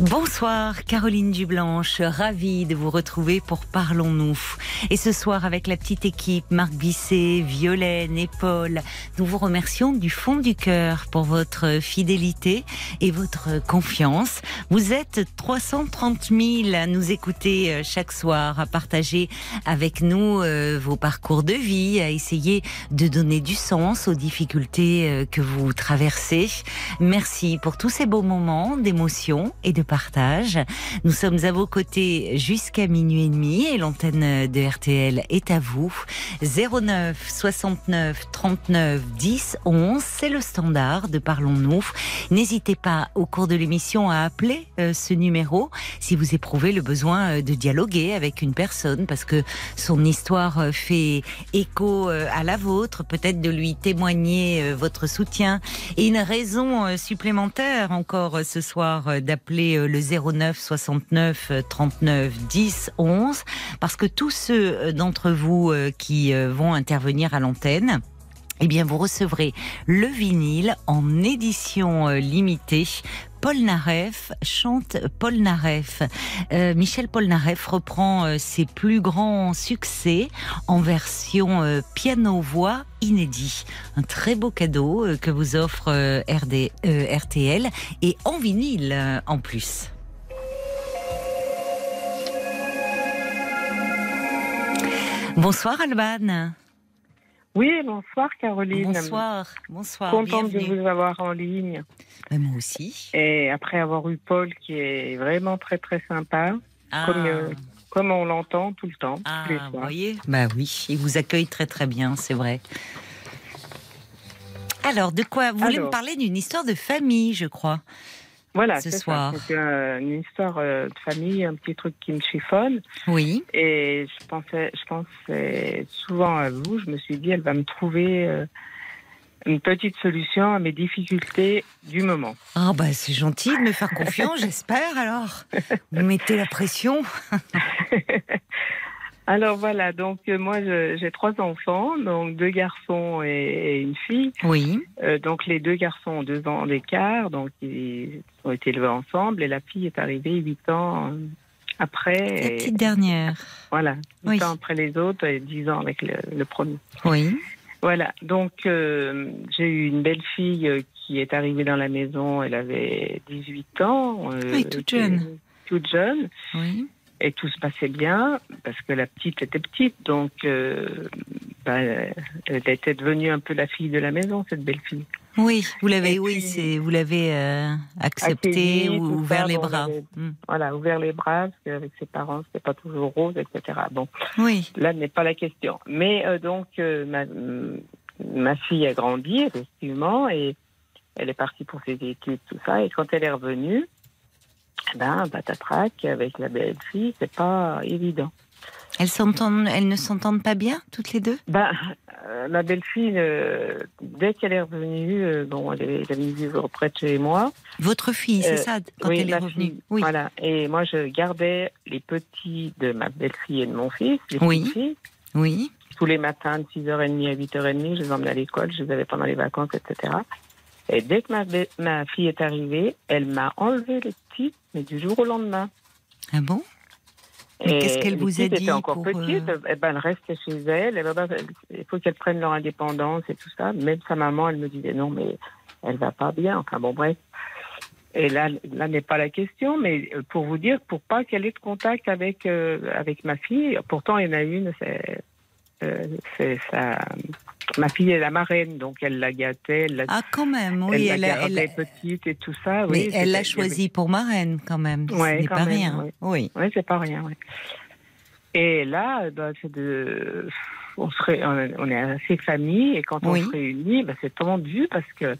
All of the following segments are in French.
Bonsoir Caroline Dublanche, ravie de vous retrouver pour Parlons-nous. Et ce soir avec la petite équipe, Marc Bisset, Violaine et Paul, nous vous remercions du fond du cœur pour votre fidélité et votre confiance. Vous êtes 330 000 à nous écouter euh, chaque soir, à partager avec nous euh, vos parcours de vie, à essayer de donner du sens aux difficultés euh, que vous traversez. Merci pour tous ces beaux moments d'émotion et de partage. Nous sommes à vos côtés jusqu'à minuit et demi et l'antenne de RTL est à vous. 09 69 39 10 11, c'est le standard de Parlons-nous. N'hésitez pas au cours de l'émission à appeler euh, ce numéro si vous éprouvez le besoin euh, de dialoguer avec une personne parce que son histoire euh, fait écho à la vôtre, peut-être de lui témoigner votre soutien et une raison supplémentaire encore ce soir d'appeler le 09 69 39 10 11 parce que tous ceux d'entre vous euh, qui euh, vont intervenir à l'antenne eh bien, vous recevrez le vinyle en édition euh, limitée Paul Naref chante Paul Naref. Michel Paul Naref reprend ses plus grands succès en version piano-voix inédit. Un très beau cadeau que vous offre RTL et en vinyle en plus. Bonsoir Alban. Oui, bonsoir Caroline. Bonsoir, bonsoir. Contente de vous avoir en ligne. Ben, moi aussi. Et après avoir eu Paul qui est vraiment très très sympa, Ah. comme, euh, comme on l'entend tout le temps. Ah, tous les vous soirs. voyez Bah oui, il vous accueille très très bien, c'est vrai. Alors, de quoi? Vous voulez me parler d'une histoire de famille, je crois. Voilà, ce c'est soir. C'est euh, une histoire euh, de famille, un petit truc qui me chiffonne. Oui. Et je pensais, je pensais souvent à vous. Je me suis dit, elle va me trouver euh, une petite solution à mes difficultés du moment. Ah bah c'est gentil de me faire confiance, j'espère alors. Vous mettez la pression. Alors voilà, donc euh, moi j'ai trois enfants, donc deux garçons et, et une fille. Oui. Euh, donc les deux garçons ont deux ans d'écart, donc ils ont été élevés ensemble et la fille est arrivée huit ans après. La et petite dernière. Voilà, huit Oui. ans après les autres et dix ans avec le, le premier. Oui. Voilà, donc euh, j'ai eu une belle fille qui est arrivée dans la maison, elle avait 18 ans. Oui, toute jeune. Toute jeune. Oui. Et tout se passait bien, parce que la petite était petite, donc euh, bah, elle était devenue un peu la fille de la maison, cette belle fille. Oui, vous l'avez, oui, c'est, vous l'avez euh, accepté Accueilli, ou ouvert les bras. avait- Hmm. Voilà, ouvert les bras, parce qu'avec ses parents, c'était pas toujours rose, etc. Bon, Oui. là n'est pas la question. Mais euh, donc, ma, ma fille a grandi, effectivement, et elle est partie pour ses études, tout ça. Et quand elle est revenue, ben, batatrac, avec la belle fille, c'est pas évident. Elles s'entendent, elles ne s'entendent pas bien toutes les deux? Ben, euh, la belle fille, euh, dès qu'elle est revenue, euh, bon, elle est, elle est venue vivre près de chez moi. Votre fille, c'est Euh, ça, quand oui, elle est ma revenue? fille, Oui. Voilà. Et moi, je gardais les petits de ma belle-fille et de mon fils, les Oui. filles. Oui. Tous les matins, de 6h30 à 8h30, je les emmenais à l'école, je les avais pendant les vacances, etc. Et dès que ma, ma fille est arrivée, elle m'a enlevé les petits, mais du jour au lendemain. Ah bon? Mais Et qu'est-ce qu'elle vous a dit étaient encore pour, petites, euh, eh ben, elles restaient chez elles. Et ben, ben, il faut qu'elles prennent leur indépendance et tout ça. Même sa maman, elle me disait non, mais elle va pas bien. Enfin bon, bref. Et là, là n'est pas la question, mais euh, pour vous dire, pour pas qu'elle ait de contact avec euh, avec ma fille. Pourtant, il y en a une, c'est euh, sa ma fille est la marraine, donc elle la gâtait, elle la, Ah, quand même, oui. elle Elle, la elle, petite et tout ça. mais oui, elle l'a choisie pour marraine, quand même. Ouais, Ce n'est quand pas rien. ouais. Oui. Oui, c'est pas rien. Et là, bah, c'est de, on serait, on est- assez famille et quand on Oui. se réunit, bah, c'est tendu parce que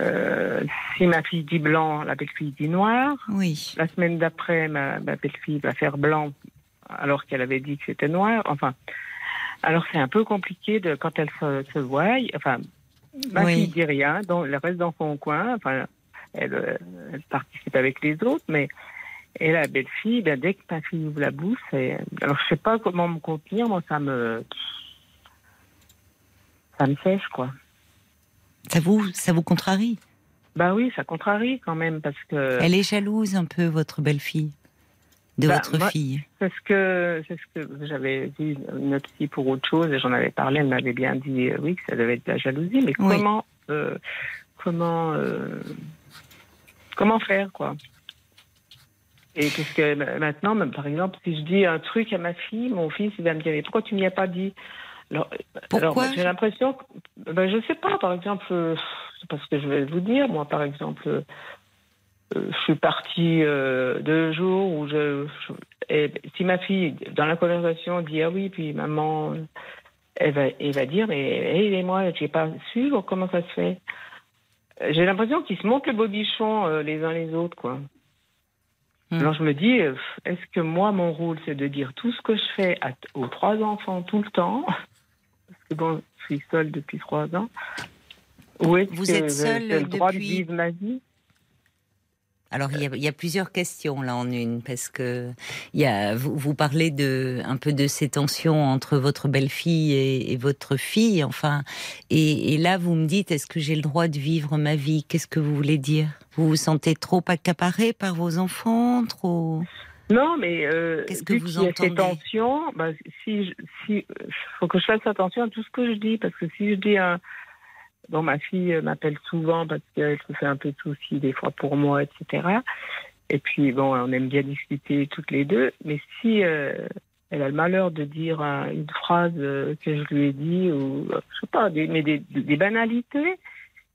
euh, si ma fille dit blanc, la belle fille dit noir. Oui. La semaine d'après, ma, ma belle fille va faire blanc alors qu'elle avait dit que c'était noir. Enfin, alors c'est un peu compliqué de quand elles se, se voient. Enfin, Ma Oui. fille dit rien, donc elle reste dans son coin. Enfin, elle, euh, elle participe avec les autres, mais et la belle-fille, ben, dès que ma fille ouvre la bouche, et, alors je sais pas comment me contenir, moi ça me ça me sèche quoi. Ça vous, ça vous contrarie? Bah oui, ça contrarie quand même parce que Elle est jalouse un peu, votre belle-fille, de Bah, votre moi- fille. c'est ce que c'est ce que j'avais vu une autre fille pour autre chose et j'en avais parlé, elle m'avait bien dit euh, oui que ça devait être de la jalousie, mais Oui. comment euh, comment euh, comment faire quoi? Et parce que ma- maintenant, même, par exemple, si je dis un truc à ma fille, mon fils il va me dire mais pourquoi tu m'y as pas dit? Alors, alors, j'ai l'impression, que, ben, je sais pas, par exemple, euh, c'est pas ce que je vais vous dire, moi, par exemple, je suis partie euh, deux jours où je, je- et si ma fille, dans la conversation, dit ah oui, puis maman, euh, elle va, elle va dire mais hey, et moi, j'ai pas su comment ça se fait. Euh, J'ai l'impression qu'ils se montent le bobichon euh, les uns les autres, quoi. Hmm. Alors je me dis, euh, est-ce que moi, mon rôle, c'est de dire tout ce que je fais à- aux trois enfants tout le temps? Parce que bon, je suis seule depuis trois ans. Ou est-ce que j'ai- le droit depuis- de vivre ma vie? Alors il y, a, il y a plusieurs questions là en une parce que il y a, vous, vous parlez de un peu de ces tensions entre votre belle-fille et, et votre fille, enfin, et, et là vous me dites est-ce que j'ai le droit de vivre ma vie? Qu'est-ce que vous voulez dire? Vous vous sentez trop accaparé par vos enfants, trop? Non, mais euh, Qu'est-ce que vu vous qu'il y a ces tensions, bah, si, je- si, faut que je fasse attention à tout ce que je dis, parce que si je dis un, bon, ma fille euh, m'appelle souvent parce qu'elle se fait un peu de soucis des fois pour moi, etc. Et puis bon, on aime bien discuter toutes les deux, mais si euh, elle a le malheur de dire un- une phrase euh, que je lui ai dit ou je sais pas, des, mais des, des banalités,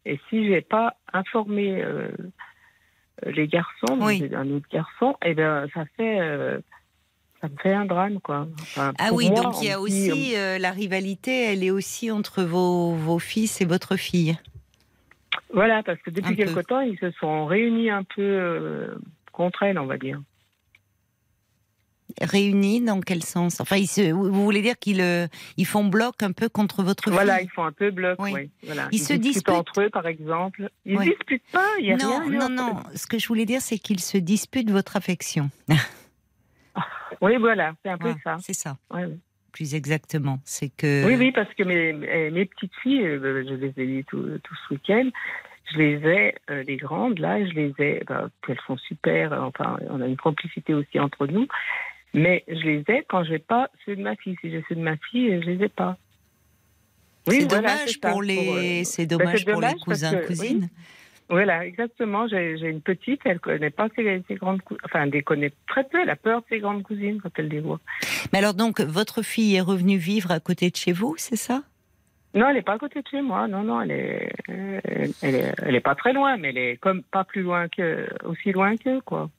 et si j'ai pas informé les garçons, Oui. un autre garçon, et ben ça fait ça me fait un drame quoi. Enfin, Ah oui, moi, donc il y a dit, aussi euh, la rivalité, elle est aussi entre vos, vos fils et votre fille. euh, voilà parce que Un depuis peu. quelque temps ils se sont réunis un peu euh, contre elle, on va dire. Réunis dans quel sens? Enfin, ils se- vous voulez dire qu'ils euh, ils font bloc un peu contre votre Voilà, fille ils font un peu bloc. Oui. oui, voilà. Ils se disputent. entre eux, par exemple. Ils Oui. ne disputent pas, il y a non, rien. non, non. eux. Ce que je voulais dire, c'est qu'ils se disputent votre affection. Oui, voilà, c'est un peu ça. C'est ça, Ouais, plus exactement. C'est que. Oui, oui, parce que mes, mes petites filles, euh, je les ai vues tout, tout ce week-end, je les ai, euh, les grandes, là, je les ai, bah, elles sont super, euh, enfin, on a une complicité aussi entre nous, mais je les ai quand j'ai pas ceux de ma fille. Si j'ai ceux de ma fille, je les ai pas. c'est voilà, dommage pour les, c'est ben, dommage c'est pour les cousins que- cousines. Voilà, exactement. J'ai j'ai une petite, elle connaît pas ses, ses grandes cousines, enfin, elle connaît très peu, elle a peur de ses grandes cousines quand elle les voit. Mais alors donc, votre fille est revenue vivre à côté de chez vous, c'est ça? Non, elle est pas à côté de chez moi. Non, non, elle est, elle, elle est, elle est pas très loin, mais elle est comme pas plus loin que, aussi loin qu'eux, quoi.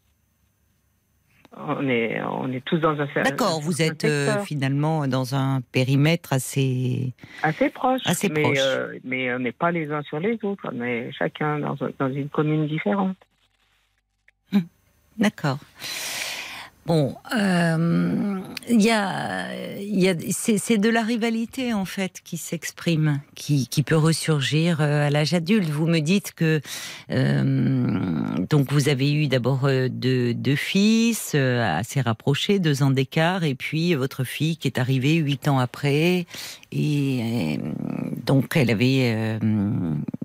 On est, on est tous dans un D'accord, vous êtes euh, finalement dans un périmètre assez. assez proche, assez mais, proche. euh, mais on n'est pas les uns sur les autres. On est chacun dans, un- dans une commune différente. D'accord. Bon, euh, y a, y a, c'est c'est de la rivalité en fait qui s'exprime, qui, qui peut ressurgir euh, à l'âge adulte. Vous me dites que euh, donc vous avez eu d'abord euh, deux, deux fils euh, assez rapprochés, deux ans d'écart, et puis votre fille qui est arrivée huit ans après, et euh, donc elle avait euh,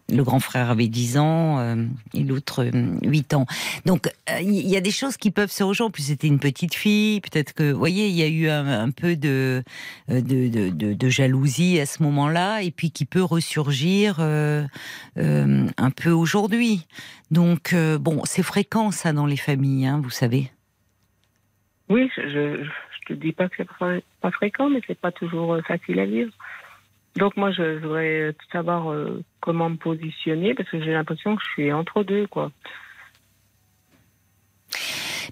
le grand frère avait 10 ans euh, et l'autre euh, 8 ans. Donc il y a des choses qui peuvent se rejoindre. En plus c'était une petite fille, peut-être que vous voyez il y a eu un, peu de de, jalousie à ce moment-là et puis qui peut ressurgir un peu aujourd'hui. Donc bon c'est fréquent ça dans les familles, hein, vous savez. Oui, je te dis pas que c'est pas, fréquent, mais c'est pas toujours euh, facile à vivre. Donc moi, je voudrais savoir euh, comment me positionner parce que j'ai l'impression que je suis entre deux, quoi.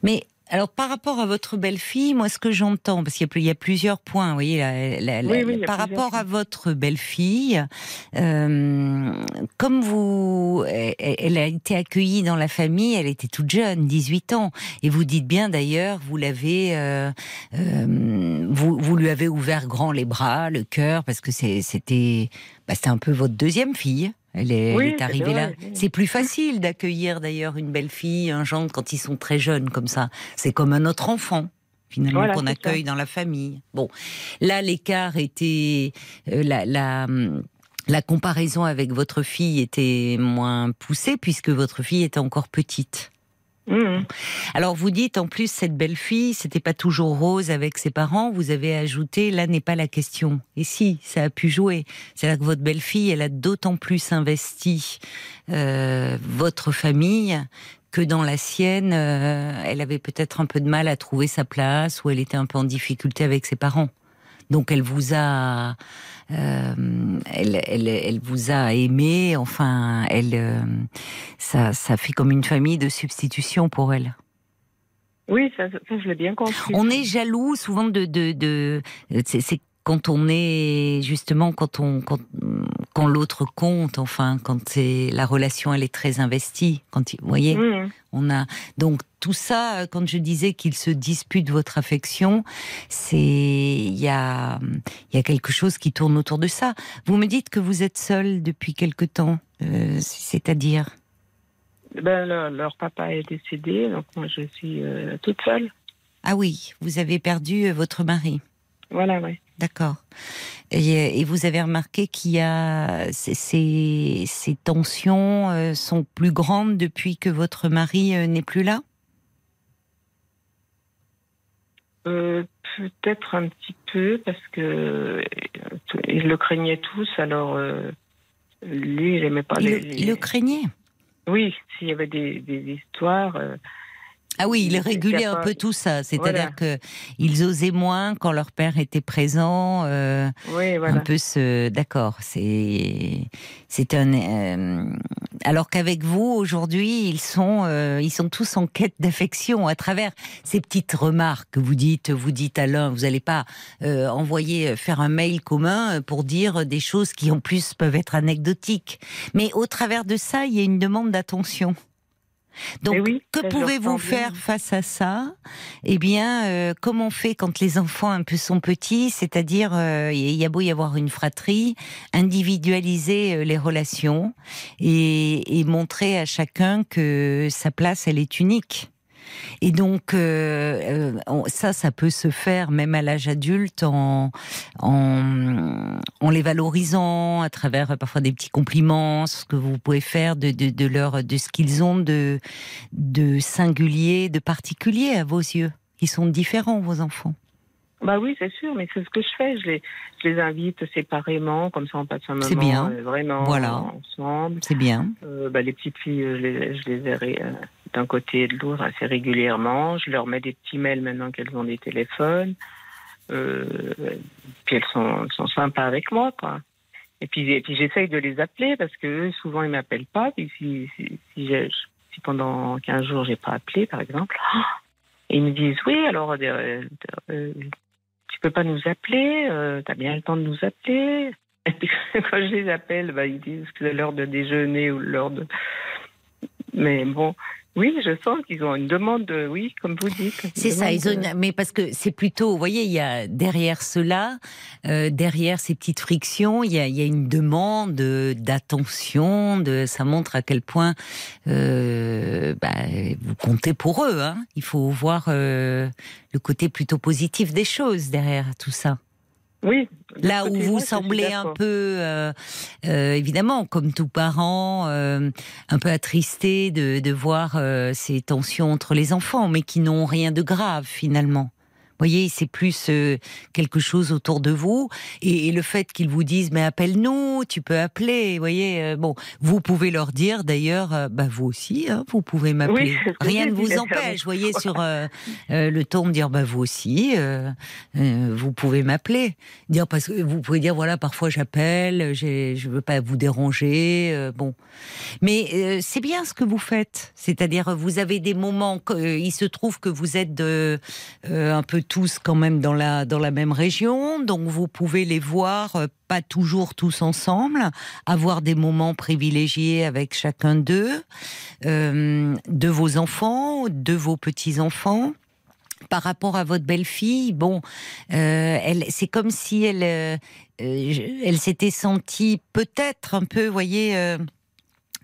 Mais Alors par rapport à votre belle-fille, moi ce que j'entends, parce qu'il y, a plusieurs points, vous voyez, par rapport à votre belle-fille, euh, comme vous, elle, a été accueillie dans la famille, elle était toute jeune, 18 ans, et vous dites bien d'ailleurs, vous l'avez, euh, euh, vous, vous lui avez ouvert grand les bras, le cœur, parce que c'était, bah, c'était un peu votre deuxième fille. Elle est, arrivée là. C'est plus facile d'accueillir d'ailleurs une belle fille, un gendre quand ils sont très jeunes comme ça. C'est comme un autre enfant finalement qu'on accueille dans la famille. Bon, là l'écart était euh, la, la la comparaison avec votre fille était moins poussée puisque votre fille était encore petite. Mmh. Alors vous dites en plus cette belle fille, c'était pas toujours rose avec ses parents. Vous avez ajouté là n'est pas la question. Et si ça a pu jouer, c'est là que votre belle fille, elle a d'autant plus investi euh, votre famille que dans la sienne, euh, elle avait peut-être un peu de mal à trouver sa place ou elle était un peu en difficulté avec ses parents. Donc elle vous a, euh, elle, elle, elle, vous a aimé. Enfin, elle, euh, ça, ça fait comme une famille de substitution pour elle. Oui, ça, ça je l'ai bien compris. On est jaloux souvent de, de, de c'est quand on est justement quand on quand, quand l'autre compte, enfin, quand c'est la relation, elle est très investie. Quand vous voyez, mmh. on a donc tout ça. Quand je disais qu'il se dispute votre affection, c'est il y a il y a quelque chose qui tourne autour de ça. Vous me dites que vous êtes seule depuis quelque temps, euh, c'est-à-dire? Ben, leur, papa est décédé, donc moi je suis euh, toute seule. Ah oui, vous avez perdu euh, votre mari. Voilà, oui. D'accord. Et, vous avez remarqué qu'il y a ces, ces, tensions euh, sont plus grandes depuis que votre mari euh, n'est plus là? Euh, Peut-être un petit peu parce que ils le craignaient tous. Alors lui, il n'aimait pas les, Il le craignait? Oui, s'il y avait des, des histoires. Ah oui, il régulait un peu tout ça, c'est-à-dire que ils osaient moins quand leur père était présent. Euh, oui, voilà. Un peu ce, d'accord, c'est c'est un. Euh, alors qu'avec vous aujourd'hui, ils sont euh, ils sont tous en quête d'affection à travers ces petites remarques que vous dites. Vous dites à l'un, vous n'allez pas envoyer faire un mail commun pour dire des choses qui en plus peuvent être anecdotiques, mais au travers de ça, il y a une demande d'attention. Donc, que pouvez-vous faire face à ça? Eh bien, euh, comme on fait quand les enfants un peu sont petits, c'est-à-dire euh, il y a beau y avoir une fratrie, individualiser euh, les relations et, et montrer à chacun que sa place elle est unique. Et donc, euh, euh, ça, ça peut se faire même à l'âge adulte en, en, en, les valorisant à travers euh, parfois des petits compliments, ce que vous pouvez faire de, de, de, leur, de ce qu'ils ont de, de singulier, de particulier à vos yeux. Ils sont différents, vos enfants. Bah oui, c'est sûr, mais c'est ce que je fais. Je les, je les invite séparément, comme ça on passe un moment bien. vraiment voilà. ensemble. C'est bien. Euh, bah, les petites filles, je les, je les ai d'un côté et de l'autre assez régulièrement. Je leur mets des petits mails maintenant qu'elles ont des téléphones. Euh, puis elles sont, sont sympas avec moi, quoi. Et puis, et puis j'essaye de les appeler parce que souvent ils m'appellent pas. Puis si, si, si, pendant 15 jours j'ai pas appelé, par exemple, ils me disent oui, alors euh, euh, tu peux pas nous appeler, euh, tu as bien le temps de nous appeler. Quand je les appelle, bah, ils disent que c'est l'heure de déjeuner ou l'heure de. Mais bon, oui, je sens qu'ils ont une demande, oui, comme vous dites. C'est ça, ils ont mais parce que c'est plutôt, vous voyez, il y a derrière cela, euh, derrière ces petites frictions, il y a, il y a une demande d'attention, de, ça montre à quel point euh, bah, vous comptez pour eux. Hein. Il faut voir euh, le côté plutôt positif des choses derrière tout ça. Oui. Là où vous semblez un peu, euh, euh, évidemment, comme tout parent, euh, un peu attristé de, de voir ces tensions entre les enfants, mais qui n'ont rien de grave finalement. Voyez, c'est plus euh, quelque chose autour de vous. Et, le fait qu'ils vous disent, mais appelle-nous, tu peux appeler. Vous voyez, euh, bon, vous pouvez leur dire d'ailleurs, euh, bah, vous aussi, hein, vous pouvez m'appeler. Rien ne vous empêche, vous voyez, sur le ton de dire, bah, vous aussi, vous pouvez m'appeler. Dire parce que vous pouvez dire, voilà, parfois j'appelle, je veux pas vous déranger, bon. Mais c'est bien ce que vous faites, c'est-à-dire vous avez des moments, il se trouve que vous êtes de, un peu tous quand même dans la, dans la même région, donc vous pouvez les voir euh, pas toujours tous ensemble, avoir des moments privilégiés avec chacun d'eux, euh, de vos enfants, de vos petits-enfants par rapport à votre belle-fille, bon, euh, c'est comme si elle, elle s'était sentie peut-être un peu, voyez,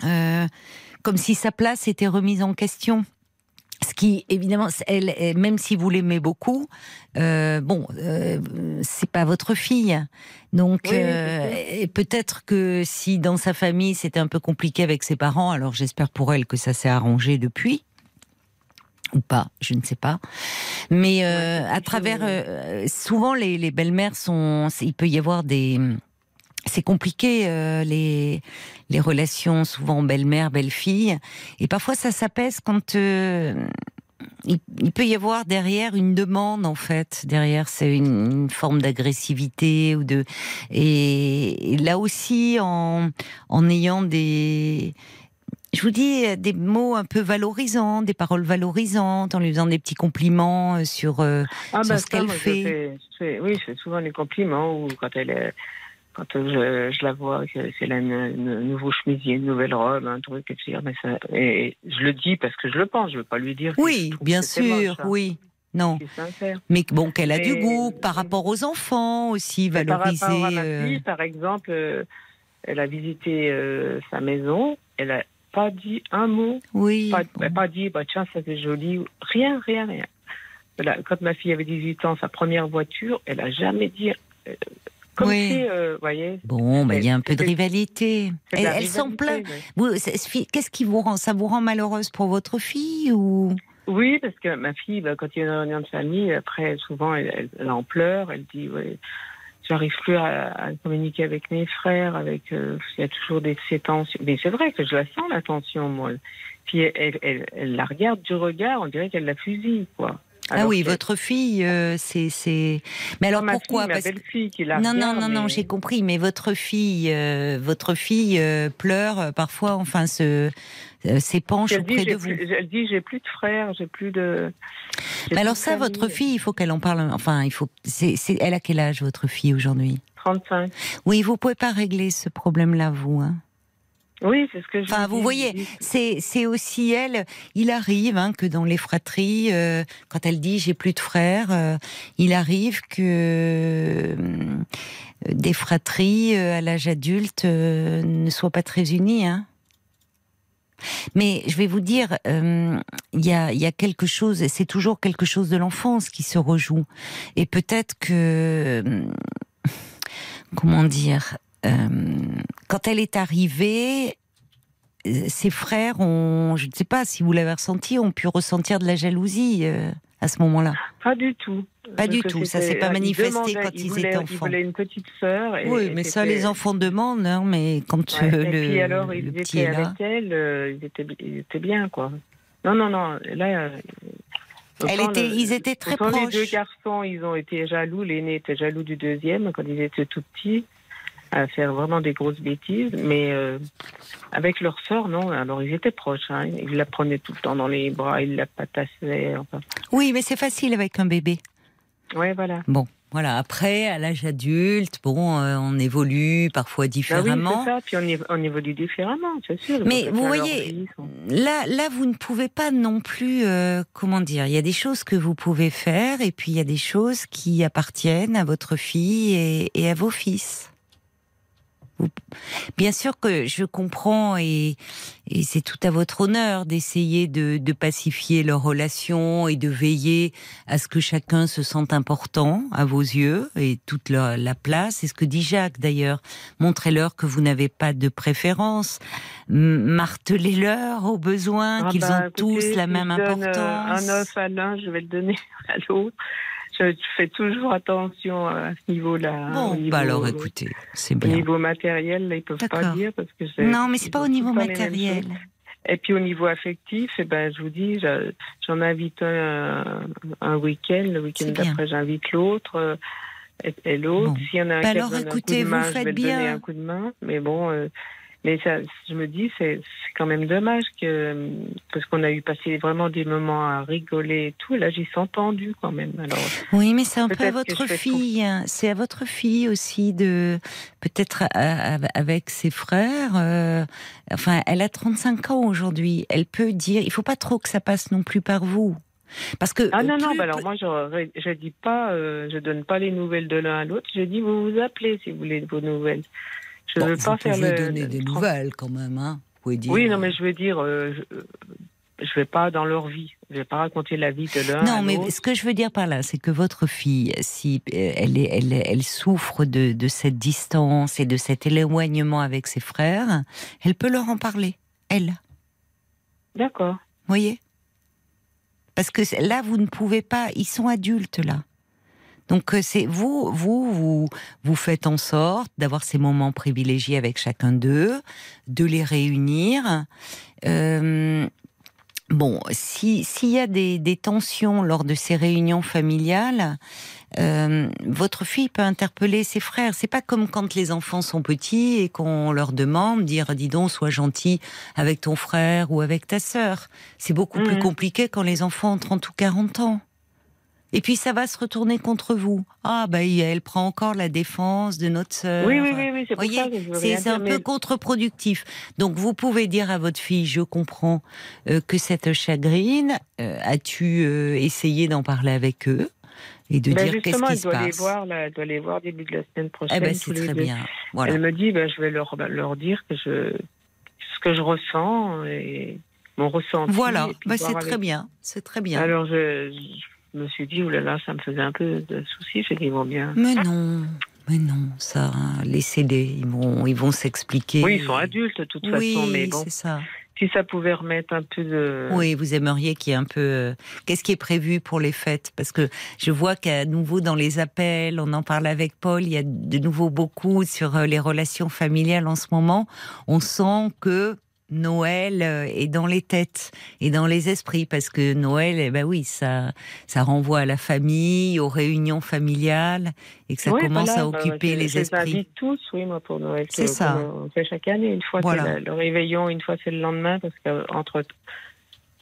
comme si sa place était remise en question. Ce qui, évidemment, elle, même si vous l'aimez beaucoup, euh, bon, euh, c'est pas votre fille. Donc, euh, peut-être que si dans sa famille c'était un peu compliqué avec ses parents, alors j'espère pour elle que ça s'est arrangé depuis ou pas, je ne sais pas. Mais euh, à travers, euh, souvent les, les belles-mères sont, il peut y avoir des c'est compliqué euh, les les relations souvent belle-mère belle-fille et parfois ça s'apaise quand euh, il, peut y avoir derrière une demande en fait derrière c'est une, forme d'agressivité ou de et, là aussi en en ayant des je vous dis des mots un peu valorisants, des paroles valorisantes, en lui faisant des petits compliments euh, sur, sur ce qu'elle fait. oui, je fais souvent des compliments ou quand elle est quand je, je la vois, c'est la nouveau chemisier, une nouvelle robe, un truc, et, mais ça, et je le dis parce que je le pense, je veux pas lui dire. Oui, bien sûr, hein. oui. Non. Mais bon, qu'elle a du goût par rapport aux enfants aussi, valoriser. Par, rapport à ma fille, par exemple, euh, elle a visité euh, sa maison, elle a pas dit un mot. Oui. Pas, elle pas dit, bah, tiens, ça c'est joli. Rien, rien, rien. Quand ma fille avait 18 ans, sa première voiture, elle a jamais dit euh, oui. Euh, voyez. Bon, bah, il y a un peu de rivalité. Elle, s'en plaint. Qu'est-ce qui vous rend Ça vous rend malheureuse pour votre fille ou? Oui, parce que ma fille, bah, quand il y a une réunion de famille, après, souvent, elle, en pleure. Elle dit, ouais, j'arrive plus à, communiquer avec mes frères, avec euh, il y a toujours des ces tensions. Mais c'est vrai que je la sens la tension, moi. Puis elle, la regarde du regard, on dirait qu'elle la fusille, quoi ah oui, votre fille, euh, c'est, Mais alors pourquoi ma belle-fille qui l'a. Non, non, non, non, j'ai compris. Mais votre fille, euh, votre fille euh, pleure parfois, enfin se s'épanche auprès de vous. elle dit j'ai plus de frères, j'ai plus de. Mais alors ça, votre fille, il faut qu'elle en parle. Enfin, il faut. C'est, elle a quel âge votre fille aujourd'hui? 35. Oui, vous pouvez pas régler ce problème-là, vous. Hein oui, c'est ce que je. Enfin, vous voyez, c'est aussi elle. Il arrive hein, que dans les fratries, euh, quand elle dit j'ai plus de frères, euh, il arrive que euh, des fratries à l'âge adulte ne soient pas très unies. Hein. Mais je vais vous dire, il y, a, y a quelque chose, c'est toujours quelque chose de l'enfance qui se rejoue. Et peut-être que, comment dire, quand elle est arrivée, euh, ses frères ont, je ne sais pas si vous l'avez ressenti, ont pu ressentir de la jalousie euh, à ce moment-là. Pas du tout. Pas du tout, ça s'est pas manifesté quand ils, étaient enfants. Ils voulaient une petite sœur. oui, mais ça, les enfants demandent, hein, mais quand euh, le, et puis alors, ils étaient avec elle, ils, étaient, ils étaient bien, quoi. Non, non, non, là... Elle était, ils étaient très proches. Les deux garçons, ils ont été jaloux. L'aîné était jaloux du deuxième quand ils étaient tout petits à faire vraiment des grosses bêtises, mais euh, avec leur sœur, non. Alors ils étaient proches, hein. ils la prenaient tout le temps dans les bras, ils la patassaient. Enfin. Oui, mais c'est facile avec un bébé. Oui, voilà. Bon, voilà. Après, à l'âge adulte, bon, euh, on évolue parfois différemment. Bah oui, ça. Puis on, on, évolue différemment, c'est sûr. Mais vous voyez, là, là, vous ne pouvez pas non plus, euh, comment dire, il y a des choses que vous pouvez faire, et puis il y a des choses qui appartiennent à votre fille et, et à vos fils. Bien sûr que je comprends et, c'est tout à votre honneur d'essayer de, pacifier leurs relations et de veiller à ce que chacun se sente important à vos yeux et toute la place. C'est ce que dit Jacques d'ailleurs. Montrez-leur que vous n'avez pas de préférence. Martelez-leur au besoin ah qu'ils bah, ont tous la même euh, importance. Un œuf à l'un, je vais le donner à l'autre je fais toujours attention à ce niveau-là. Bon, au niveau, bah alors écoutez, c'est Au bien. niveau matériel, là, ils peuvent pas dire parce que Non, mais c'est pas au niveau matériel. Et puis au niveau affectif, eh ben, je vous dis, je- j'en invite un, un week-end, le week-end bien. d'après j'invite l'autre euh, et, et l'autre. Bon. S'il y en a un Bah qui a d'un coup de vous main, je vais le donner bien. un coup de main. Mais bon, euh, mais ça, je me dis, c'est quand même dommage que parce qu'on a eu passé vraiment des moments à rigoler et tout. Et là, j'y suis entendue quand même. Alors, Oui, mais c'est un peu à votre fille. C'est à votre fille aussi de peut-être avec ses frères. euh, enfin, elle a 35 ans aujourd'hui. Elle peut dire. Il faut pas trop que ça passe non plus par vous, parce que. ah non non, plus- bah alors moi, je, je dis pas, euh, je donne pas les nouvelles de l'un à l'autre. Je dis, vous vous appelez si vous voulez vos nouvelles. Je Bon, veux vous pas faire pouvez le. donner le des nouvelles quand même, hein. Vous pouvez dire. Oui, non, mais je veux dire, euh, je, euh, je vais pas dans leur vie. Je vais pas raconter la vie de l'un. Non, mais ce que je veux dire par là, c'est que votre fille, si euh, elle, est, elle, elle souffre de, de cette distance et de cet éloignement avec ses frères, elle peut leur en parler, elle. D'accord. voyez? Parce que là, vous ne pouvez pas. Ils sont adultes là. Donc euh, c'est vous, vous, vous, vous faites en sorte d'avoir ces moments privilégiés avec chacun d'eux, de les réunir. Euh, bon, si s'il y a des, des tensions lors de ces réunions familiales, euh, votre fille peut interpeller ses frères. C'est pas comme quand les enfants sont petits et qu'on leur demande dire dis donc sois gentil avec ton frère ou avec ta sœur. C'est beaucoup plus Mhm. compliqué quand les enfants ont 30 ou 40 ans. Et puis ça va se retourner contre vous. Ah bah elle prend encore la défense de notre sœur. Oui, oui, oui, oui, c'est pour Voyez, ça c'est c'est un peu contre-productif. Donc vous pouvez dire à votre fille, je comprends euh, que cette chagrine, euh, as-tu euh, essayé d'en parler avec eux et de Ben, dire qu'est-ce qui elle se doit les passe voir, là, elle doit les voir début de la semaine prochaine. Eh ben tous c'est les très deux. bien. Voilà. Elle me dit, ben, je vais leur, leur dire que je, ce que je ressens et mon ressenti. Voilà, voir c'est très avec- bien, c'est très bien. Alors je, je me suis dit, oulala, ça me faisait un peu de soucis. J'ai dit, bon bien. Mais non, mais non, ça, laissez-les, ils vont, ils vont s'expliquer. Oui, ils sont adultes de toute Oui, façon, mais bon, c'est ça. si ça pouvait remettre un peu de. Oui, vous aimeriez qu'il y ait un peu. euh, Qu'est-ce qui est prévu pour les fêtes? Parce que je vois qu'à nouveau dans les appels, on en parle avec Paul, il y a de nouveau beaucoup sur euh, les relations familiales en ce moment. On sent que Noël euh, est dans les têtes et dans les esprits parce que Noël, eh ben oui, ça, ça renvoie à la famille, aux réunions familiales et que ça commence voilà, à bah, occuper je- les esprits. tous, oui, moi, pour Noël. C'est ça. On fait chaque année. Une fois, Voilà. c'est le, réveillon, une fois, c'est le lendemain, parce qu'entre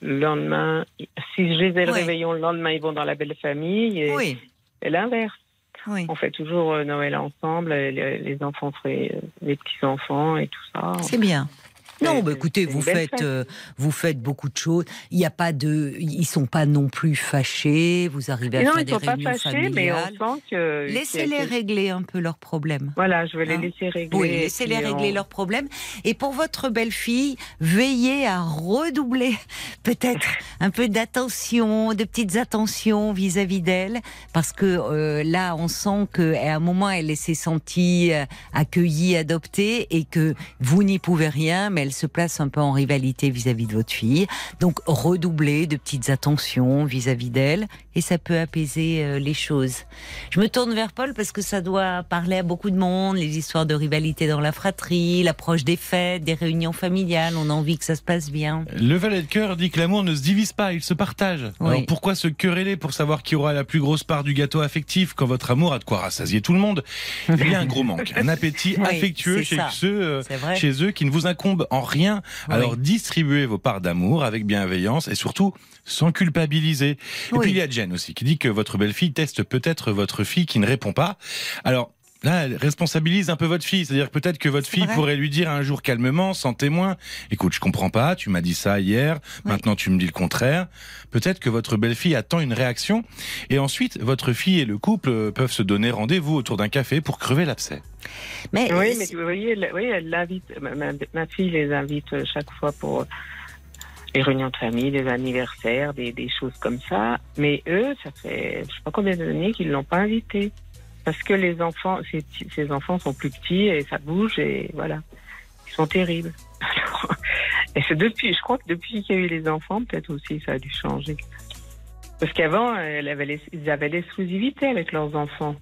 le lendemain, si je les ai le réveillon le lendemain, ils vont dans la belle famille, et, Oui, et l'inverse. oui. On fait toujours euh, Noël ensemble, les, les enfants euh, les petits-enfants et tout ça. C'est bien. Non, bah écoutez, vous faites, euh, vous faites beaucoup de choses. Il n'y a pas de, ils sont pas non plus fâchés. Vous arrivez à non, faire ils des sont pas réunions fâchés, mais on familiales. sent que. Laissez-les que- régler un peu leurs problèmes. Voilà, je vais les Hein laisser régler. Oui, laissez-les puis régler on- leurs problèmes. Et pour votre belle-fille, veillez à redoubler peut-être un peu d'attention, de petites attentions vis-à-vis d'elle, parce que euh, là, on sent qu'à un moment, elle s'est sentie euh, accueillie, adoptée, et que vous n'y pouvez rien, mais elle se place un peu en rivalité vis-à-vis de votre fille. Donc, redoubler de petites attentions vis-à-vis d'elle, et ça peut apaiser euh, les choses. Je me tourne vers Paul parce que ça doit parler à beaucoup de monde, les histoires de rivalité dans la fratrie, l'approche des fêtes, des réunions familiales. On a envie que ça se passe bien. Le valet de cœur dit que l'amour ne se divise pas, il se partage. Oui. Alors pourquoi se quereller pour savoir qui aura la plus grosse part du gâteau affectif quand votre amour a de quoi rassasier tout le monde? Il y a un gros manque, un appétit Oui, affectueux chez ceux, euh, chez eux qui ne vous incombe en rien. Oui. Alors distribuez vos parts d'amour avec bienveillance et surtout sans culpabiliser. Et puis il y a Jen aussi qui dit que votre belle-fille teste peut-être votre fille qui ne répond pas. Alors Là, elle responsabilise un peu votre fille. C'est-à-dire que peut-être que votre fille vrai. pourrait lui dire un jour calmement, sans témoin, écoute, je comprends pas, tu m'as dit ça hier, Oui. maintenant tu me dis le contraire. Peut-être que votre belle-fille attend une réaction. Et ensuite, votre fille et le couple euh, peuvent se donner rendez-vous autour d'un café pour crever l'abcès. Mais, Oui, mais vous voyez, oui, elle l'invite. Ma, fille les invite euh, chaque fois pour les réunions de famille, des anniversaires, des, des choses comme ça. Mais eux, ça fait je sais pas combien d'années qu'ils l'ont pas invité. Parce que les enfants, ces, enfants sont plus petits et ça bouge et voilà. Ils sont terribles. Et c'est depuis, je crois que depuis qu'il y a eu les enfants, peut-être aussi ça a dû changer. Parce qu'avant, les- ils avaient l'exclusivité avec leurs enfants.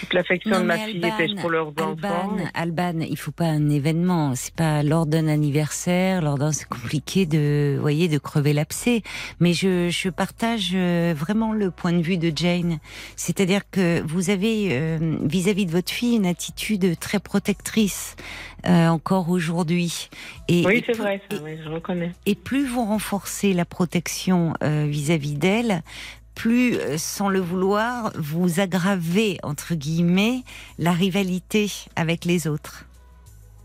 Toute l'affection de ma fille Alban, était pour leurs enfants? Alban, Alban, il faut pas un événement. C'est pas lors d'un anniversaire, lors d'un, c'est compliqué de, voyez, de crever l'abcès. Mais je, je partage euh, vraiment le point de vue de Jane. C'est-à-dire que vous avez, euh, vis-à-vis de votre fille, une attitude très protectrice, euh, encore aujourd'hui. Et, Oui, c'est vrai, ça, et- oui, je reconnais. et plus vous renforcez la protection euh, vis-à-vis d'elle, plus, euh, sans le vouloir, vous aggravez, entre guillemets, la rivalité avec les autres.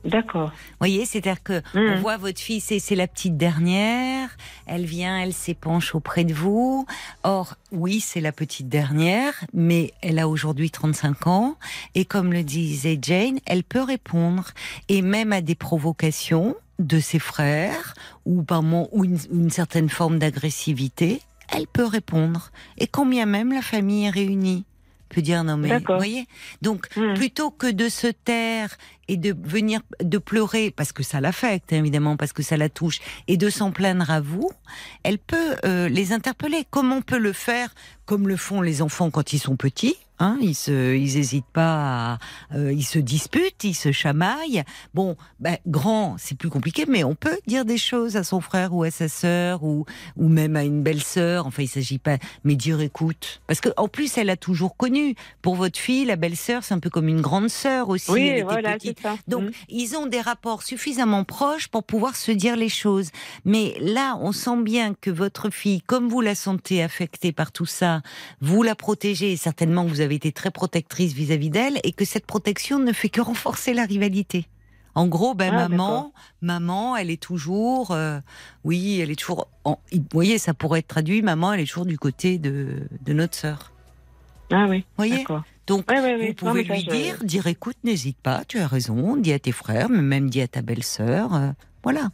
D'accord. Vous voyez, c'est-à-dire que on voit votre fille, c'est c'est la petite dernière, elle vient, elle s'épanche auprès de vous. Or, oui, c'est la petite dernière, mais elle a aujourd'hui 35 ans, et comme le disait Jane, elle peut répondre, et même à des provocations de ses frères, ou par ou une, une certaine forme d'agressivité, elle peut répondre. Et quand bien même la famille est réunie, peut dire non mais, vous voyez. Donc, Mhm. plutôt que de se taire et de venir de pleurer parce que ça l'affecte hein, évidemment parce que ça la touche et de s'en plaindre à vous, elle peut euh, les interpeller comme on peut le faire comme le font les enfants quand ils sont petits. Hein, ils se, ils hésitent pas, à, euh, ils se disputent, ils se chamaillent. Bon, ben, grand, c'est plus compliqué, mais on peut dire des choses à son frère ou à sa sœur ou ou même à une belle-sœur. Enfin, il s'agit pas, mais dire écoute, parce que en plus, elle a toujours connu. Pour votre fille, la belle-sœur, c'est un peu comme une grande sœur aussi. Oui, était voilà, c'est ça. Donc, Mhm. ils ont des rapports suffisamment proches pour pouvoir se dire les choses. Mais là, on sent bien que votre fille, comme vous la sentez affectée par tout ça, vous la protégez, certainement vous avez été très protectrice vis-à-vis d'elle, et que cette protection ne fait que renforcer la rivalité. En gros, ben Ah, maman, maman, elle est toujours, euh, oui, elle est toujours. en- vous voyez, ça pourrait être traduit. Maman, elle est toujours du côté de, de notre sœur. Ah oui, Voyez. d'accord. Donc, Ouais, ouais, ouais. vous Non, pouvez ça, lui dire, dire écoute, n'hésite pas, tu as raison, dis à tes frères, mais même dis à ta belle-sœur. euh, voilà,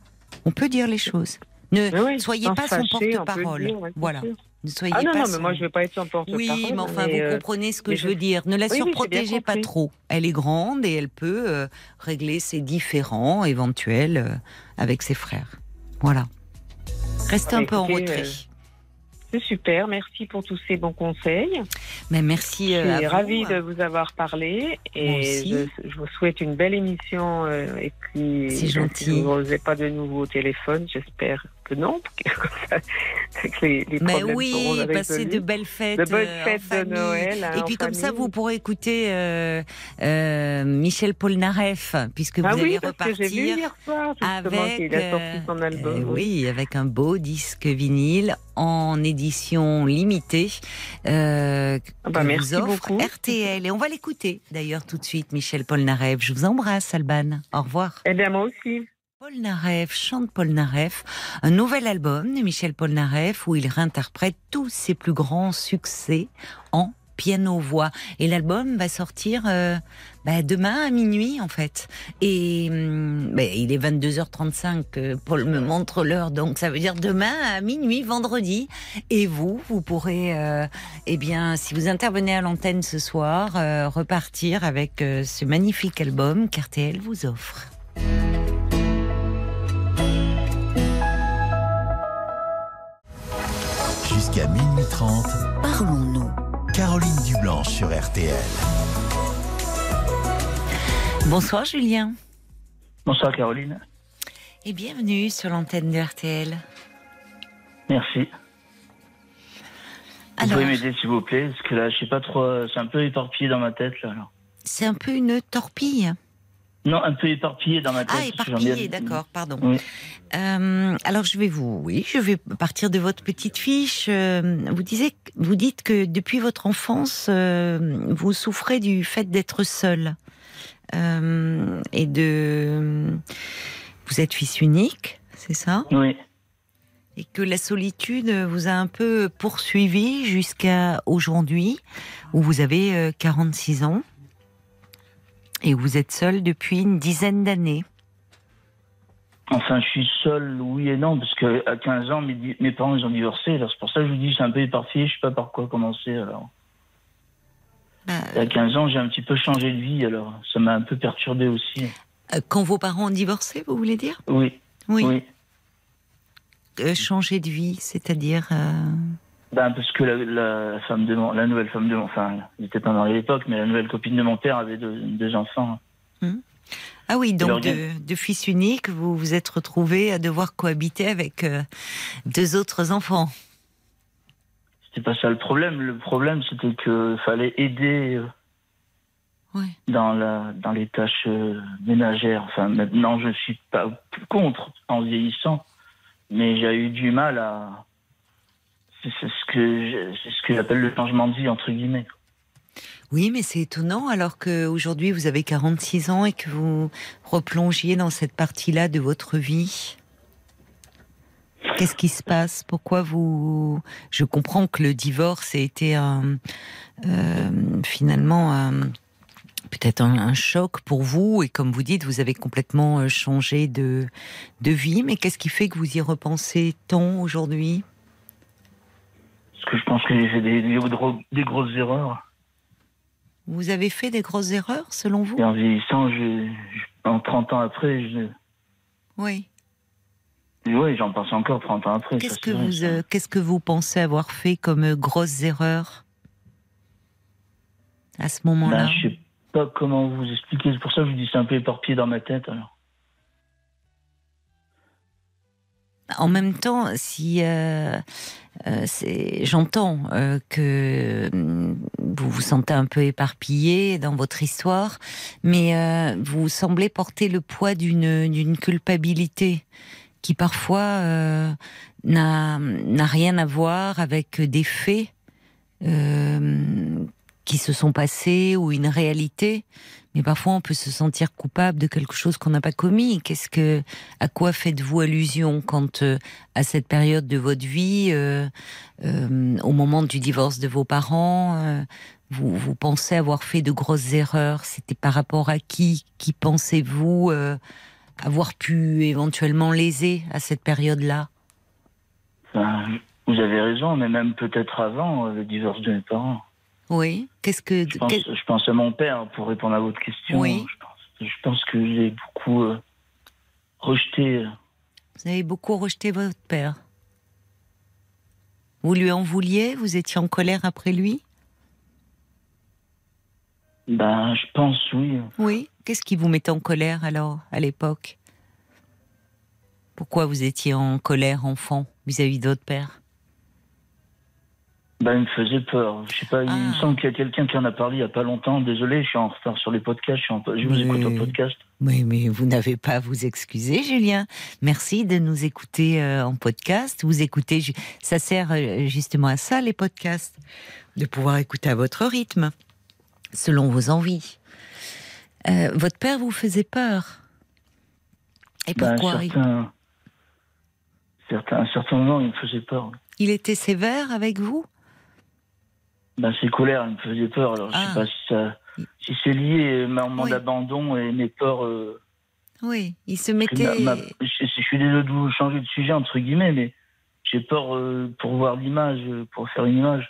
on peut dire les choses. Ne oui, soyez pas son porte-parole. dire, voilà. Ne soyez Ah non, pas non, son- mais moi je vais pas être son porte-parole. Oui, mais enfin, mais, vous euh, comprenez ce que je je- veux dire. Ne la Oui, oui, surprotégez pas trop. Elle est grande et elle peut euh, régler ses différends éventuels euh, avec ses frères. Voilà. Restez Ah, un peu en retrait. C'est super, merci pour tous ces bons conseils. Mais merci. Je à suis vous. ravie de vous avoir parlé et je, je vous souhaite une belle émission. et puis, C'est si vous n'osez pas de nouveau au téléphone, j'espère que non, que les, les Mais oui, passez résolus. de belles fêtes. De bonnes euh, en fêtes de. Noël, hein, Et puis comme ça, vous pourrez écouter euh, euh, Michel Polnareff, puisque vous Ah allez oui, que vu repartir hier soir justement avec, qu'il a sorti euh, son album. euh, oui, avec un beau disque vinyle en édition limitée euh, Ah bah, que merci vous offre beaucoup. RTL. Et on va l'écouter d'ailleurs tout de suite, Michel Polnareff. Je vous embrasse, Alban. Au revoir. Eh bien, moi aussi. Polnareff chante Polnareff, un nouvel album de Michel Polnareff où il réinterprète tous ses plus grands succès en piano-voix. Et l'album va sortir euh, bah, demain à minuit en fait. Et hum, bah, il est 22h35, euh, Paul me montre l'heure, donc ça veut dire demain à minuit, vendredi. Et vous, vous pourrez, euh, eh bien, si vous intervenez à l'antenne ce soir, repartir avec ce magnifique album qu'RTL vous offre. Parlons-nous. Caroline Dublanche sur RTL. Bonsoir Julien Bonsoir Caroline. et bienvenue sur l'antenne de RTL. Merci. Vous Alors, pouvez m'aider s'il vous plaît Parce que là, je sais pas trop. euh, C'est un peu éparpillé dans ma tête là. c'est un peu une torpille. Non, un peu éparpillé dans ma tête. Ah, j'en viens- éparpillé, d'accord, pardon. Oui. Euh, alors je vais vous, oui, je vais partir de votre petite fiche. Euh, Vous disiez, vous dites que depuis votre enfance, euh, vous souffrez du fait d'être seul Euh, et de, vous êtes fils unique, c'est ça? Oui. et que la solitude vous a un peu poursuivi jusqu'à aujourd'hui, où vous avez euh, 46 ans et vous êtes seul depuis une dizaine d'années. Enfin, je suis seul, oui et non, parce que à 15 ans, mes, parents ils ont divorcé. Alors c'est pour ça que je vous dis, c'est un peu éparpillé. Je sais pas par quoi commencer. Alors, Bah, à 15 ans, j'ai un petit peu changé de vie. Alors, ça m'a un peu perturbé aussi. euh, quand vos parents ont divorcé, vous voulez dire? Oui. Oui. Oui. Euh, changer de vie, c'est-à-dire. euh, Ben, parce que la, la femme de mon, la nouvelle femme de mon, enfin, pas à l'époque, mais la nouvelle copine de mon père avait deux, deux enfants. Ah oui, donc de, de fils unique, vous vous êtes retrouvé à devoir cohabiter avec euh, deux autres enfants. C'était pas ça le problème. Le problème, c'était qu'il fallait aider euh, Ouais. dans la, dans les tâches euh, ménagères. Enfin, maintenant, je suis pas contre en vieillissant, mais j'ai eu du mal à. C'est ce que j'appelle le changement de vie entre guillemets. Oui, mais c'est étonnant alors qu'aujourd'hui vous avez 46 ans et que vous replongiez dans cette partie-là de votre vie. Qu'est-ce qui se passe? Pourquoi vous Je comprends que le divorce a été euh, finalement peut-être un, choc pour vous et comme vous dites, vous avez complètement euh, changé de vie. Mais qu'est-ce qui fait que vous y repensez tant aujourd'hui? Parce que je pense que j'ai fait des, des, gros- des grosses erreurs. Vous avez fait des grosses erreurs selon vous? Et en vieillissant, je, je- en 30 ans après, je, Oui. oui, j'en pense encore 30 ans après. Qu'est-ce que c'est vous euh, qu'est-ce que vous pensez avoir fait comme euh, grosses erreurs? À ce moment-là? Ben, je sais pas comment vous expliquer. C'est pour ça que je vous dis c'est un peu éparpillé dans ma tête. Alors. En même temps, si euh, euh, j'entends euh, que hum, vous vous sentez un peu éparpillé dans votre histoire, mais euh, vous semblez porter le poids d'une culpabilité qui parfois n'a rien à voir avec des faits qui se sont passés ou une réalité. Mais parfois, on peut se sentir coupable de quelque chose qu'on n'a pas commis. Qu'est-ce que, à quoi faites-vous allusion quand, euh, à cette période de votre vie, euh, euh, au moment du divorce de vos parents, vous, pensez avoir fait de grosses erreurs? C'était par rapport à qui? Qui pensez-vous avoir pu éventuellement léser à cette période-là? Enfin, vous avez raison, mais même peut-être avant le divorce de mes parents. Oui. Qu'est-ce que Je pense, quel- je pense à mon père pour répondre à votre question. Oui. Je pense, je pense que j'ai beaucoup euh, rejeté. euh, Vous avez beaucoup rejeté votre père. Vous lui en vouliez? Vous étiez en colère après lui? Ben, je pense, oui. Oui. Qu'est-ce qui vous mettait en colère alors, à l'époque? Pourquoi vous étiez en colère, enfant, vis-à-vis de votre père? Ben, il me faisait peur. Je sais pas, il me Ah. semble qu'il y a quelqu'un qui en a parlé il y a pas longtemps. Désolé, je suis en retard sur les podcasts. Je, suis en- je vous Mais- écoute au podcast. Oui, mais vous n'avez pas à vous excuser, Julien. Merci de nous écouter euh, en podcast. Vous écoutez, ça sert euh, justement à ça, les podcasts, de pouvoir écouter à votre rythme, selon vos envies. Euh, votre père vous faisait peur. Et Ben, pourquoi certains, à un certain moment, il me faisait peur. il était sévère avec vous? Ben, ses colères, me faisait peur. Alors, je Ah. sais pas si ça, si c'est lié à mon Oui. abandon et mes peurs. euh, Oui, il se mettait. ma- ma- je, je suis désolé de vous changer de sujet entre guillemets, mais j'ai peur euh, pour voir l'image, euh, pour faire une image.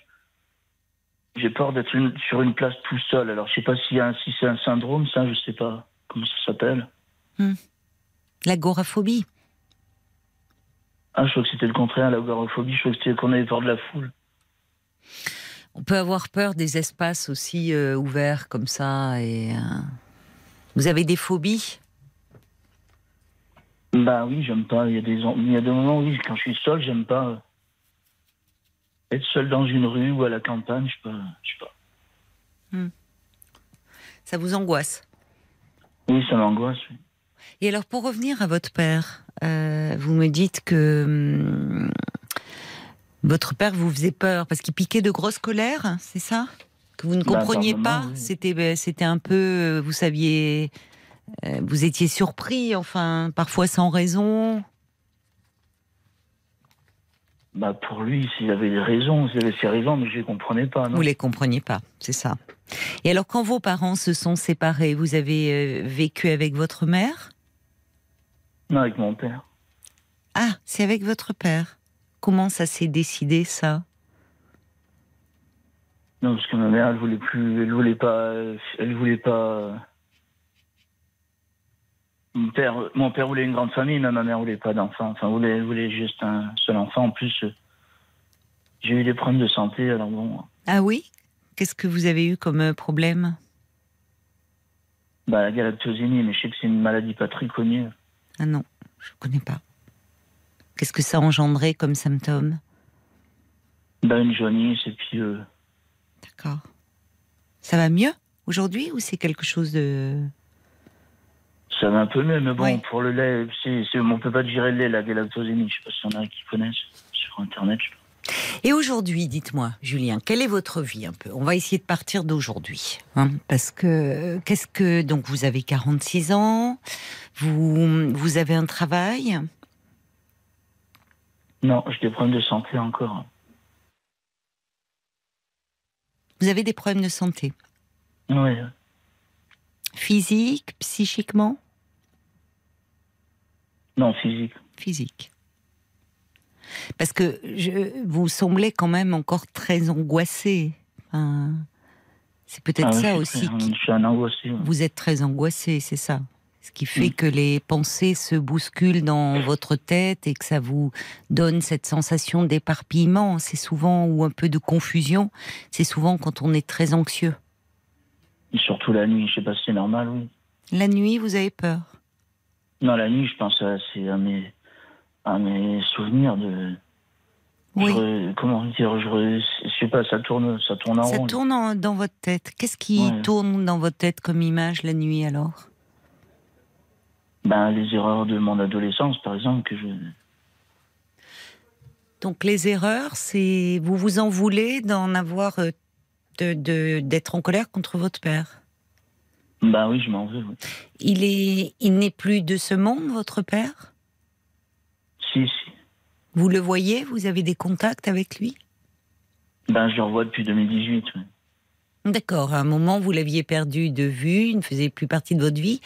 J'ai peur d'être sur une place tout seul. Alors, je sais pas un- si c'est un syndrome, ça, je sais pas comment ça s'appelle. L'agoraphobie. Ah, je crois que c'était le contraire, l'agoraphobie. Je crois que c'était qu'on avait peur de la foule. On peut avoir peur des espaces aussi euh, ouverts comme ça. Et euh, vous avez des phobies? Bah oui, j'aime pas. Il y a des, il y a des moments, oui, quand je suis seul, j'aime pas euh, être seul dans une rue ou à la campagne. Je sais pas. Je sais pas. Ça vous angoisse? Oui, ça m'angoisse. oui. Et alors, pour revenir à votre père, euh, vous me dites que hum, votre père vous faisait peur parce qu'il piquait de grosses colères, c'est ça? Que vous ne Bah, compreniez pas oui. C'était, ben, c'était un peu, euh, vous saviez, euh, vous étiez surpris, enfin, parfois sans raison. Bah pour lui, s'il avait des raisons, s'il avait ses raisons, mais je les comprenais pas. Non Vous les compreniez pas, c'est ça. Et alors, quand vos parents se sont séparés, vous avez euh, vécu avec votre mère? Non, avec mon père. Ah, c'est avec votre père. Comment ça s'est décidé ça? Non, parce que ma mère, elle voulait plus, elle voulait pas, elle voulait pas. Mon père, mon père voulait une grande famille, mais ma mère voulait pas d'enfant. Enfin, voulait, elle voulait juste un seul enfant. En plus, j'ai eu des problèmes de santé, alors bon. Ah oui? Qu'est-ce que vous avez eu comme euh, problème? Bah, la galactosémie, mais je sais que c'est une maladie pas très connue. Ah non, je ne connais pas. Qu'est-ce que ça engendrait comme symptômes? Bah, une jaunisse, et puis. euh, D'accord. Ça va mieux aujourd'hui ou c'est quelque chose de... ça va un peu mieux, mais bon, Oui. pour le lait, c'est, c'est- on peut pas digérer le lait, la galactosémie. Je sais pas s'il y en a qui connaissent sur Internet. Et aujourd'hui, dites-moi, Julien, quelle est votre vie un peu? On va essayer de partir d'aujourd'hui. hein, parce que, qu'est-ce que. Donc, vous avez 46 ans, vous, vous avez un travail? Non, j'ai des problèmes de santé encore. Vous avez des problèmes de santé Ouais. Physique, psychiquement Non, physique. Physique. Parce que je, vous semblez quand même encore très angoissé. Enfin, c'est peut-être Ah ça aussi. qui- Je suis un angoissé. Vous êtes très angoissé, c'est ça. Ce qui fait que les pensées se bousculent dans votre tête et que ça vous donne cette sensation d'éparpillement. C'est souvent, ou un peu de confusion, c'est souvent quand on est très anxieux. Et Surtout la nuit, je sais pas si c'est normal, oui. La nuit, vous avez peur? Non, la nuit, je pense à, c'est à, mes, à mes souvenirs de. Oui. je comment dire je, je sais pas, ça tourne, ça tourne en Ça rond. tourne en- dans votre tête. Qu'est-ce qui Ouais. tourne dans votre tête comme image la nuit alors? Ben, les erreurs de mon adolescence, par exemple, que je. Donc les erreurs, c'est vous vous en voulez d'en avoir, euh, de- de- d'être en colère contre votre père? Ben oui, je m'en veux. oui. Il est, il n'est plus de ce monde, votre père? Si, si. Vous le voyez? Vous avez des contacts avec lui? Ben, je le revois depuis 2018. oui. D'accord. À un moment, vous l'aviez perdu de vue, il ne faisait plus partie de votre vie,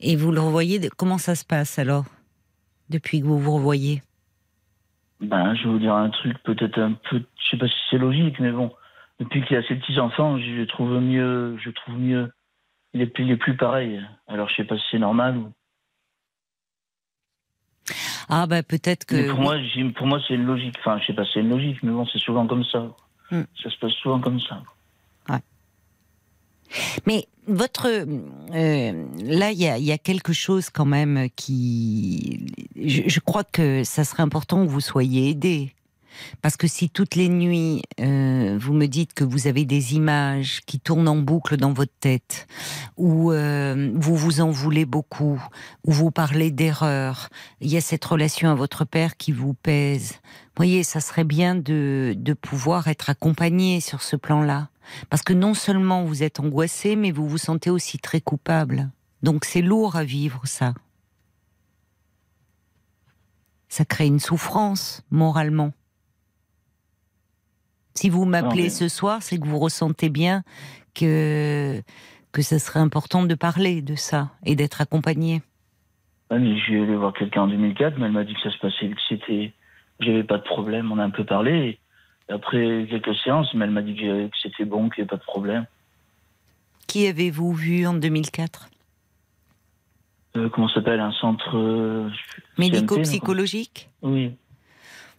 et vous le revoyez. de- Comment ça se passe alors depuis que vous vous revoyez? Ben, je vais vous dire un truc, peut-être un peu. Je sais pas si c'est logique, mais bon. Depuis qu'il a ses petits-enfants, je le trouve mieux. Je trouve mieux. Il est, plus- il est plus pareil. Alors, je sais pas si c'est normal ou. Ah bah peut-être que. Mais pour moi, pour moi, c'est une logique. Enfin, je sais pas si c'est une logique, mais bon, c'est souvent comme ça. Hmm. Ça se passe souvent comme ça. Mais votre euh, là, il y a, quelque chose quand même qui, je, crois que ça serait important que vous soyez aidé. Parce que si toutes les nuits, euh, vous me dites que vous avez des images qui tournent en boucle dans votre tête, où euh, vous vous en voulez beaucoup, où vous parlez d'erreurs, il y a cette relation à votre père qui vous pèse. Vous voyez, ça serait bien de pouvoir être accompagné sur ce plan-là. Parce que non seulement vous êtes angoissé, mais vous vous sentez aussi très coupable. Donc c'est lourd à vivre, ça. Ça crée une souffrance, moralement. Si vous m'appelez ce soir, c'est que vous ressentez bien que, que ce serait important de parler de ça et d'être accompagné. Mais je vais aller voir quelqu'un en 2004, mais elle m'a dit que ça se passait, que c'était, j'avais pas de problème. On a un peu parlé. Après quelques séances, mais elle m'a dit que, que c'était bon, qu'il n'y avait pas de problème. Qui avez-vous vu en 2004 Euh, comment s'appelle? Un centre euh, Médico-psychologique? Oui.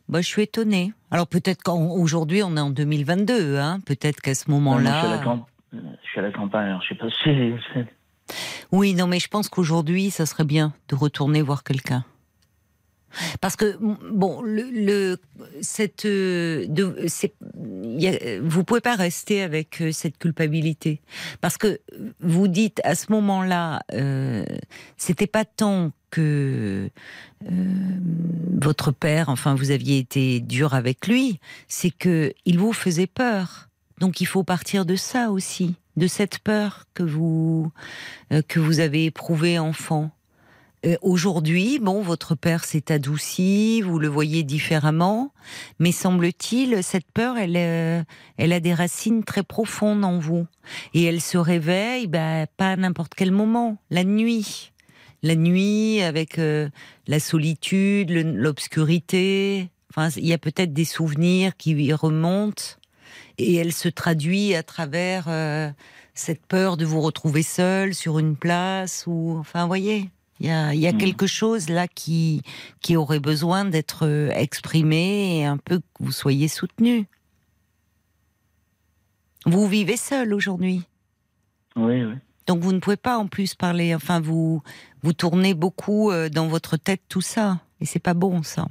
bah, Je suis étonnée. Alors peut-être qu'aujourd'hui on est en 2022, hein peut-être qu'à ce je, moment-là... je suis à la campagne, alors je sais pas si. Oui, non, mais je pense qu'aujourd'hui, ça serait bien de retourner voir quelqu'un. Parce que bon, le, cette euh, vous pouvez pas rester avec euh, cette culpabilité parce que vous dites à ce moment-là, euh, c'était pas tant que euh, votre père, enfin vous aviez été dur avec lui, c'est que il vous faisait peur. Donc il faut partir de ça aussi, de cette peur que vous que vous avez éprouvé enfant. Euh, Aujourd'hui, bon, votre père s'est adouci, vous le voyez différemment, mais semble-t-il, cette peur, elle, euh, elle a des racines très profondes en vous, et elle se réveille, bah, pas à n'importe quel moment, la nuit, la nuit avec euh, la solitude, l'obscurité. Enfin, il y a peut-être des souvenirs qui remontent, et elle se traduit à travers euh, cette peur de vous retrouver seul sur une place, ou enfin, voyez. Il y a, il y a Mhm. quelque chose là qui, qui aurait besoin d'être euh, exprimé et un peu que vous soyez soutenu. Vous vivez seul aujourd'hui Oui, oui. Donc vous ne pouvez pas en plus parler, enfin vous vous tournez beaucoup euh, dans votre tête tout ça et c'est pas bon ça.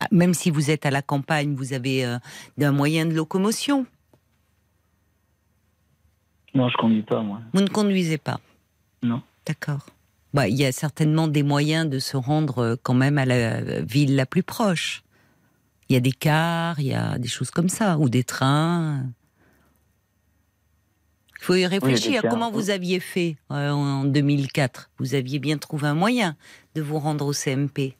Ah, Même si vous êtes à la campagne, vous avez euh, un moyen de locomotion. Non, je conduis pas, moi. Vous ne conduisez pas. Non. D'accord. Bah, il y a certainement des moyens de se rendre euh, quand même à la ville la plus proche. Il y a des cars, il y a des choses comme ça, ou des trains. Il faut y réfléchir. Comment vous aviez fait euh, en 2004 Vous aviez bien trouvé un moyen de vous rendre au CMP.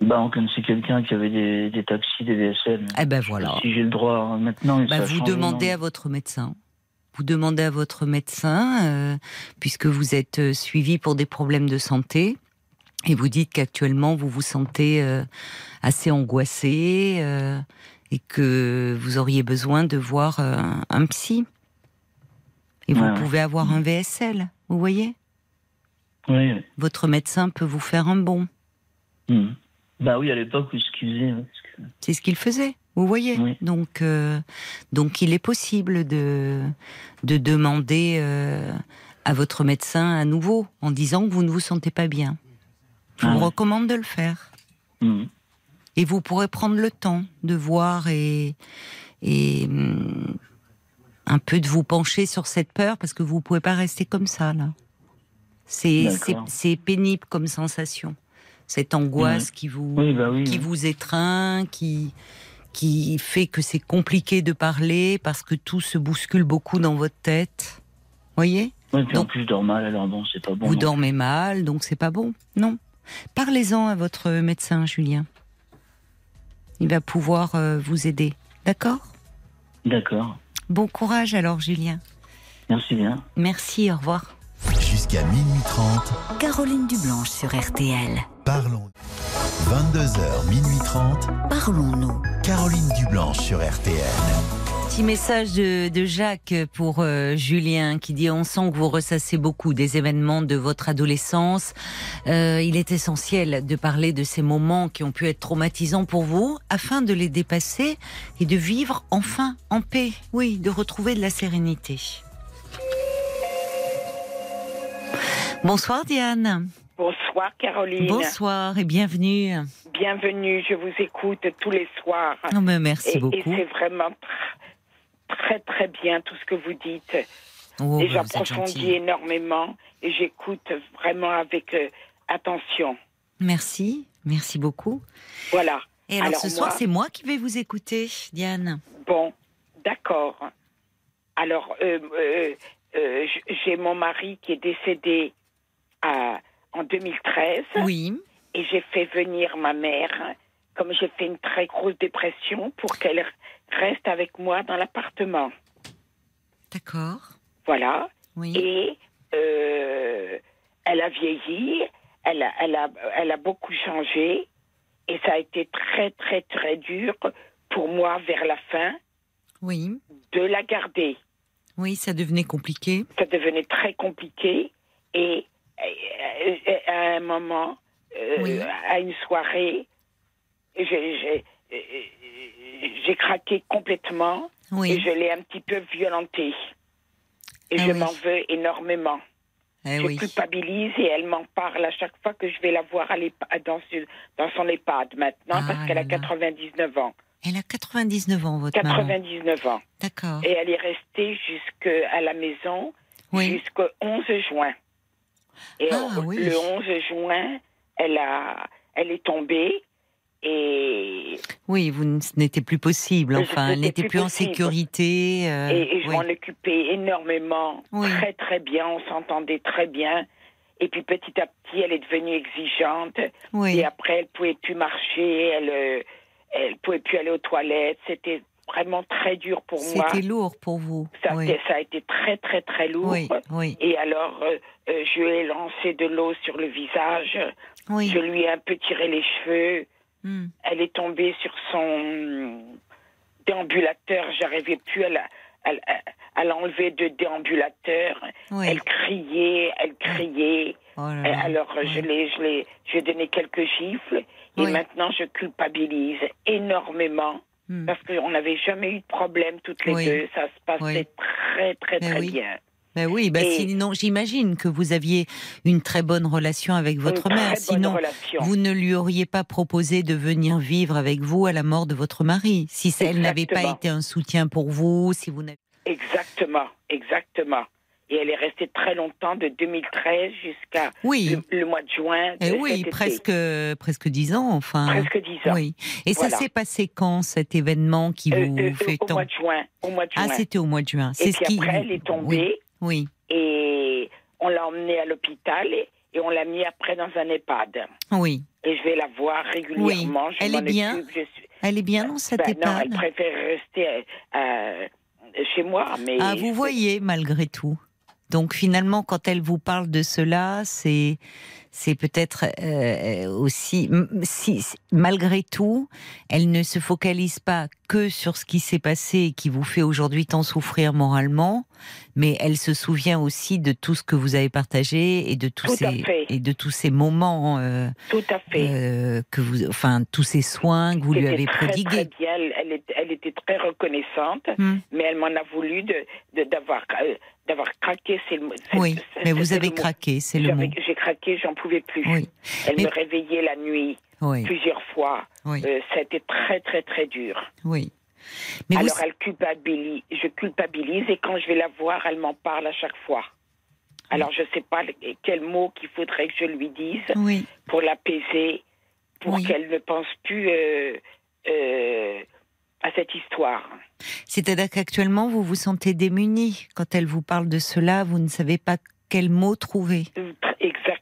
Bah, on connaissait quelqu'un qui avait des, des taxis, des VSN. Eh ben voilà. Si j'ai le droit maintenant, Bah, vous demandez à votre médecin. Vous demandez à votre médecin, euh, puisque vous êtes euh, suivi pour des problèmes de santé, et vous dites qu'actuellement vous vous sentez euh, assez angoissé euh, et que vous auriez besoin de voir un psy. Et vous Ouais, pouvez avoir un VSL, vous voyez? Oui, oui. Votre médecin peut vous faire un bon. Mhm. Bah oui, à l'époque, excusez. C'est ce qu'il faisait, vous voyez. Oui. Donc, euh, donc il est possible de, de demander euh, à votre médecin à nouveau en disant que vous ne vous sentez pas bien. Je Ah vous ouais. recommande de le faire. Mhm. Et vous pourrez prendre le temps de voir et, et hum, un peu de vous pencher sur cette peur parce que vous pouvez pas rester comme ça là. C'est pénible comme sensation. Cette angoisse qui vous Oui, bah oui. qui vous étreint, qui qui fait que c'est compliqué de parler parce que tout se bouscule beaucoup dans votre tête. Voyez Oui, puis en donc- plus, je dors mal, alors bon, c'est pas bon. Vous non. dormez mal, donc c'est pas bon. Non. Parlez-en à votre médecin, Julien. Il va pouvoir euh, vous aider. D'accord? D'accord. Bon courage alors, Julien. Merci bien. Merci, au revoir. Jusqu'à minuit 30, Caroline Dublanche sur RTL. parlons. 22h, minuit 30, Parlons-nous. Caroline Dublanche sur RTL. Petit message de, de Jacques pour euh, Julien qui dit on sent que vous ressassez beaucoup des événements de votre adolescence. Euh, il est essentiel de parler de ces moments qui ont pu être traumatisants pour vous afin de les dépasser et de vivre enfin en paix. Oui, de retrouver de la sérénité. Bonsoir Diane. Bonsoir Caroline. Bonsoir et bienvenue. Bienvenue, je vous écoute tous les soirs. Oh, mais merci et et beaucoup. c'est vraiment tr- très très bien tout ce que vous dites. Oh, et bah, êtes j'approfondis énormément et j'écoute vraiment avec euh, attention. Merci, merci beaucoup. Voilà. Et alors, Alors, ce soir, c'est moi qui vais vous écouter, Diane. Bon, d'accord. Alors, euh, euh, j'ai mon mari qui est décédé à- en 2013 Oui. et j'ai fait venir ma mère, comme j'ai fait une très grosse dépression, pour qu'elle reste avec moi dans l'appartement. D'accord. Voilà. Oui. Et euh, elle a vieilli, elle a, elle, a, elle a beaucoup changé, et ça a été très, très, très dur pour moi vers la fin Oui. de la garder. Oui, ça devenait compliqué. Ça devenait très compliqué, et à un moment, euh, Oui. à une soirée, j'ai- euh, craqué complètement et je l'ai un petit peu violenté. Et Ah je oui. m'en veux énormément. Eh je oui. culpabilise et elle m'en parle à chaque fois que je vais la voir à dans, ce- dans son EHPAD maintenant Ah parce qu'elle là a là. 99 ans. Elle a 99 ans, votre maman. 99 ans. D'accord. Et elle est restée jusqu'à la maison jusqu'au 11 juin. Et Ah, oui. le 11 juin, elle, a, elle est tombée et, Oui, vous n- ce n'était plus possible. Enfin, elle n'était plus plus en sécurité. euh, et, et je oui. m'en occupais énormément, Oui. très très bien, on s'entendait très bien. Et puis petit à petit, elle est devenue exigeante. Oui. Et après, elle pouvait plus marcher, elle, euh, elle pouvait plus aller aux toilettes. C'était vraiment très dur pour moi. C'était lourd pour vous. Ça, a été- ça a été très très très lourd. oui. Oui. Et alors, euh, euh, je lui ai lancé de l'eau sur le visage. Je lui ai un peu tiré les cheveux. Hmm. Elle est tombée sur son déambulateur. J'arrivais plus à la- à la- à l'enlever de déambulateur. Elle criait, elle criait. Oh là Et là. Alors, je Oui. l'ai, je l'ai, je lui ai donné quelques gifles. Et maintenant, je culpabilise énormément Hmm. Parce qu'on n'avait jamais eu de problème toutes les Oui. deux. Ça se passait Oui. très, très, Mais très oui. bien. Ben oui, ben Et- sinon, j'imagine que vous aviez une très bonne relation avec votre mère. Sinon, relation. vous ne lui auriez pas proposé de venir vivre avec vous à la mort de votre mari. Si elle n'avait pas été un soutien pour vous, si vous n'avez. Exactement, exactement. Et elle est restée très longtemps, de 2013 jusqu'à Oui. le, le mois de juin. de Eh cet oui, été. presque, presque dix ans, enfin. Presque 10 ans. Oui. Et Voilà. ça s'est passé quand cet événement qui Euh, vous euh, fait au tant mois de juin. Au mois de juin. Ah, c'était au mois de juin. et C'est ce puis qui. après, elle est tombée Oui. et on l'a emmenée à l'hôpital et, et on l'a mis après dans un EHPAD. Oui. Et je vais la voir régulièrement. Oui. je Elle est bien suis- Elle est bien dans cette Ben non, elle EHPAD? préfère rester euh, chez moi. Mais Ah, vous voyez, malgré tout. Donc finalement, quand elle vous parle de cela, c'est c'est peut-être euh, aussi si malgré tout, elle ne se focalise pas que sur ce qui s'est passé et qui vous fait aujourd'hui tant souffrir moralement, mais elle se souvient aussi de tout ce que vous avez partagé et de tous Tout ces et de tous ces moments euh, Tout à fait. euh, que vous, enfin tous ces soins que vous lui avez très, Très prodigués. bien. Elle, était, elle était très reconnaissante, Hmm. mais elle m'en a voulu de de- d'avoir euh, d'avoir craqué. C'est Oui, mais vous avez craqué, c'est le mot. J'ai craqué, j'en pouvais plus. Oui, Elle Mais- me réveillait la nuit oui, plusieurs fois. oui, Euh, ça a été très très très dur. oui. Mais vous, Alors elle culpabilise, je culpabilise et quand je vais la voir, elle m'en parle à chaque fois. Alors je sais pas quel mot qu'il faudrait que je lui dise pour l'apaiser, pour qu'elle ne pense plus euh, euh, à cette histoire. C'est-à-dire qu'actuellement, vous vous sentez démuni. Quand elle vous parle de cela, vous ne savez pas quel mot trouver.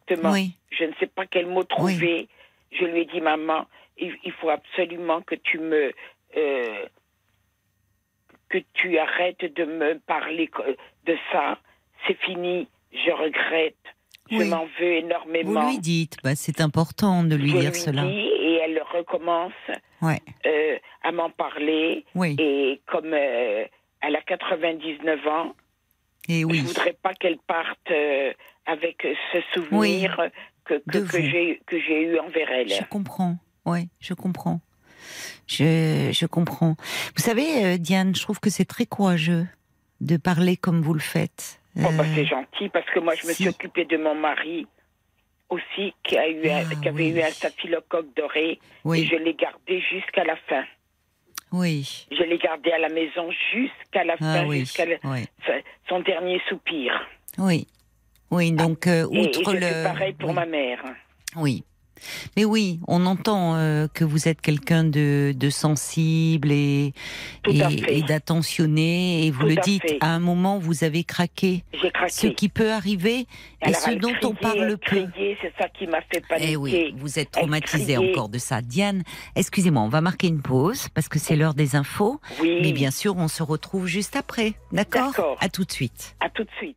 Exactement. Oui, Je ne sais pas quel mot trouver. Je lui ai dit, maman, il, il faut absolument que tu me... euh, que tu arrêtes de me parler de ça. C'est fini. Je regrette. Je Oui. m'en veux vous énormément. lui dites, bah, c'est important de lui je dire lui cela. dis et elle recommence Ouais. euh, à m'en parler. Oui, Et comme euh, elle a 99 ans, et oui. je voudrais pas qu'elle parte euh, avec ce souvenir que, que, que que j'ai eu envers elle. Je comprends. Oui, je comprends. Je, je comprends. Vous savez, euh, Diane, je trouve que c'est très courageux de parler comme vous le faites. Bon, bah, Euh, c'est gentil parce que moi je me si. suis occupée de mon mari aussi qui a eu un- Ah, qui avait oui. eu un staphylocoque doré et oui, je l'ai gardé jusqu'à la fin. oui. Je l'ai gardé à la maison jusqu'à la Ah fin, oui, jusqu'à oui, son dernier soupir. oui. Oui, donc, euh, Et, et outre le. pareil pour oui. ma mère. Oui. Mais oui, on entend euh, que vous êtes quelqu'un de, de sensible et, et, d'attentionné, et vous Tout le dites, à un moment, vous avez craqué. J'ai craqué. Ce qui peut arriver, et Alors, ce dont on parle peu. C'est ça qui m'a fait paniquer. Eh oui, vous êtes traumatisé encore de ça. Diane, excusez-moi, on va marquer une pause, parce que c'est l'heure des infos. Oui, Mais bien sûr, on se retrouve juste après. D'accord? D'accord. À tout de suite. à tout de suite.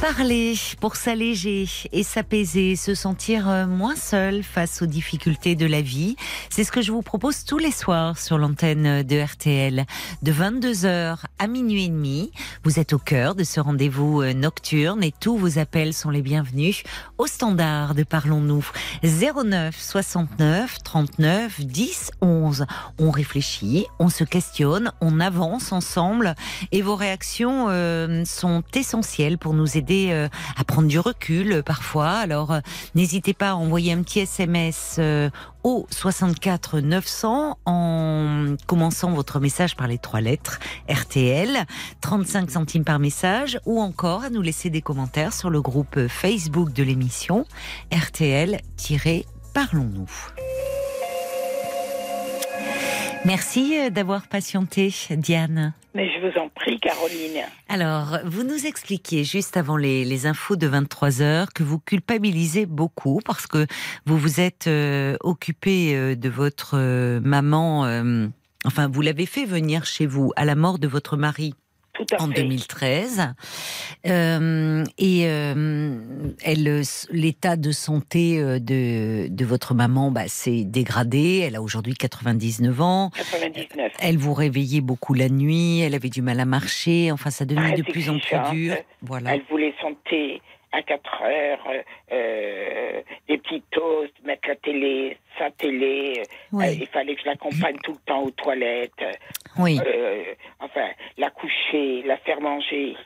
Parler pour s'alléger et s'apaiser, se sentir euh, moins seul face aux difficultés de la vie, c'est ce que je vous propose tous les soirs sur l'antenne de RTL. De 22h à minuit et demi, vous êtes au cœur de ce rendez-vous euh, nocturne et tous vos appels sont les bienvenus au standard de Parlons-nous. 09 69 39 10 11. On réfléchit, on se questionne, on avance ensemble et vos réactions euh, sont essentielles pour nous aider euh, à prendre du recul euh, parfois. Alors euh, n'hésitez pas à envoyer un petit SMS au 64 900 en commençant votre message par les trois lettres RTL, 35 centimes par message ou encore à nous laisser des commentaires sur le groupe Facebook de l'émission RTL-Parlons-nous. Merci euh, d'avoir patienté, Diane. Mais je vous en prie, Caroline. Alors, vous nous expliquiez juste avant les, les infos de 23 heures que vous culpabilisez beaucoup parce que vous vous êtes euh, occupé euh, de votre euh, maman. euh, enfin, vous l'avez fait venir chez vous à la mort de votre mari en fait. 2013. Euh, et euh, elle, l'état de santé euh, de, de votre maman bah, s'est dégradé. Elle a aujourd'hui 99 ans. 99. Elle vous réveillait beaucoup la nuit, elle avait du mal à marcher, enfin ça devenait de plus en plus dur. Voilà. Elle voulait son thé, à 4 heures, euh, des petits toasts, mettre la télé, sa télé. Oui. euh, il fallait que je l'accompagne tout le temps aux toilettes. Oui, euh, enfin, la coucher, la faire manger.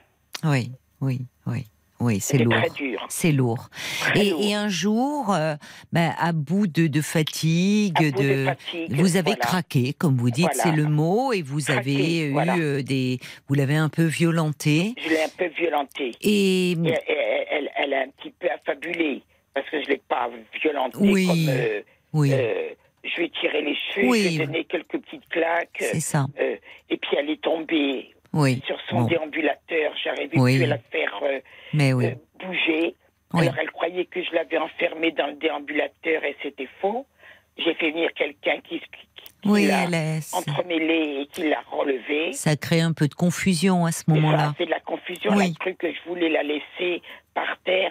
oui, oui, oui, oui, c'est lourd. très dur. C'est lourd. Et, lourd. et un jour, euh, ben, à bout de, de fatigue, À de de, fatigue, vous avez voilà. craqué, comme vous dites, Voilà. c'est le mot, et vous avez eu voilà. euh, des, vous l'avez un peu violenté. Je l'ai un peu violentée. Et Et elle, elle- a un petit peu affabulé parce que je l'ai pas violentée Oui. comme euh, oui, euh, je lui ai tiré les cheveux, Oui. je lui ai donné quelques petites claques c'est ça. euh, et puis elle est tombée Oui, sur son Bon. déambulateur. J'arrivais Oui. plus à la faire euh, mais euh, bouger. Alors elle croyait que je l'avais enfermée dans le déambulateur et c'était faux. J'ai fait venir quelqu'un qui, qui, Oui, l'a elle est- entremêlé et qui l'a relevé. ça crée un peu de confusion à ce ça moment-là. a fait de la confusion. Elle a cru que je voulais la laisser par terre,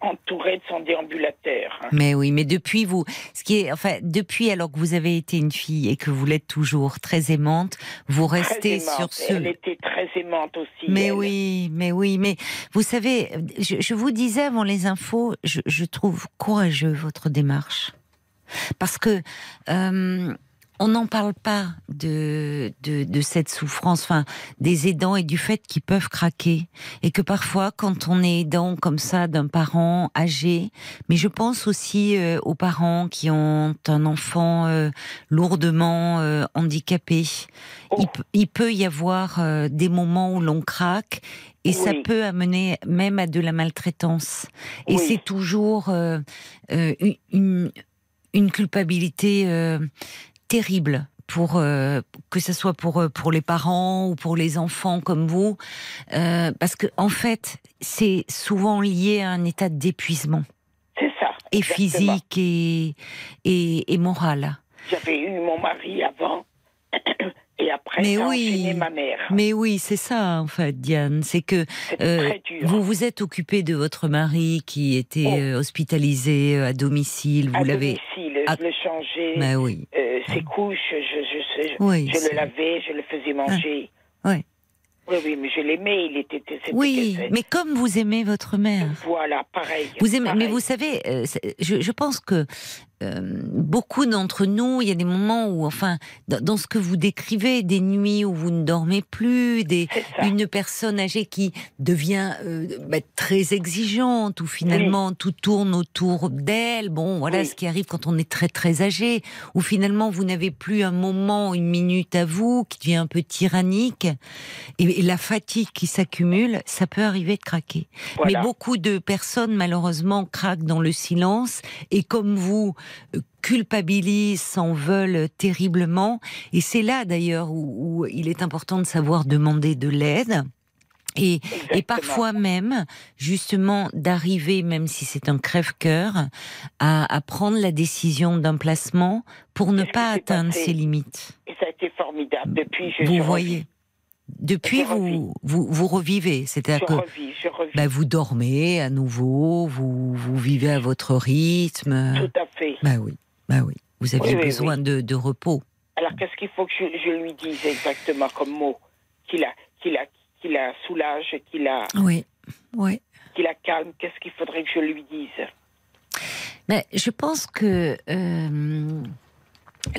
Entourée de son déambulateur. Mais oui, mais depuis vous, ce qui est, enfin, depuis alors que vous avez été une fille et que vous l'êtes toujours très aimante, vous restez aimante. sur ce. Elle était très aimante aussi. Mais elle. oui, mais oui, mais vous savez, je, je vous disais avant les infos, je, je trouve courageux votre démarche. Parce que euh, on n'en parle pas de, de, de cette souffrance, enfin, des aidants et du fait qu'ils peuvent craquer. Et que parfois, quand on est aidant comme ça d'un parent âgé, mais je pense aussi euh, aux parents qui ont un enfant euh, lourdement euh, handicapé. Il, peut- il peut y avoir euh, des moments où l'on craque et ça peut amener même à de la maltraitance. Et Oui. c'est toujours euh, une- une, une culpabilité euh, terrible pour euh, que ce soit pour euh, pour les parents ou pour les enfants comme vous, euh, parce que en fait c'est souvent lié à un état d'épuisement C'est ça. et exactement. physique et, et et moral. J'avais eu mon mari avant. Et après, Mais oui. ma mère. Mais oui, c'est ça en fait, Diane, c'est que euh, vous vous êtes occupé de votre mari qui était Oh. hospitalisé à domicile, vous l'avez. Ah. le changeais. Mais oui, euh, ses couches, je, je, je, oui, je c'est- le lavais, je le faisais manger. ouais. Oui, oui, mais je l'aimais, il était... c'était- oui, mais comme vous aimez votre mère. Voilà, pareil. Vous aimez, mais vous savez, euh, je pense que euh, beaucoup d'entre nous, il y a des moments où, enfin, dans, dans ce que vous décrivez, des nuits où vous ne dormez plus, des, une personne âgée qui devient euh, bah, très exigeante, où finalement tout tourne autour d'elle. Bon, voilà Oui. ce qui arrive quand on est très très âgé, où finalement vous n'avez plus un moment, une minute à vous, qui devient un peu tyrannique, et, et la fatigue qui s'accumule, ça peut arriver de craquer. Voilà. Mais beaucoup de personnes, malheureusement, craquent dans le silence et, comme vous, culpabilisent, s'en veulent terriblement. Et c'est là, d'ailleurs, où, où il est important de savoir demander de l'aide. Et, et parfois même, justement, d'arriver, même si c'est un crève-cœur, à, à prendre la décision d'un placement pour ne pas atteindre passé ses limites. Et ça a été formidable. Depuis, je, vous voyez. Depuis, vous, vous, vous revivez. C'est-à-dire Je que revis, je revis. bah, vous dormez à nouveau, vous, vous vivez à votre rythme. Tout à fait. Bah oui, bah oui. Vous aviez Oui, oui, besoin De, de repos. Alors, qu'est-ce qu'il faut que je, je lui dise exactement comme mot Qui la, qui la, qui la soulage, qui la, Oui, oui. qui la calme? Qu'est-ce qu'il faudrait que je lui dise? Mais je pense que euh,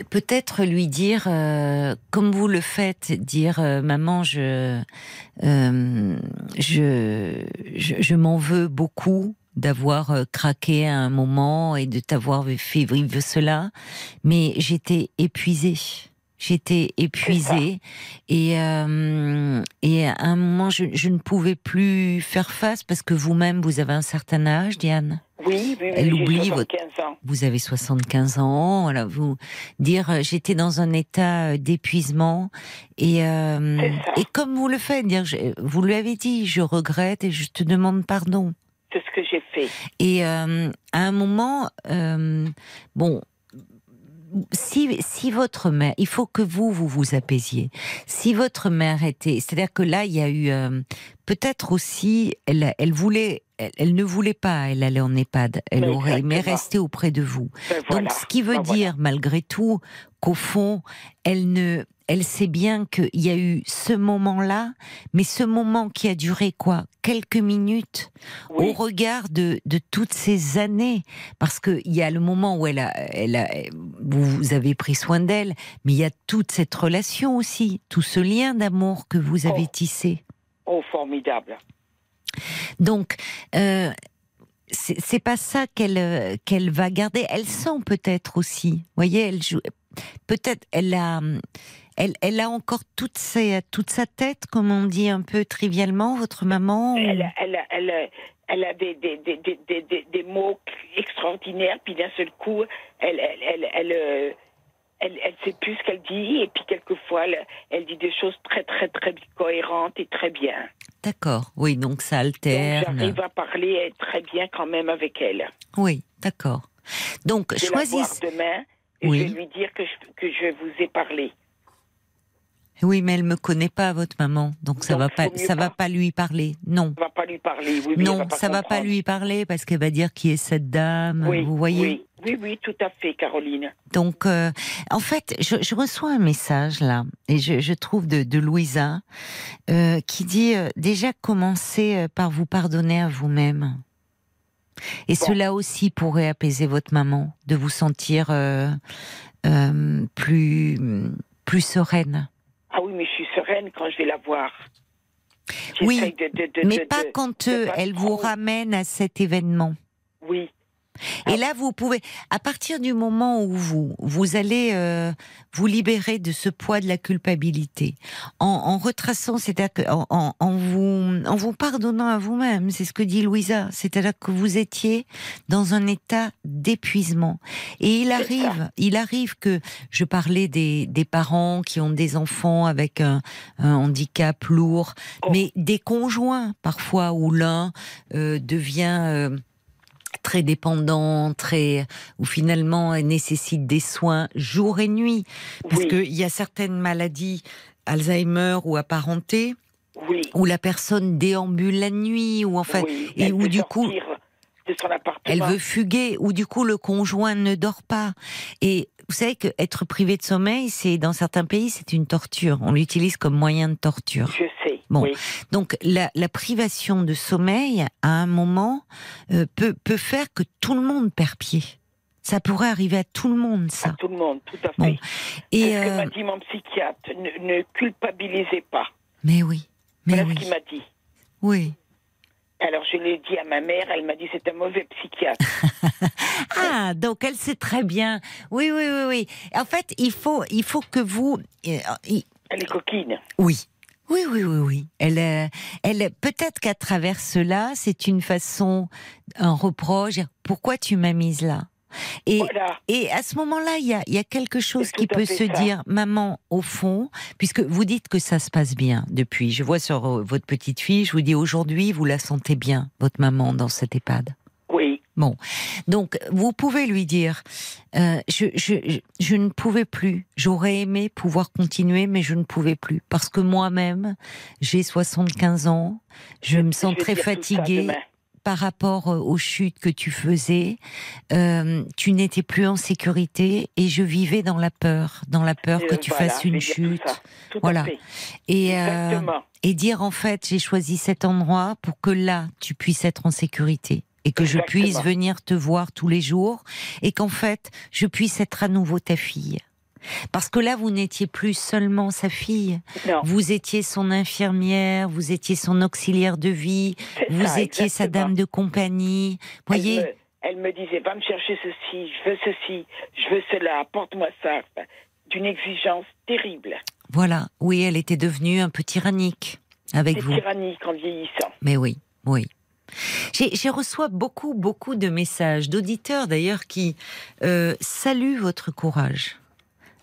peut-être lui dire, euh, comme vous le faites, dire euh, maman, je, euh, je, je, je m'en veux beaucoup d'avoir euh, craqué à un moment et de t'avoir fait vivre cela, mais j'étais épuisée. J'étais épuisée et, euh, et à un moment je, je ne pouvais plus faire face parce que vous-même vous avez un certain âge, Diane. Oui, oui, oui. Elle oublie 75 ans. Vous avez 75 ans, voilà, vous dire euh, j'étais dans un état euh, d'épuisement et euh, et comme vous le faites, dire vous lui avez dit je regrette et je te demande pardon. C'est ce que j'ai fait. Et euh, à un moment, euh, bon, si, si votre mère, il faut que vous, vous vous apaisiez. Si votre mère était, c'est-à-dire que là, il y a eu, euh, peut-être aussi, elle, elle voulait, elle, elle ne voulait pas, elle allait en EHPAD, elle Mais aurait aimé rester auprès de vous. Ben voilà. Donc, ce qui veut Ben voilà. dire, malgré tout, qu'au fond, elle ne, elle sait bien qu'il y a eu ce moment-là, mais ce moment qui a duré quoi? Quelques minutes Oui. au regard de, de toutes ces années. Parce qu'il y a le moment où elle a, elle a, vous avez pris soin d'elle, mais il y a toute cette relation aussi, tout ce lien d'amour que vous avez Oh. tissé. Oh, formidable. Donc, euh, c'est pas ça qu'elle euh, qu'elle va garder. Elle sent peut-être aussi. Voyez, elle joue. Peut-être elle a. Elle, elle a encore toute, ses, toute sa tête, comme on dit un peu trivialement, votre maman. Elle, a- elle, a- elle, a- elle a des, mots extraordinaires, puis d'un seul coup, elle, elle, elle, elle, euh, sait plus ce qu'elle dit, et puis quelquefois, elle, dit des choses très, très, très cohérentes et très bien. D'accord. Oui, donc ça alterne. j'arrive à parler très bien quand même avec elle. Oui, d'accord. Donc, choisissez. demain, et Oui. je vais lui dire que je, que je vous ai parlé. Oui, mais elle me connaît pas, votre maman, donc ça Donc, va pas, ça va pas. lui parler. Non, On va pas lui parler. Oui, non, va ça va pas comprendre. lui parler parce qu'elle va dire qui est cette dame. Oui, vous voyez. oui, oui, oui, tout à fait, Caroline. Donc, euh, en fait, je, je reçois un message là, et je, je trouve de, de Louisa, euh, qui dit euh, déjà commencez par vous pardonner à vous-même? Et Bon. cela aussi pourrait apaiser votre maman, de vous sentir plus plus sereine. Ah oui, mais je suis sereine quand je vais la voir. Oui, de- de- de- Mais pas quand elle vous ramène à cet événement. Oui, Et là, vous pouvez, à partir du moment où vous vous allez euh, vous libérer de ce poids de la culpabilité, en, en retraçant, c'est-à-dire en, en- en vous en vous pardonnant à vous-même, c'est ce que dit Louisa, c'est-à-dire que vous étiez dans un état d'épuisement. Et il arrive, il arrive que je parlais des, des parents qui ont des enfants avec un, un handicap lourd, Oh. mais des conjoints parfois où l'un euh, devient euh, très dépendant, très ou finalement elle nécessite des soins jour et nuit, parce oui, qu'il y a certaines maladies Alzheimer ou apparentées oui. où la personne déambule la nuit ou enfin oui. et où du coup de son elle veut fuguer ou du coup le conjoint ne dort pas et vous savez que être privé de sommeil c'est dans certains pays c'est une torture on l'utilise comme moyen de torture Je sais. Bon. Oui. donc la, la privation de sommeil à un moment euh, peut peut faire que tout le monde perd pied ça pourrait arriver à tout le monde À ça tout le monde, tout à fait. Bon. et ce que euh, m'a dit mon psychiatre. Ne, ne culpabilisez pas. mais oui mais Voilà oui ce qu'il m'a dit. oui Alors je l'ai dit à ma mère, elle m'a dit c'est un mauvais psychiatre. Ah, donc elle sait très bien. Oui, oui, oui, oui. En fait, il faut, il faut que vous. euh, Elle est coquine. oui. Oui, oui, oui, oui. Elle, euh, elle, peut-être qu'à travers cela, c'est une façon, un reproche. Pourquoi tu m'as mise là? Et, Voilà. et à ce moment-là, il y a, il y a quelque chose qui peut se ça. dire, maman, au fond, puisque vous dites que ça se passe bien depuis. Je vois sur euh, votre petite fille, je vous dis aujourd'hui, vous la sentez bien, votre maman, dans cette EHPAD. Oui. Donc, vous pouvez lui dire, euh, je, je, je, je ne pouvais plus. J'aurais aimé pouvoir continuer, mais je ne pouvais plus. Parce que moi-même, j'ai 75 ans, je me sens très fatiguée par rapport euh, aux chutes que tu faisais. Euh, tu n'étais plus en sécurité et je vivais dans la peur, dans la peur que tu voilà, fasses une tout chute. Tout Voilà. euh, et dire en fait, j'ai choisi cet endroit pour que là, tu puisses être en sécurité et que je puisse venir te voir tous les jours et qu'en fait, je puisse être à nouveau ta fille. Parce que là, vous n'étiez plus seulement sa fille, Non. vous étiez son infirmière, vous étiez son auxiliaire de vie, vous ça, étiez sa dame de compagnie. Elle Voyez, me, elle me disait, va me chercher ceci, je veux ceci, je veux cela, apporte-moi ça. D'une exigence terrible. voilà, oui, elle était devenue un peu tyrannique avec vous. tyrannique en vieillissant. Mais oui, oui. J'ai reçois beaucoup, beaucoup de messages d'auditeurs d'ailleurs qui euh, saluent votre courage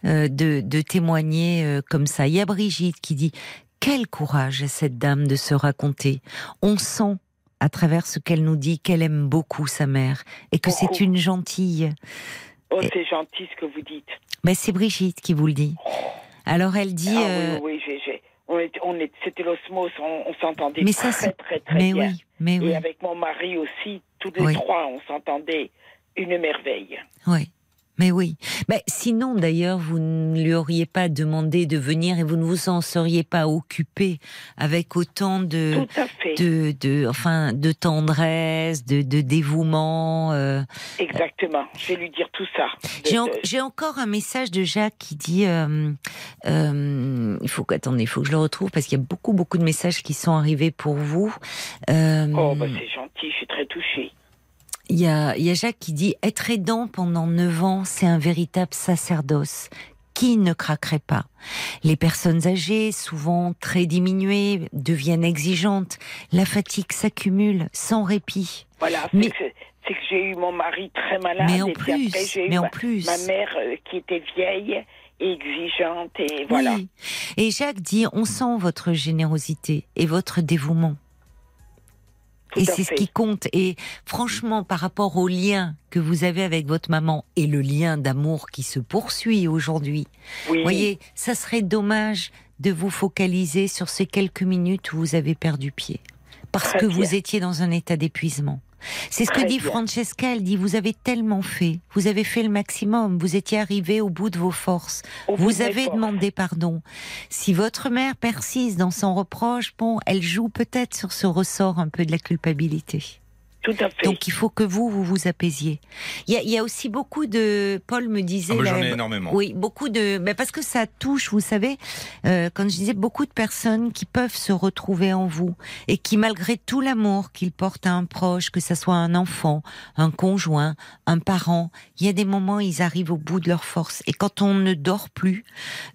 euh, de, de témoigner euh, comme ça. Il y a Brigitte qui dit quel courage à cette dame de se raconter. On sent à travers ce qu'elle nous dit qu'elle aime beaucoup sa mère et que c'est une gentille. Oh, c'est gentil ce que vous dites. Mais c'est Brigitte qui vous le dit. Alors elle dit. ah oui, on est, on est, c'était l'osmose, on, on s'entendait Mais ça, très, c'est- très, très mais bien. oui, mais Et oui, avec mon mari aussi, tous les Oui. trois, on s'entendait une merveille. oui. Mais oui. Mais sinon, d'ailleurs, vous ne lui auriez pas demandé de venir et vous ne vous en seriez pas occupé avec autant de, de, de, enfin, de tendresse, de, de dévouement. euh. Exactement. Je vais lui dire tout ça. J'ai en- de- encore un message de Jacques qui dit, euh, euh, il faut attendez, il faut que je le retrouve parce qu'il y a beaucoup, beaucoup de messages qui sont arrivés pour vous. Euh, Oh, bah, c'est gentil, je suis très touchée. Il y a, il y a Jacques qui dit être aidant pendant 9 ans, c'est un véritable sacerdoce. Qui ne craquerait pas Les personnes âgées, souvent très diminuées, deviennent exigeantes. La fatigue s'accumule sans répit. Voilà, c'est Mais- que, c'est que j'ai eu mon mari très malade. Mais en et puis plus, après, j'ai eu en ma, plus. ma mère euh, qui était vieille exigeante. Et voilà. Oui. Et Jacques dit on sent votre générosité et votre dévouement. Tout Et c'est ce qui compte. Et franchement, par rapport au lien que vous avez avec votre maman et le lien d'amour qui se poursuit aujourd'hui, Oui. Voyez, ça serait dommage de vous focaliser sur ces quelques minutes où vous avez perdu pied. Parce Très que bien. vous étiez dans un état d'épuisement. C'est ce que dit bien. Francesca, elle dit, vous avez tellement fait, vous avez fait le maximum, vous étiez arrivé au bout de vos forces, Au vous avez forces. demandé pardon. Si votre mère persiste dans son reproche, bon, elle joue peut-être sur ce ressort un peu de la culpabilité. Tout à fait. Donc il faut que vous, vous vous apaisiez. Il y a, il y a aussi beaucoup de... Paul me disait... Ah, bah, J'en là, ai énormément. oui, beaucoup de. Ben parce que ça touche, vous savez, euh, quand je disais beaucoup de personnes qui peuvent se retrouver en vous et qui, malgré tout l'amour qu'ils portent à un proche, que ça soit un enfant, un conjoint, un parent, il y a des moments où ils arrivent au bout de leur force. Et quand on ne dort plus,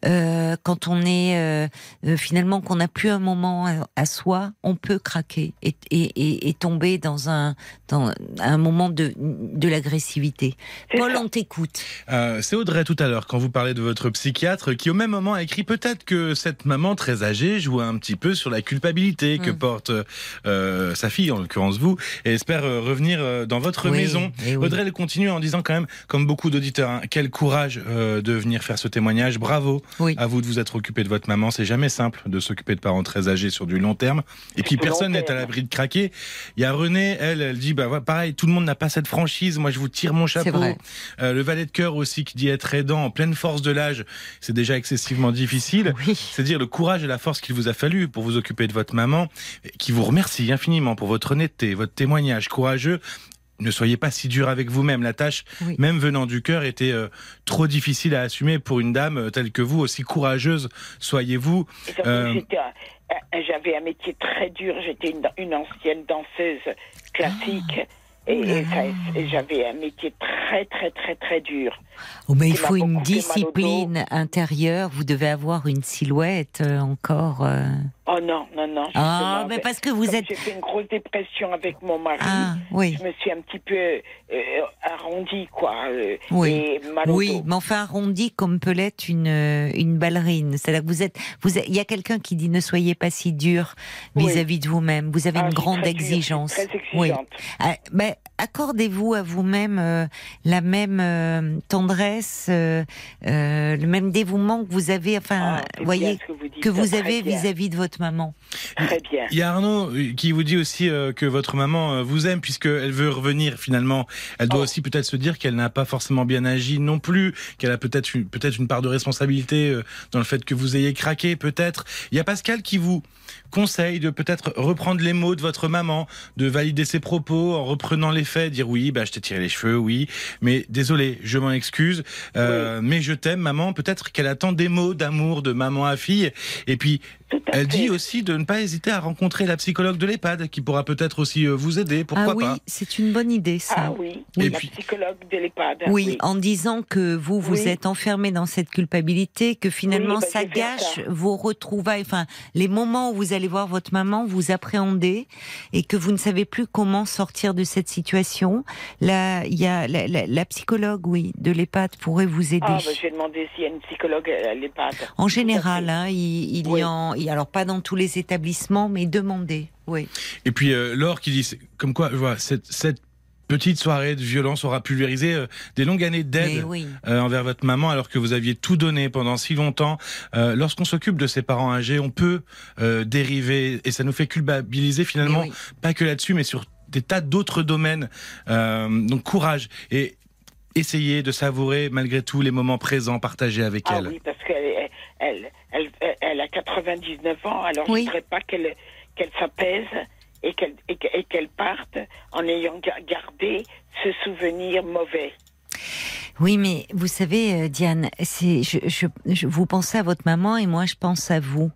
euh, quand on est euh, euh, finalement qu'on n'a plus un moment à, à soi, on peut craquer et, et, et, et tomber dans un dans un moment de de l'agressivité. C'est Paul, ça. on t'écoute. Euh, c'est Audrey tout à l'heure quand vous parlez de votre psychiatre qui au même moment a écrit peut-être que cette maman très âgée joue un petit peu sur la culpabilité que Mm. porte euh, sa fille en l'occurrence vous et espère euh, revenir euh, dans votre Oui, maison. eh oui. Audrey elle continue en disant quand même comme beaucoup d'auditeurs hein, quel courage euh, de venir faire ce témoignage. Bravo Oui. à vous de vous être occupé de votre maman. C'est jamais simple de s'occuper de parents très âgés sur du long terme. Et puis personne n'est à l'abri de craquer. Il y a René, elle, elle dit bah voilà, pareil, tout le monde n'a pas cette franchise. Moi je vous tire mon chapeau. vrai. Euh, le valet de cœur aussi qui dit être aidant en pleine force de l'âge, c'est déjà excessivement difficile. Oui. C'est dire le courage et la force qu'il vous a fallu pour vous occuper de votre maman, qui vous remercie infiniment pour votre honnêteté, votre témoignage courageux. Ne soyez pas si dur avec vous-même. La tâche, Oui. même venant du cœur, était euh, trop difficile à assumer pour une dame euh, telle que vous, aussi courageuse soyez-vous. Euh, J'avais un métier très dur. J'étais une, une ancienne danseuse classique. Et, et ça- et j'avais un métier très, très, très, très dur. Oh, mais il faut une discipline intérieure. Vous devez avoir une silhouette euh, encore. euh. Oh non, non, non. Ah, mais ben, parce que vous comme êtes. J'ai fait une grosse dépression avec mon mari. Ah, oui. Je me suis un petit peu euh, arrondie, quoi. Oui. Et Oui, mais enfin arrondi comme peut l'être une une ballerine. C'est-à-dire que vous êtes, vous êtes- il y a quelqu'un qui dit ne soyez pas si dur Oui. vis-à-vis de vous-même. Vous avez Ah, une grande très dure, exigence. Très Oui. exigeante. Ah, ben, accordez-vous à vous-même euh, la même euh, tendresse, euh, euh, le même dévouement que vous avez, enfin, Ah, voyez, que vous, que avez vis-à-vis de votre maman. Très bien. Il y a Arnaud qui vous dit aussi euh, que votre maman vous aime puisqu'elle veut revenir finalement. Elle doit Oh. aussi peut-être se dire qu'elle n'a pas forcément bien agi non plus, qu'elle a peut-être une, peut-être une part de responsabilité euh, dans le fait que vous ayez craqué peut-être. Il y a Pascal qui vous conseille de peut-être reprendre les mots de votre maman, de valider ses propos en reprenant les faits, dire oui, bah, je t'ai tiré les cheveux, oui, mais désolé, je m'en excuse, euh, mais je t'aime maman, peut-être qu'elle attend des mots d'amour de maman à fille, et puis elle fait. dit aussi de ne pas hésiter à rencontrer la psychologue de l'EHPAD qui pourra peut-être aussi euh, vous aider, pourquoi ah oui, pas. c'est une bonne idée ça. Ah oui, Et la puis- psychologue de l'EHPAD. Oui, en disant que vous, vous Oui. êtes enfermé dans cette culpabilité, que finalement Oui, bah, ça gâche ça. vos retrouvailles, enfin, les moments où vous allez voir votre maman, vous appréhendez et que vous ne savez plus comment sortir de cette situation. Là, il y a la, la- la psychologue, oui, de l'EHPAD pourrait vous aider. Ah, bah, j'ai demandé s'il y a une psychologue à l'EHPAD. en général, hein, il, il y Oui. en, alors pas dans tous les établissements, mais demandez, oui. Et puis euh, Laure qui dit, comme quoi, je vois, cette, cette petite soirée de violence aura pulvérisé euh, des longues années d'aide. oui. euh, envers votre maman alors que vous aviez tout donné pendant si longtemps. Euh, Lorsqu'on s'occupe de ses parents âgés, on peut euh, dériver et ça nous fait culpabiliser finalement, oui. pas que là-dessus, mais sur des tas d'autres domaines. Euh, donc courage. Et essayez de savourer malgré tout les moments présents partagés avec Ah elle. oui, parce qu'elle elle, elle, elle, elle a 99 ans, alors Oui. je ne voudrais pas qu'elle qu'elle s'apaise et qu'elle et que- et qu'elle parte en ayant ga- gardé ce souvenir mauvais. Oui, mais vous savez, euh, Diane, c'est, je, je, je- vous pensez à votre maman et moi je pense à vous.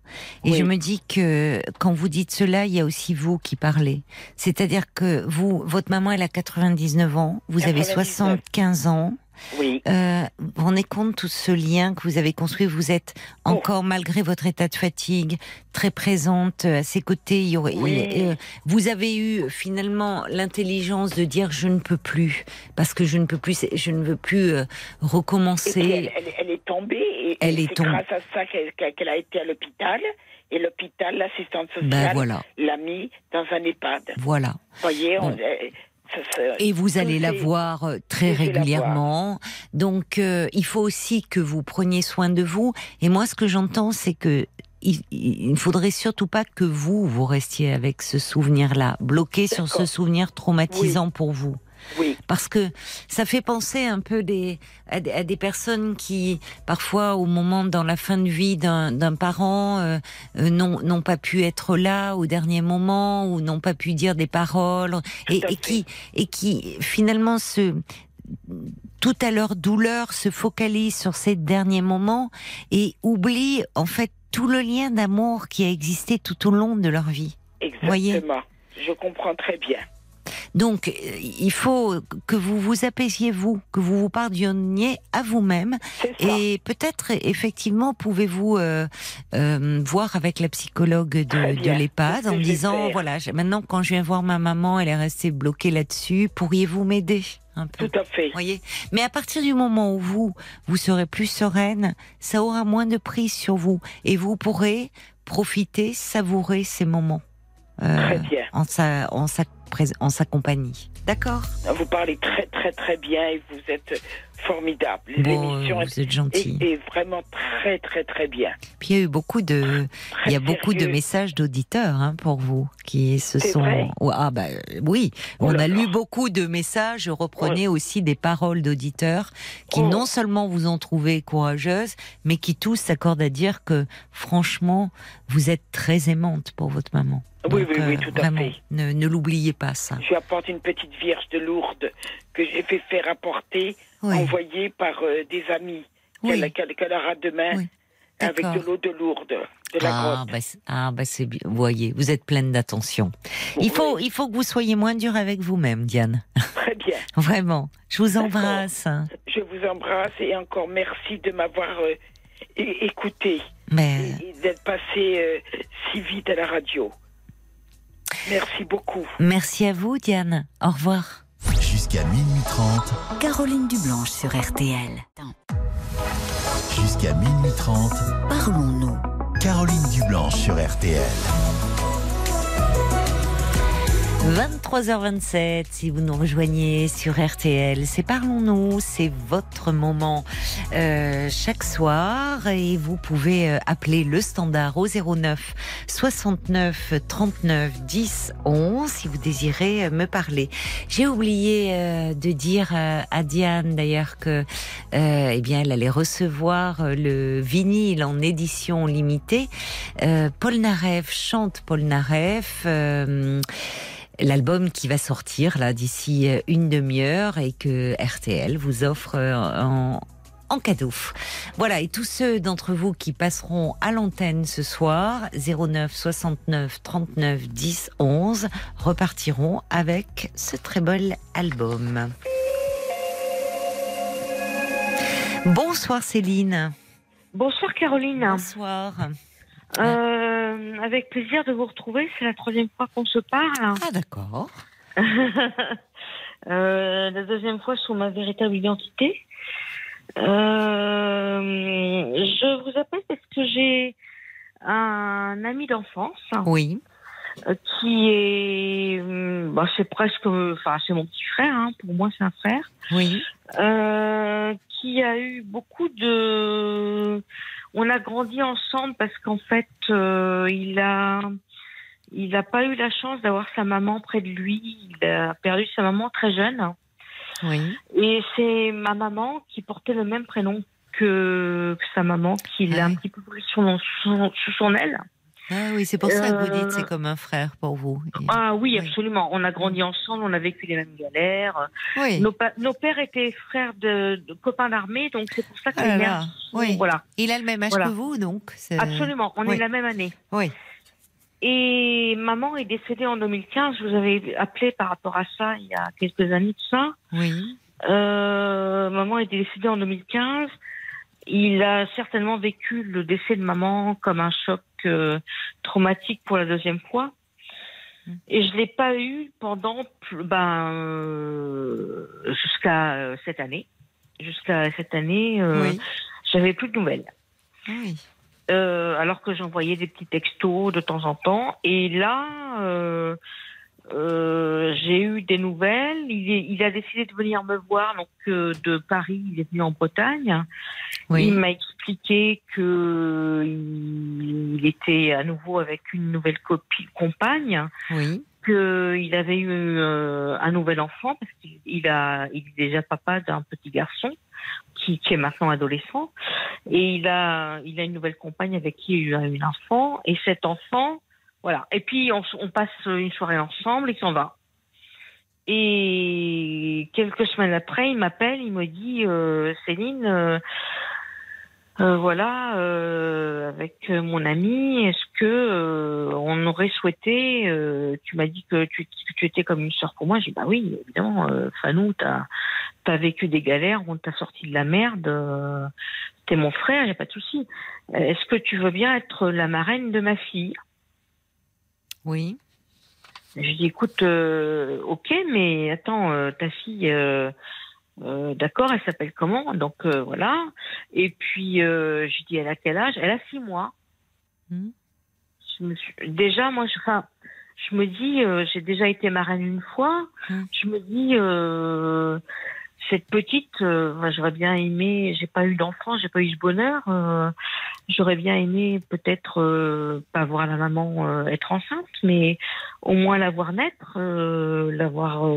Et Oui. je me dis que quand vous dites cela, il y a aussi vous qui parlez. C'est-à-dire que vous, votre maman, elle a 99 ans, vous avez 99. 75 ans. Oui, Euh, vous vous rendez compte tout ce lien que vous avez construit Vous êtes Oh. encore, malgré votre état de fatigue, très présente euh, à ses côtés. Il y aurait, Oui. il- euh, vous avez eu finalement l'intelligence de dire je ne peux plus parce que je ne peux plus, je ne veux plus euh, et recommencer. elle, elle- elle est tombée et, Elle et est c'est tombée. grâce à ça qu'elle a été à l'hôpital et l'hôpital, l'assistante Ben sociale, voilà, l'a mis dans un EHPAD. voilà. Vous voyez, on- Bon. Et vous allez la voir euh, très régulièrement. Donc, euh, il faut aussi que vous preniez soin de vous. Et moi, ce que j'entends, c'est que il, ne faudrait surtout pas que vous vous restiez avec ce souvenir-là, bloqué sur ce souvenir traumatisant pour vous. Oui, Parce que ça fait penser un peu des, à, des, à des personnes qui, parfois, au moment dans la fin de vie d'un parent, euh, euh, n'ont pas pu être là au dernier moment ou n'ont pas pu dire des paroles et, et qui et qui finalement se tout à leur douleur se focalisent sur ces derniers moments et oublient en fait tout le lien d'amour qui a existé tout au long de leur vie. Voyez? exactement. Je comprends très bien. Donc, euh, il faut que vous vous apaisiez vous, que vous vous pardonniez à vous-même, et peut-être effectivement pouvez-vous euh, euh, voir avec la psychologue de, de l'EHPAD en disant voilà, maintenant quand je viens voir ma maman, elle est restée bloquée là-dessus, pourriez-vous m'aider un peu? Tout à fait. voyez? Mais à partir du moment où vous, vous serez plus sereine, ça aura moins de prise sur vous. Et vous pourrez profiter, savourer ces moments euh, Très bien. en, sa, en, sa, en sa compagnie. D'accord Vous parlez très très très bien et vous êtes formidable. Bon, euh, vous êtes gentil. est vraiment très très très bien. Puis il y a eu beaucoup de, Très il y a beaucoup de messages d'auditeurs hein, pour vous qui se sont. vrai Oh, ah bah oui, Oh on a lu beaucoup de messages. Je reprenais aussi des paroles d'auditeurs qui Oh. non seulement vous ont trouvé courageuse, mais qui tous s'accordent à dire que franchement, vous êtes très aimante pour votre maman. Oui, oui, oui, euh, tout à fait. Ne, ne l'oubliez pas ça. Je apporte une petite vierge de Lourdes que j'ai fait faire apporter, Oui. envoyée par euh, des amis Oui. qu'elle qu'elle- qu'elle aura demain avec de l'eau de Lourdes, de la Ah grotte. bah, c'est- ah bah c'est bien. Vous voyez, vous êtes pleine d'attention. Il faut, il faut que vous soyez moins dur avec vous-même, Diane. Très bien. Vraiment. Je vous embrasse. Je vous embrasse et encore merci de m'avoir euh, écouté Mais et, et d'être passé euh, si vite à la radio. Merci beaucoup. merci à vous, Diane. Au revoir. Jusqu'à minuit 30. Caroline Dublanche sur RTL. Jusqu'à minuit 30. Parlons-nous. Caroline Dublanche sur RTL. 23h27, si vous nous rejoignez sur RTL, c'est Parlons-nous, c'est votre moment euh, chaque soir et vous pouvez euh, appeler le standard au 09 69 39 10 11 si vous désirez euh, me parler. J'ai oublié de dire à Diane d'ailleurs que eh bien elle allait recevoir le vinyle en édition limitée. Paul Naref chante Paul Naref. L'album qui va sortir là d'ici euh, une demi-heure et que RTL vous offre euh, en, en cadeau. Voilà, et tous ceux d'entre vous qui passeront à l'antenne ce soir, 09 69 39 10 11, repartiront avec ce très bel album. Bonsoir Céline. Bonsoir Caroline. Bonsoir. Euh, avec plaisir de vous retrouver. C'est la troisième fois qu'on se parle. Ah d'accord. Euh, la deuxième fois sous ma véritable identité. Euh, je vous appelle parce que j'ai un ami d'enfance Oui. euh, qui est, hum, bah, c'est presque, enfin c'est mon petit frère. hein. Pour moi, c'est un frère. Oui. Euh, qui a eu beaucoup de. On a grandi ensemble parce qu'en fait, euh, il a, il n'a pas eu la chance d'avoir sa maman près de lui. Il a perdu sa maman très jeune. Oui. Et c'est ma maman qui portait le même prénom que, que sa maman, qui l'a Ah un petit peu pris sous son, son aile. Ah oui, c'est pour ça que vous dites Euh, c'est comme un frère pour vous. Ah oui, Oui. absolument. On a grandi ensemble, on a vécu les mêmes galères. Oui. Nos, pères étaient frères de, de copains d'armée, donc c'est pour ça que Ah les mères oui. Voilà, Il a le même âge Voilà. que vous, donc. absolument. On oui. est la même année. Oui. Et maman est décédée en 2015. Je vous avais appelé par rapport à ça il y a quelques années de ça. Oui. Euh, maman est décédée en 2015. Il a certainement vécu le décès de maman comme un choc euh, traumatique pour la deuxième fois. Mm. Et je l'ai pas eu pendant ben euh, jusqu'à euh, cette année. Jusqu'à cette année, euh, Oui. j'avais plus de nouvelles. Oui. Euh, alors que j'envoyais des petits textos de temps en temps. Et là, euh, euh, j'ai eu des nouvelles. Il, est- il a décidé de venir me voir. Donc euh, de Paris, il est venu en Bretagne. Oui. Il m'a expliqué que il, il était à nouveau avec une nouvelle copine, compagne, Oui. qu'il avait eu euh, un nouvel enfant parce qu'il il a, il est déjà papa d'un petit garçon qui, qui est maintenant adolescent, et il a, il a une nouvelle compagne avec qui il a eu un enfant, et cet enfant, voilà. Et puis on, on passe une soirée ensemble, il s'en va. Et quelques semaines après, il m'appelle, il me dit euh, Céline, euh, euh, voilà, euh, avec mon ami, est-ce que euh, on aurait souhaité euh, Tu m'as dit que tu, que tu étais comme une sœur pour moi. J'ai dit bah oui, évidemment, Fanou, t'as as vécu des galères, on t'a sorti de la merde. T'es mon frère, y a pas de souci. Est-ce que tu veux bien être la marraine de ma fille? Oui. Je dis écoute, euh, ok, mais attends, euh, ta fille, euh, euh, d'accord, elle s'appelle comment? Donc euh, voilà. Et puis euh, je dis elle a quel âge? Elle a six mois. Mhm. Je me suis... Déjà, moi, je, enfin, je me dis, euh, j'ai déjà été marraine une fois. Mhm. Je me dis, euh, cette petite, euh, j'aurais bien aimé. J'ai pas eu d'enfant, j'ai pas eu ce bonheur. euh, j'aurais bien aimé peut-être euh, pas voir la maman être enceinte, mais au moins la voir naître, la voir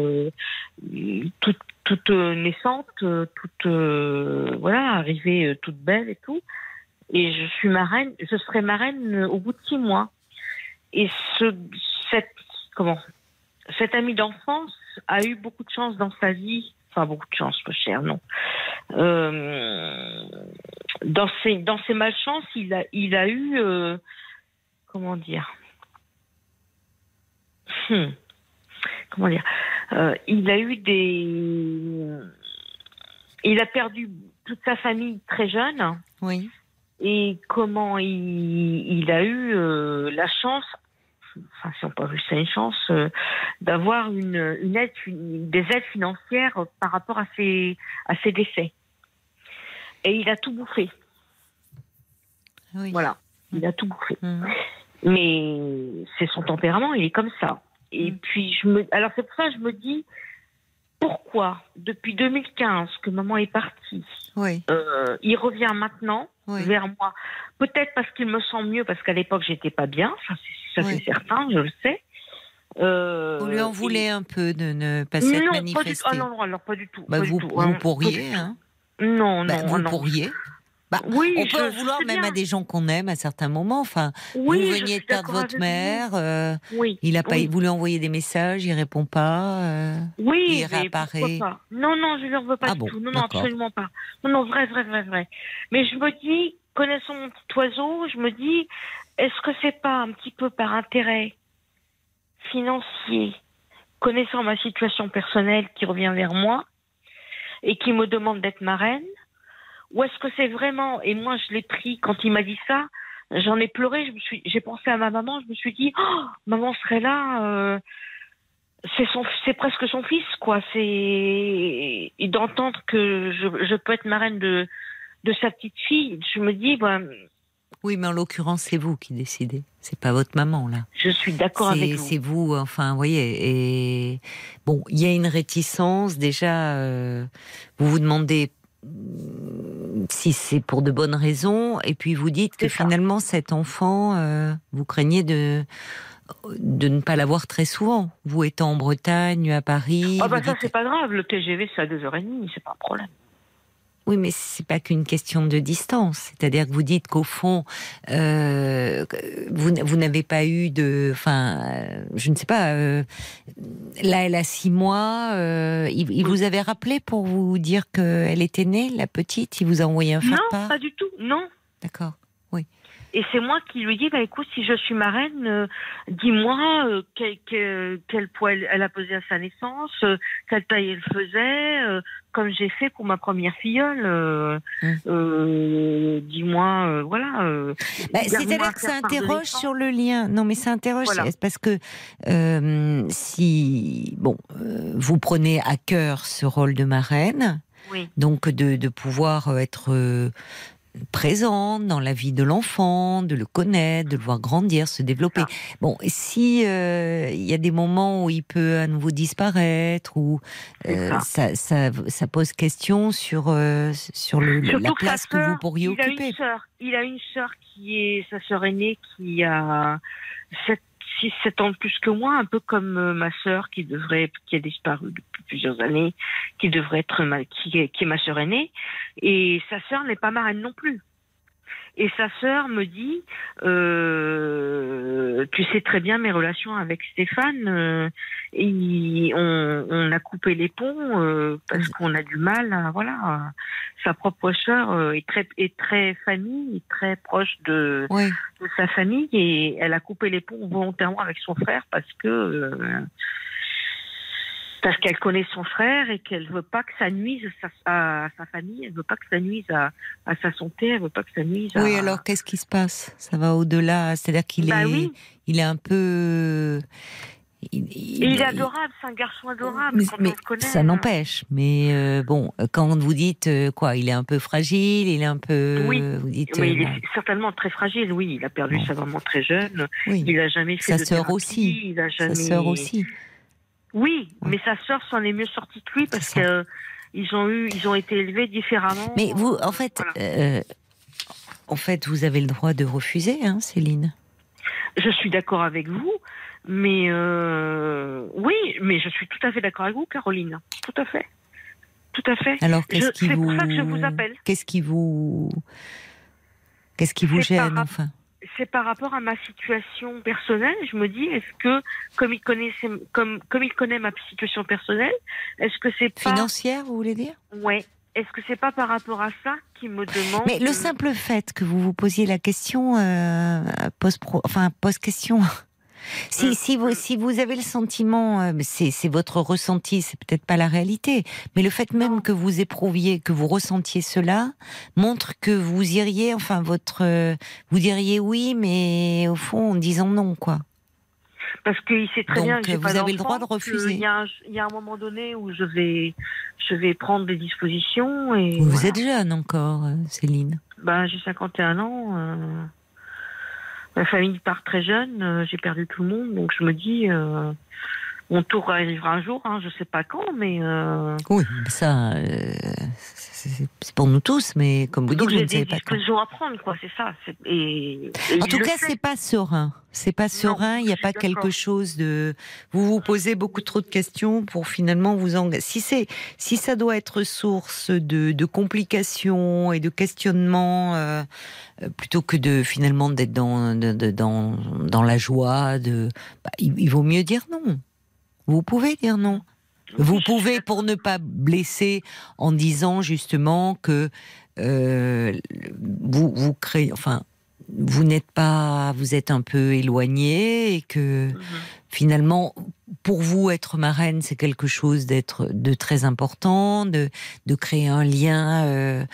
toute, toute naissante, toute voilà, arrivée toute belle et tout. Et je suis marraine, je serai marraine au bout de six mois. Et ce, cette, comment, cet ami d'enfance a eu beaucoup de chance dans sa vie. Enfin, beaucoup de chance, peu cher, non. Euh, dans ses, dans ses malchances, il a, il a eu, euh, comment dire, Hmm. comment dire, Euh, il a eu des, il a perdu toute sa famille très jeune Oui. et comment il, il a eu la chance, enfin si on peut appeler ça une chance, euh, d'avoir une, une aide, une- des aides financières par rapport à ses, à ses décès. Et il a tout bouffé. Oui. Voilà, il a tout bouffé. Mhm. Mais c'est son tempérament, il est comme ça. Et Mm. puis je me, alors c'est pour ça que je me dis pourquoi depuis 2015 que maman est partie, Oui. euh, il revient maintenant Oui. vers moi. Peut-être parce qu'il me sent mieux, parce qu'à l'époque j'étais pas bien, ça c'est ça, c'est certain, je le sais. Euh, Vous lui en et- voulez un peu de ne pas s'être non, pas du manifesté Ah non, non, alors pas du tout. Bah, pas du vous, tout, vous pourriez, hein. Non, Bah, non, vous non. pourriez. Bah, Oui, on peut en vouloir même bien. à des gens qu'on aime à certains moments. Enfin, Oui, vous veniez perdre votre mère, euh. Oui. il a pas, oui. lui envoyez des messages, il répond pas. euh, Oui, Il réapparaît. pas? Non, non, je ne leur veux pas Ah du bon, tout. Non, non, absolument pas. Non, non, vrai, vrai, vrai, vrai. Mais je me dis, connaissant mon petit oiseau, je me dis, est-ce que c'est pas un petit peu par intérêt financier, connaissant ma situation personnelle qui revient vers moi et qui me demande d'être marraine Ou est-ce que c'est vraiment, et moi je l'ai pris quand il m'a dit ça, j'en ai pleuré, je me suis, j'ai pensé à ma maman, je me suis dit, oh, maman serait là. euh, c'est son, c'est presque son fils, quoi. C'est d'entendre que je, je peux être marraine de de sa petite fille. Je me dis, ben, Oui, mais en l'occurrence, c'est vous qui décidez. C'est pas votre maman là. je suis d'accord avec C'est vous. c'est vous, enfin, vous voyez. Et bon, il y a une réticence déjà. euh, vous vous demandez mm, si c'est pour de bonnes raisons, et puis vous dites que ça. finalement cet enfant, euh, vous craignez de de ne pas la voir très souvent. Vous étant en Bretagne, à Paris. Ah bah ça dites- c'est pas grave, le TGV c'est à 2h30, c'est pas un problème. Oui, mais c'est pas qu'une question de distance. C'est-à-dire que vous dites qu'au fond, euh, vous, n'avez pas eu de, enfin, euh, je ne sais pas. euh, là, elle a six mois. il, il vous avait rappelé pour vous dire qu'elle était née, la petite? Il vous a envoyé un Non, faire-part. pas du tout, non. D'accord. Et c'est moi qui lui dis, bah écoute, si je suis marraine, euh, dis-moi euh, quel, quel, quel poids elle, elle a pesé à sa naissance, euh, quelle taille elle faisait, comme j'ai fait pour ma première filleule. euh, dis-moi, voilà. Bah, C'est-à-dire que ça interroge sur le lien. Non, mais ça interroge Voilà. parce que si bon, vous prenez à cœur ce rôle de marraine, Oui. donc de, de pouvoir être euh, présente dans la vie de l'enfant, de le connaître, de le voir grandir, se développer. Bon, si euh, il y a des moments où il peut à nouveau disparaître, ou euh, ça. ça, ça, ça pose question sur euh, sur le, la place que vous pourriez il a occuper. une sœur. Il a une sœur qui est sa sœur aînée qui a 6 7 ans plus que moi, un peu comme euh, ma sœur qui devrait qui a disparu depuis plusieurs années, qui devrait être ma, qui, qui est ma sœur aînée et sa sœur n'est pas marraine non plus. Et sa sœur me dit, euh, tu sais très bien mes relations avec Stéphane, euh, et on, on a coupé les ponts euh, parce qu'on a du mal, à, voilà. sa propre sœur euh, est très est très famille, très proche de, Oui. de sa famille et elle a coupé les ponts volontairement avec son frère parce que euh, parce qu'elle connaît son frère et qu'elle veut pas que ça nuise à, sa famille, elle veut pas que ça nuise à, à sa santé, elle veut pas que ça nuise à... Oui, alors qu'est-ce qui se passe? Ça va au-delà, c'est-à-dire qu'il Bah est, oui. il est un peu. Il, est adorable, c'est un garçon adorable Mais, quand mais on le connaît. ça n'empêche. Mais euh, bon, quand vous dites euh, quoi, il est un peu fragile, il est un peu. Oui. Vous dites. Oui, euh, il bon, est certainement très fragile, oui. Il a perdu Bon. sa maman très jeune. oui. Il a jamais fait Sa de sœur thérapie, aussi. Il a jamais... Sa sœur aussi. Oui, mais sa sœur s'en est mieux sortie que lui parce que euh, ils ont eu, ils ont été élevés différemment. Mais vous, en fait, Voilà. euh, en fait, vous avez le droit de refuser, hein, Céline. Je suis d'accord avec vous, mais euh, oui, mais je suis tout à fait d'accord avec vous, Caroline. Tout à fait, tout à fait. Alors, qu'est-ce qui c'est vous. pour ça que je vous appelle. Qu'est-ce qui vous. Qu'est-ce qui vous par gêne, enfin? C'est par rapport à ma situation personnelle. Je me dis, est-ce que, comme il connaît, comme comme il connaît ma situation personnelle, est-ce que c'est pas, Financière, vous voulez dire? Ouais, est-ce que c'est pas par rapport à ça qu'il me demande Mais le simple fait que vous vous posiez la question euh, pose pro, enfin pose question. Si, Mm. si, vous, si vous avez le sentiment, euh, c'est c'est votre ressenti, c'est peut-être pas la réalité, mais le fait même que vous éprouviez, que vous ressentiez cela, montre que vous iriez, enfin votre, euh, vous diriez oui, mais au fond en disant non, quoi. Parce qu'il sait très Donc, bien que vous pas avez le droit de refuser. qu'il y, a un- il y a un moment donné où je vais, je vais prendre des dispositions et. Vous voilà. êtes jeune encore, euh, Céline. Ben, j'ai 51 ans. euh, ma famille part très jeune. euh, j'ai perdu tout le monde, donc je me dis, euh, mon tour arrivera un jour. Hein, je sais pas quand, mais. euh, Oui, ça, euh, c'est pour nous tous, mais comme vous dites, vous ne savez pas quand. dispositions à prendre, quoi. C'est ça. c'est- Et, et En il tout cas, c'est pas serein. C'est pas serein. Il n'y a pas quelque chose de. Vous vous posez beaucoup trop de questions pour finalement vous engager. Si c'est, si ça doit être source de, de complications et de questionnements, euh, euh, plutôt que de finalement d'être dans, de- de- dans, dans la joie, de, bah, il, il vaut mieux dire non. Vous pouvez dire non. Vous pouvez, pour ne pas blesser, en disant justement que euh, vous vous créez, enfin, vous n'êtes pas, vous êtes un peu éloigné et que Mhm. finalement, pour vous, être marraine, c'est quelque chose d'être de très important, de, de créer un lien euh,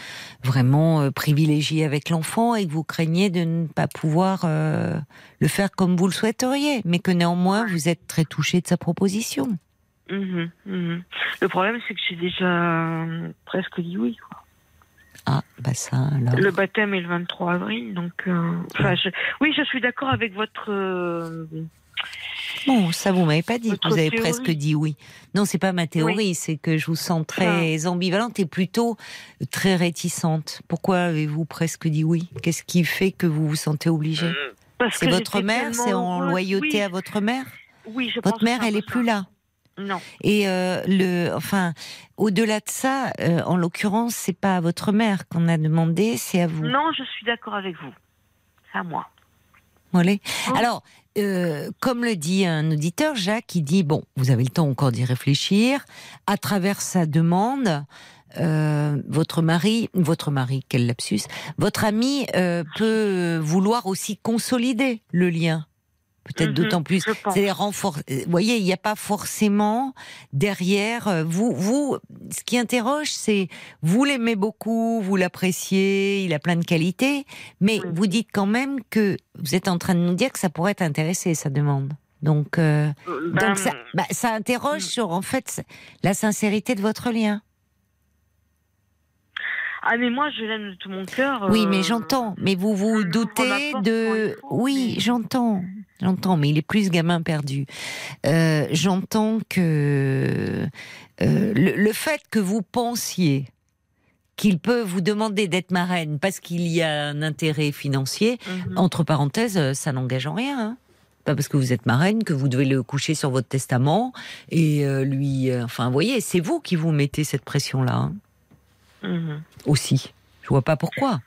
vraiment euh, privilégié avec l'enfant et que vous craignez de ne pas pouvoir euh, le faire comme vous le souhaiteriez, mais que néanmoins vous êtes très touché de sa proposition. Mhm, mhm. Le problème, c'est que j'ai déjà euh, presque dit oui. quoi. Ah, bah ça alors. Le baptême est le 23 avril, donc. euh, je- oui, je suis d'accord avec votre. euh, Bon, ça vous m'avez pas dit que vous avez théorie. presque dit oui. Non, c'est pas ma théorie, c'est que je vous sens très ambivalente et plutôt très réticente. Pourquoi avez-vous presque dit oui? Qu'est-ce qui fait que vous vous sentez obligée? Parce C'est votre mère, c'est en loyauté Oui, à votre mère? Oui, je Votre pense mère, elle peu est plus là. Non. Et euh, le, enfin, au-delà de ça, euh, en l'occurrence, c'est pas à votre mère qu'on a demandé, c'est à vous. Non, je suis d'accord avec vous. C'est à moi. Voilà. Oh. Alors, euh, comme le dit un auditeur, Jacques, il dit bon, vous avez le temps encore d'y réfléchir. À travers sa demande, euh, votre mari, votre mari, quel lapsus, votre ami euh, peut vouloir aussi consolider le lien. Peut-être Mhm, d'autant plus. C'est renforcer. Vous voyez, il n'y a pas forcément derrière euh, vous. Vous, ce qui interroge, c'est vous l'aimez beaucoup, vous l'appréciez, il a plein de qualités, mais Oui. vous dites quand même que vous êtes en train de nous dire que ça pourrait t'intéresser, sa demande. Donc, euh, Euh, ben, donc ça, bah, ça interroge Mm. sur en fait la sincérité de votre lien. Ah, mais moi, je l'aime de tout mon cœur. Oui, euh, mais j'entends. Mais vous vous doutez de. Oui, j'entends. J'entends, mais il est plus gamin perdu. Euh, j'entends que euh, le, le fait que vous pensiez qu'il peut vous demander d'être marraine parce qu'il y a un intérêt financier, Mhm. entre parenthèses, euh, ça n'engage en rien. hein. Pas parce que vous êtes marraine que vous devez le coucher sur votre testament et euh, lui. euh, enfin, vous voyez, c'est vous qui vous mettez cette pression-là hein, Mhm. aussi. Je vois pas pourquoi.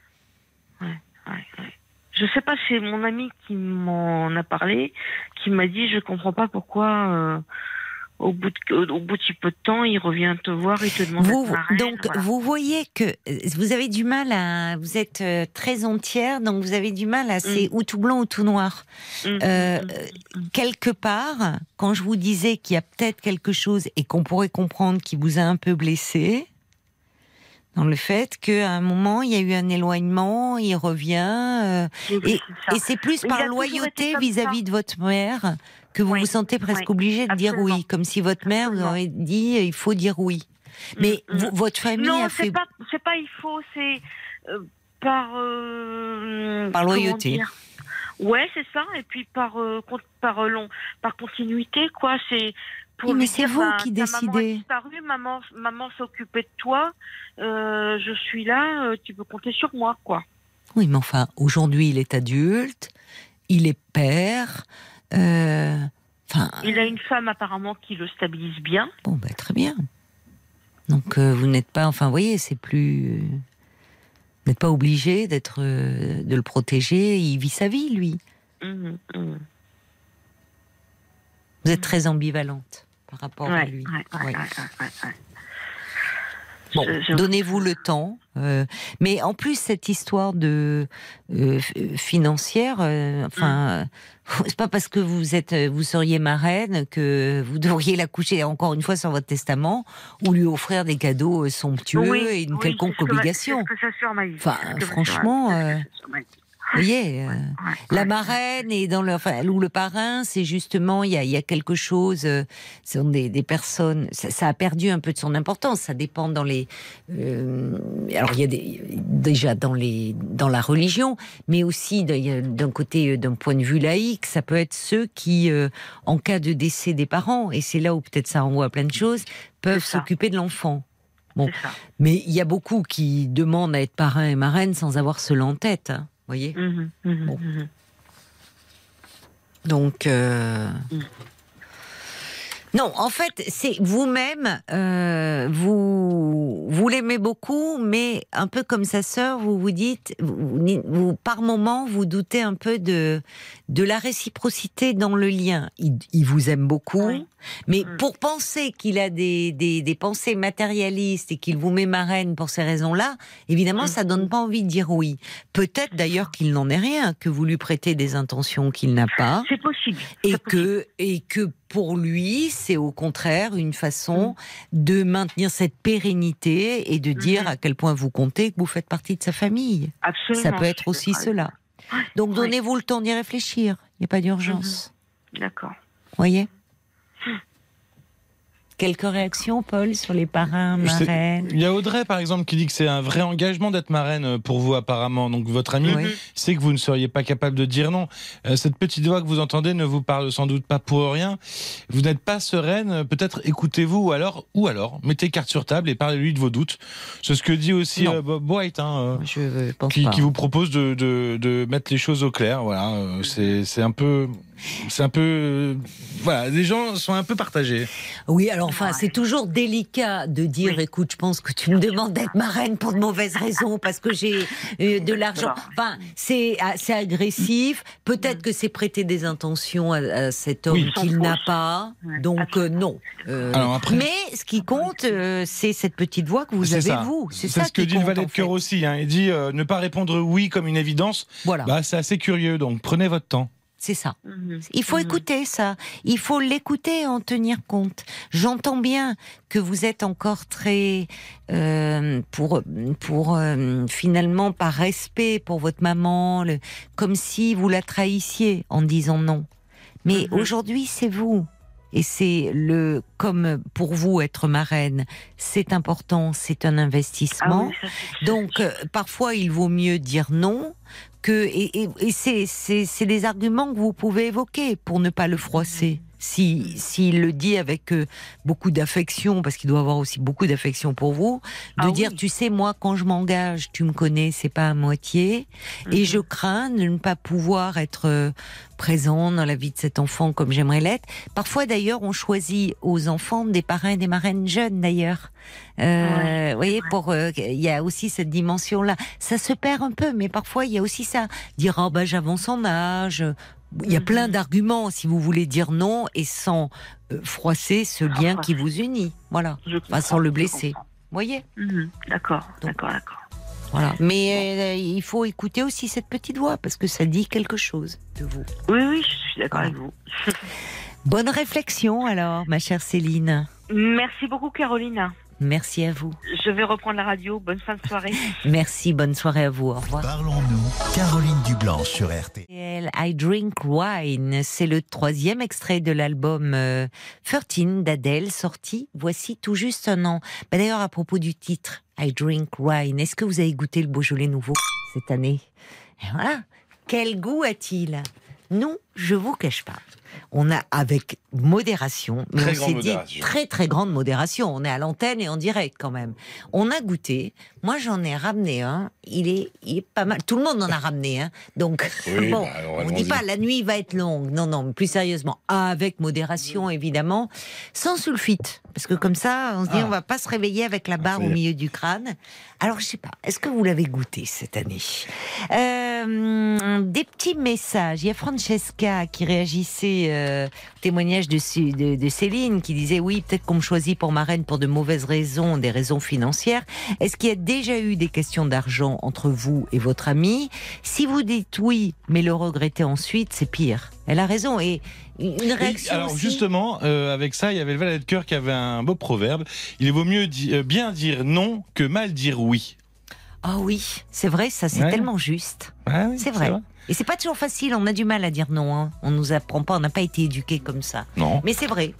Ouais, ouais. Je sais pas, c'est mon ami qui m'en a parlé, qui m'a dit, je comprends pas pourquoi, euh, au bout de, au, bout de si peu de temps, il revient te voir et te demande Vous, donc, voilà. vous voyez que euh, vous avez du mal à. Vous êtes euh, très entière, donc vous avez du mal à. C'est ou tout blanc ou tout noir. Euh, mhm, Quelque part, quand je vous disais qu'il y a peut-être quelque chose et qu'on pourrait comprendre qui vous a un peu blessé, dans le fait qu'à un moment, il y a eu un éloignement, il revient. euh, et C'est ça. et c'est plus Mais par loyauté vis-à-vis de votre mère que vous Oui, vous sentez presque oui, obligé de dire oui, comme si votre mère vous aurait dit il faut dire oui. Mais Mhm. vous- votre famille non, a fait pas, c'est pas il faut, c'est euh, par euh, Par loyauté. Ouais, c'est ça. Et puis par euh, par euh, long, par continuité, quoi. C'est pour Oui, mais c'est vous bah, qui ta Maman a décidez. disparu, maman, maman occupée de toi. euh, je suis là. euh, tu peux compter sur moi, quoi. Oui, mais enfin, aujourd'hui, il est adulte, il est père. euh, Enfin, Il a une femme apparemment qui le stabilise bien. bon, bah, très bien. Donc, vous n'êtes pas. Enfin, vous voyez, c'est plus. Vous n'êtes pas obligé d'être, de le protéger. Il vit sa vie, lui. Mhm, mhm. Vous êtes très ambivalente par rapport à lui. ouais, ouais. Bon, Je- donnez-vous le temps. euh, mais en plus, cette histoire de euh, f- financière, euh, enfin, euh, c'est pas parce que vous êtes, euh, vous seriez marraine que vous devriez la coucher encore une fois sur votre testament ou lui offrir des cadeaux euh, somptueux Oui, et une oui, quelconque que obligation. que. Enfin, franchement, Vous voyez, euh, la marraine et dans le, enfin, ou le parrain, c'est justement, il y a, y a quelque chose, euh, ce sont des, des personnes, ça, ça a perdu un peu de son importance, ça dépend dans les, euh, alors il y a des, déjà dans les, dans la religion, mais aussi d'un- côté, euh, d'un point de vue laïque, ça peut être ceux qui, euh, en cas de décès des parents, et c'est là où peut-être ça renvoie à plein de choses, peuvent s'occuper de l'enfant. Bon. Mais il y a beaucoup qui demandent à être parrain et marraine sans avoir cela en tête, hein, voyez? Mhm, mhm, Bon. mhm. Donc, euh, non, en fait, c'est vous-même, euh, vous, vous l'aimez beaucoup, mais un peu comme sa sœur, vous vous dites, vous, vous- par moment, vous doutez un peu de, de la réciprocité dans le lien. Il, il vous aime beaucoup, Oui. Mais Mm. pour penser qu'il a des, des, des pensées matérialistes et qu'il vous met marraine pour ces raisons-là, évidemment, Mm. ça donne pas envie de dire oui. Peut-être d'ailleurs qu'il n'en est rien, que vous lui prêtez des intentions qu'il n'a pas C'est possible. et possible. que et que pour lui c'est au contraire une façon de maintenir cette pérennité et de dire Mhm. à quel point vous comptez que vous faites partie de sa famille. Absolument. Ça peut être aussi cela. Donc donnez-vous le temps d'y réfléchir. Il n'y a pas d'urgence. vous. D'accord. Voyez? Quelques réactions, Paul, sur les parrains, marraines Il y a Audrey, par exemple, qui dit que c'est un vrai engagement d'être marraine pour vous, apparemment. Donc, votre ami Oui. sait que vous ne seriez pas capable de dire non. Euh, cette petite voix que vous entendez ne vous parle sans doute pas pour rien. Vous n'êtes pas sereine. Peut-être écoutez-vous ou alors, ou alors, mettez carte sur table et parlez-lui de vos doutes. C'est ce que dit aussi Non. euh, Bob White, hein, euh, Je pense qui, pas. qui vous propose de, de, de mettre les choses au clair. Voilà, c'est un peu, c'est un peu, voilà, les gens sont un peu partagés. Oui, alors enfin, c'est toujours délicat de dire, écoute, je pense que tu me demandes d'être marraine pour de mauvaises raisons, parce que j'ai euh, de l'argent. Enfin, c'est assez agressif. Peut-être que c'est prêter des intentions à, à cet homme Oui. qu'il n'a pas. Donc euh, non. Euh, Alors après- mais ce qui compte, euh, c'est cette petite voix que vous avez ça. vous. C'est ça ce que dit le valet en de cœur aussi. hein. Il dit euh, ne pas répondre oui comme une évidence. Voilà. Bah, c'est assez curieux, donc prenez votre temps. C'est ça. Mhm. Il faut Mhm. écouter ça. Il faut l'écouter et en tenir compte. J'entends bien que vous êtes encore très euh, pour pour euh, finalement par respect pour votre maman, le- comme si vous la trahissiez en disant non. Mais Mhm. aujourd'hui, c'est vous. Et c'est le comme pour vous être marraine, c'est important, c'est un Ah investissement. oui, Donc euh, parfois il vaut mieux dire non que et, et, c'est des arguments que vous pouvez évoquer pour ne pas le froisser. Si s'il le dit avec euh, beaucoup d'affection parce qu'il doit avoir aussi beaucoup d'affection pour vous, de Ah dire oui. tu sais moi quand je m'engage, tu me connais, c'est pas à moitié et Mhm. je crains de ne pas pouvoir être euh, présent dans la vie de cet enfant comme j'aimerais l'être. Parfois d'ailleurs, on choisit aux enfants des parrains et des marraines jeunes d'ailleurs. Euh, vous voyez, pour euh, il y a aussi cette dimension-là. Ça se perd un peu, mais parfois il y a aussi ça. Dire oh bah j'avance en âge. Il y a Mhm. plein d'arguments si vous voulez dire non et sans euh, froisser ce lien qui vous unit. Voilà. Enfin, sans le blesser. Vous voyez. Mhm. D'accord, d'accord, d'accord. Voilà. Mais euh, il faut écouter aussi cette petite voix parce que ça dit quelque chose de vous. Oui, oui, je suis d'accord Voilà. avec vous. Bonne réflexion alors, ma chère Céline. Merci beaucoup, Carolina. Merci à vous. Je vais reprendre la radio. Bonne fin de soirée. Merci, bonne soirée à vous. Au revoir. Parlons-nous. Caroline Dublanche sur RTL. I Drink Wine, c'est le troisième extrait de l'album euh, 13 d'Adèle, sorti voici tout juste un an. Bah, D'ailleurs, à propos du titre, I Drink Wine, est-ce que vous avez goûté le Beaujolais nouveau cette année? Et voilà. Quel goût a-t-il? Nous, je vous cache pas. On a avec modération, mais Très on s'est dit très très grande modération. On est à l'antenne et en direct quand même. On a goûté. Moi, j'en ai ramené un. Il est, il est pas mal. Tout le monde en a ramené un. Donc Oui, bon, bah, alors, on dit pas la nuit va être longue. Non, non, mais plus sérieusement, avec modération évidemment, sans sulfite, parce que comme ça, on se dit Ah. on va pas se réveiller avec la barre Ça y au milieu du crâne. Alors je sais pas, est-ce que vous l'avez goûté cette année? Euh, Des petits messages. Il y a Francesca qui réagissait euh, au témoignage de, Cé- de, de Céline, qui disait oui, peut-être qu'on me choisit pour marraine pour de mauvaises raisons, des raisons financières. Est-ce qu'il y a déjà eu des questions d'argent entre vous et votre ami Si vous dites oui, mais le regrettez ensuite, c'est pire. Elle a raison. Et une réaction. alors aussi- justement, euh, avec ça, il y avait le valet de cœur qui avait un beau proverbe. Il vaut mieux di- euh, bien dire non que mal dire oui. Ah oui, c'est vrai, ça c'est Ouais. tellement juste. Oui, C'est vrai. Et c'est pas toujours facile, on a du mal à dire non. Hein. On nous apprend pas, on n'a pas été éduqué comme ça. Non. Mais c'est vrai.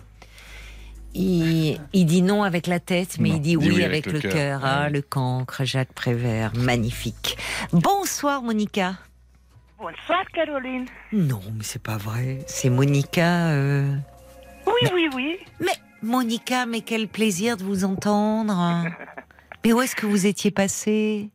Il, il dit non avec la tête, mais Non, il dit oui, avec, le cœur. Ah, Ouais. le cancre, Jacques Prévert, magnifique. Bonsoir Monica. Bonsoir Caroline. Non, mais c'est pas vrai. C'est Monica. euh, Oui, oui, oui. Mais Monica, mais quel plaisir de vous entendre. mais où est-ce que vous étiez passée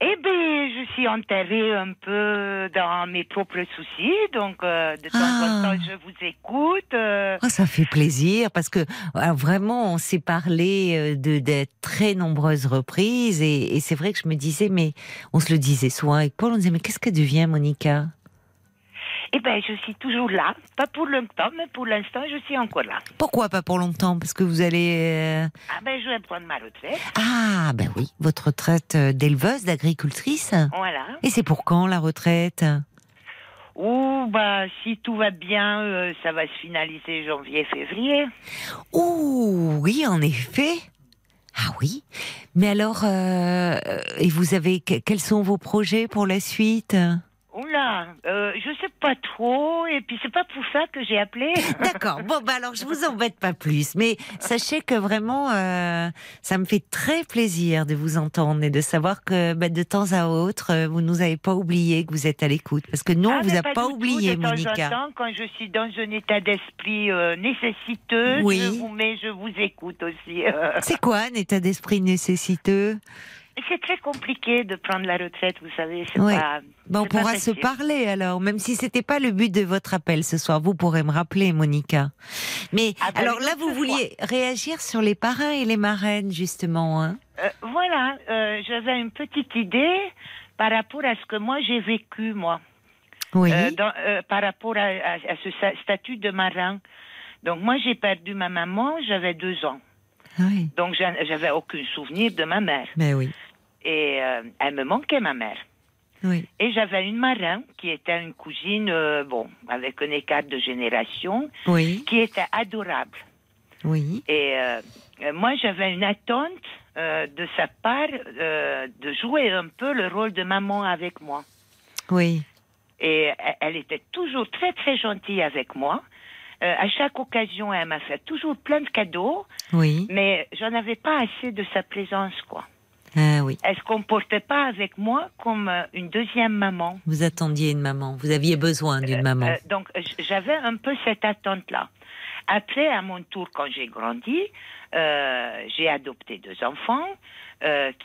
Eh bien, je suis enterrée un peu dans mes propres soucis, donc euh, de temps en Ah. temps, je vous écoute. euh, Oh, ça fait plaisir parce que euh, vraiment on s'est parlé euh, de, de très nombreuses reprises et, et c'est vrai que je me disais mais on se le disait souvent avec Paul on disait mais qu'est-ce que devient Monica? Eh bien, je suis toujours là, pas pour longtemps, mais pour l'instant, je suis encore là. Pourquoi pas pour longtemps? Parce que vous allez euh, Ah ben, je vais prendre ma retraite. ah ben oui votre retraite euh, d'éleveuse d'agricultrice Voilà. et c'est pour quand la retraite? Ou bah, si tout va bien, euh, ça va se finaliser janvier-février. Oh oui en effet ah oui mais alors euh, et vous avez que- quels sont vos projets pour la suite? Oula, euh, je sais pas trop, et puis c'est pas pour ça que j'ai appelé. D'accord. Bon, bah alors je vous embête pas plus, mais sachez que vraiment, euh, ça me fait très plaisir de vous entendre et de savoir que bah, de temps à autre, euh, vous nous avez pas oublié que vous êtes à l'écoute, parce que nous, on Ah, vous a pas, du tout, oublié, de temps en Monica. temps, quand je suis dans un état d'esprit euh, nécessiteux, Oui. je vous mets, je vous écoute aussi. C'est quoi un état d'esprit nécessiteux? C'est très compliqué de prendre la retraite, vous savez. Pas. On pourra se parler alors, même si c'était pas le but de votre appel ce soir. Vous pourrez me rappeler, Monica. Mais Ah, bah, alors là, vous vouliez réagir sur les parrains et les marraines, justement. Hein Euh, voilà, euh, j'avais une petite idée par rapport à ce que moi j'ai vécu, moi. oui. Euh, dans- par rapport à, à- à ce statut de marin. Donc moi j'ai perdu ma maman, j'avais deux ans. oui. Donc j'avais aucun souvenir de ma mère. Mais oui. Et euh, elle me manquait ma mère. Oui. Et j'avais une marin qui était une cousine, euh, bon, avec un écart de génération, Oui. qui était adorable. Oui. Et euh, moi, j'avais une attente de sa part de jouer un peu le rôle de maman avec moi. Oui. Et elle- elle était toujours très, très gentille avec moi. Euh, à chaque occasion, elle m'a fait toujours plein de cadeaux, Oui. mais j'en avais pas assez de sa présence, quoi. Ah oui. Elle se comportait pas avec moi comme euh, une deuxième maman? Vous attendiez une maman. Vous aviez besoin d'une maman. Euh, donc, j- j'avais un peu cette attente-là. Après, à mon tour, quand j'ai grandi, euh, j'ai adopté deux enfants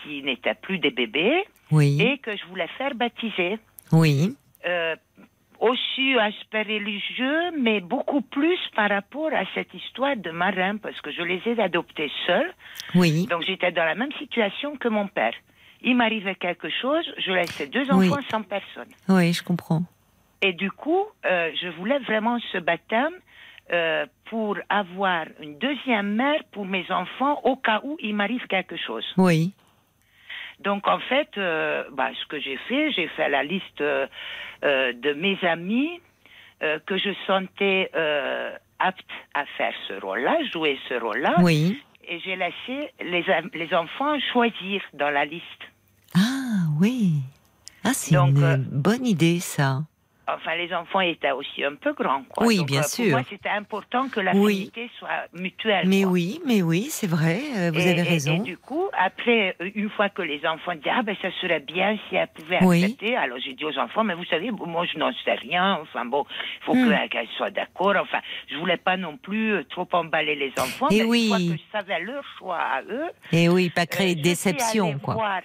qui n'étaient plus des bébés oui. et que je voulais faire baptiser. Oui. Aussi aspect religieux, mais beaucoup plus par rapport à cette histoire de marin, parce que je les ai adoptés seuls. Oui. Donc, j'étais dans la même situation que mon père. Il m'arrivait quelque chose, je laissais deux Oui. enfants sans personne. Oui, je comprends. Et du coup, euh, je voulais vraiment ce baptême euh, pour avoir une deuxième mère pour mes enfants au cas où il m'arrive quelque chose. Oui. Donc en fait, euh, bah, ce que j'ai fait, j'ai fait la liste euh, euh, de mes amis euh, que je sentais aptes à faire ce rôle-là, jouer ce rôle-là. Oui. Et j'ai laissé les, les enfants choisir dans la liste. Ah oui. Ah, c'est une bonne idée, ça. Enfin, les enfants étaient aussi un peu grands. Quoi. Oui, Donc, bien euh, sûr. Pour moi, c'était important que Oui. l'affinité soit mutuelle. Mais quoi. oui, mais oui, c'est vrai. euh, Vous Et- avez raison. Et, du coup, après, euh, une fois que les enfants disaient, ah ben ça serait bien si elle pouvait Oui. accepter, alors j'ai dit aux enfants, mais vous savez, moi je n'en sais rien, enfin bon, il faut Hmm. que- qu'elles soient d'accord, enfin, je voulais pas non plus trop emballer les enfants, Et mais oui. une fois que je savais leur choix à eux, Et oui, pas créer de déception, quoi. voir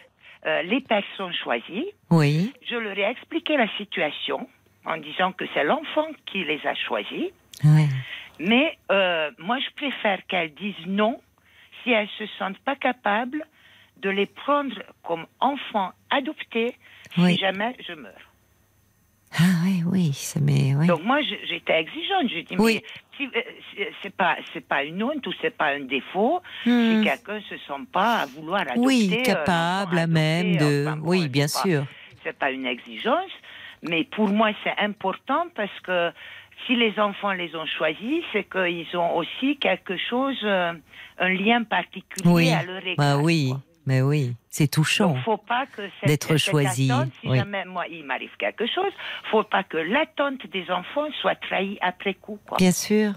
euh, les personnes choisies, Oui. je leur ai expliqué la situation en disant que c'est l'enfant qui les a choisis, Ouais. mais euh, moi, je préfère qu'elles disent non si elles se sentent pas capables de les prendre comme enfants adoptés Oui. si jamais je meurs. Ah oui, oui, ça. Oui. Donc moi, j'étais exigeante. Je dis, Oui. mais si, euh, c'est- c'est pas, c'est pas une honte ou c'est pas un défaut Hmm. si quelqu'un se sent pas à vouloir adopter. Oui, euh, capable à même de. enfin, bon, oui, bien sûr. c'est pas une exigence, mais pour moi c'est important parce que si les enfants les ont choisis, c'est qu'ils ont aussi quelque chose, euh, un lien particulier Oui. à leur égard. Bah oui, quoi. mais oui, c'est touchant. Donc, faut pas que cette, D'être choisi, attente, si oui. jamais moi il m'arrive quelque chose, faut pas que l'attente des enfants soit trahie après coup. Quoi. Bien sûr.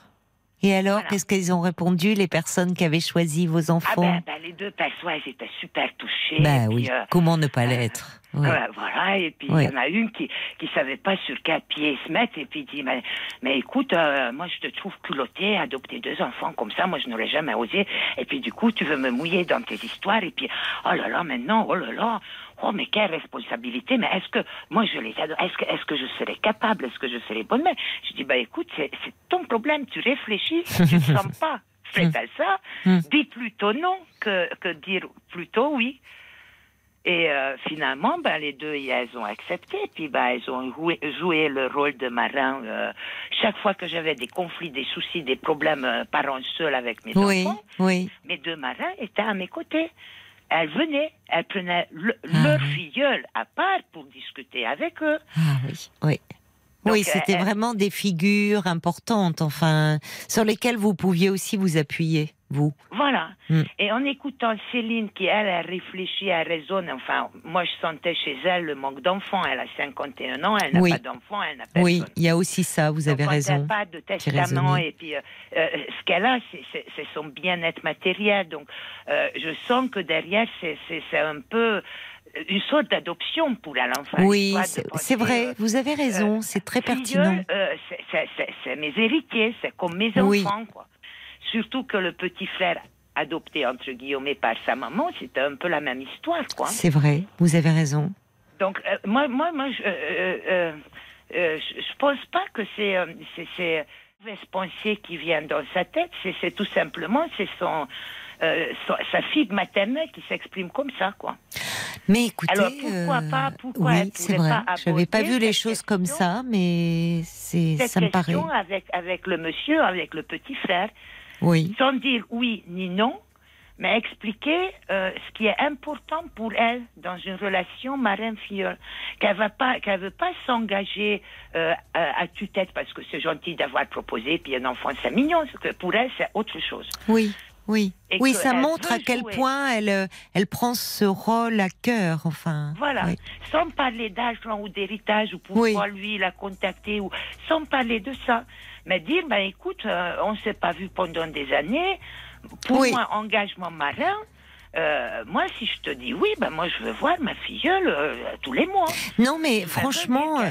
Et alors, Voilà. qu'est-ce qu'elles ont répondu, les personnes qui avaient choisi vos Ah enfants ben, ben, les deux personnes, elles étaient super touchées. Puis, oui, euh, comment ne pas euh, l'être. Euh, voilà, et puis il y en a une qui qui savait pas sur quel pied se mettre, et puis dit, mais, mais écoute, euh, moi je te trouve culotté, adopter deux enfants comme ça, moi je n'aurais jamais osé, et puis du coup tu veux me mouiller dans tes histoires, et puis, oh là là, maintenant, oh là là, oh mais quelle responsabilité, mais est-ce que, moi je les adore, est-ce que, est-ce que je serais capable, est-ce que je serais bonne mère Je dis, bah écoute, c'est ton problème, tu réfléchis, tu ne sens pas prête à ça, Hmm. dis plutôt non que, que dire plutôt oui. Et euh, finalement, ben, les deux, elles ont accepté. Puis ben, elles ont joué, joué le rôle de marin. euh, chaque fois que j'avais des conflits, des soucis, des problèmes, euh, parents seuls avec mes Oui, enfants, oui. mes deux marins étaient à mes côtés. Elles venaient, elles prenaient le- Ah leur oui. filleule à part pour discuter avec eux. Ah oui, oui. Donc, oui, c'était euh, vraiment des figures importantes, enfin, sur lesquelles vous pouviez aussi vous appuyer. vous. Voilà. Mm. Et en écoutant Céline, qui elle a réfléchi, elle raisonne, enfin, moi je sentais chez elle le manque d'enfants. Elle a 51 ans, elle n'a Oui. pas d'enfants, elle n'a personne. Oui, il y a aussi ça, vous avez Donc, raison. Elle n'a pas de testament et puis euh, euh, ce qu'elle a, c'est- son bien-être matériel. Donc je sens que derrière, c'est un peu une sorte d'adoption pour. Enfin, oui, c'est c'est vrai, vous avez raison, euh, c'est très pertinent. euh, c'est- c'est- c'est c'est mes héritiers, c'est comme mes Oui. enfants. Quoi. Surtout que le petit frère adopté entre guillemets par sa maman, c'était un peu la même histoire. Quoi. C'est vrai, vous avez raison. Donc, euh, moi, moi, moi, je, je pense pas que c'est c'est c'est pensée qui vient dans sa tête. C'est c'est tout simplement c'est son, euh, sa fibre maternelle qui s'exprime comme ça, quoi. Mais écoutez, Alors, pourquoi euh, pas- pourquoi oui, c'est vrai. Je n'avais pas vu les choses comme ça, mais c'est ça me paraît. avec avec le monsieur, avec le petit frère, Oui, sans dire oui ni non, mais expliquer euh, ce qui est important pour elle dans une relation marraine-filleul. Qu'elle va pas, qu'elle veut pas s'engager euh, à, à tue-tête parce que c'est gentil d'avoir proposé, puis un enfant c'est mignon. Que pour elle c'est autre chose. oui, oui. Et Oui, ça montre à quel jouer. point elle, euh, elle prend ce rôle à cœur, enfin. Voilà, Oui. sans parler d'argent ou d'héritage ou pourquoi lui l'a contacté ou sans parler de ça, mais dire ben écoute, euh, on s'est pas vu pendant des années. Pour Oui. moi, engagement marin. Euh, moi, si je te dis oui, ben moi je veux voir ma filleule euh, tous les mois. Non, mais franchement, euh,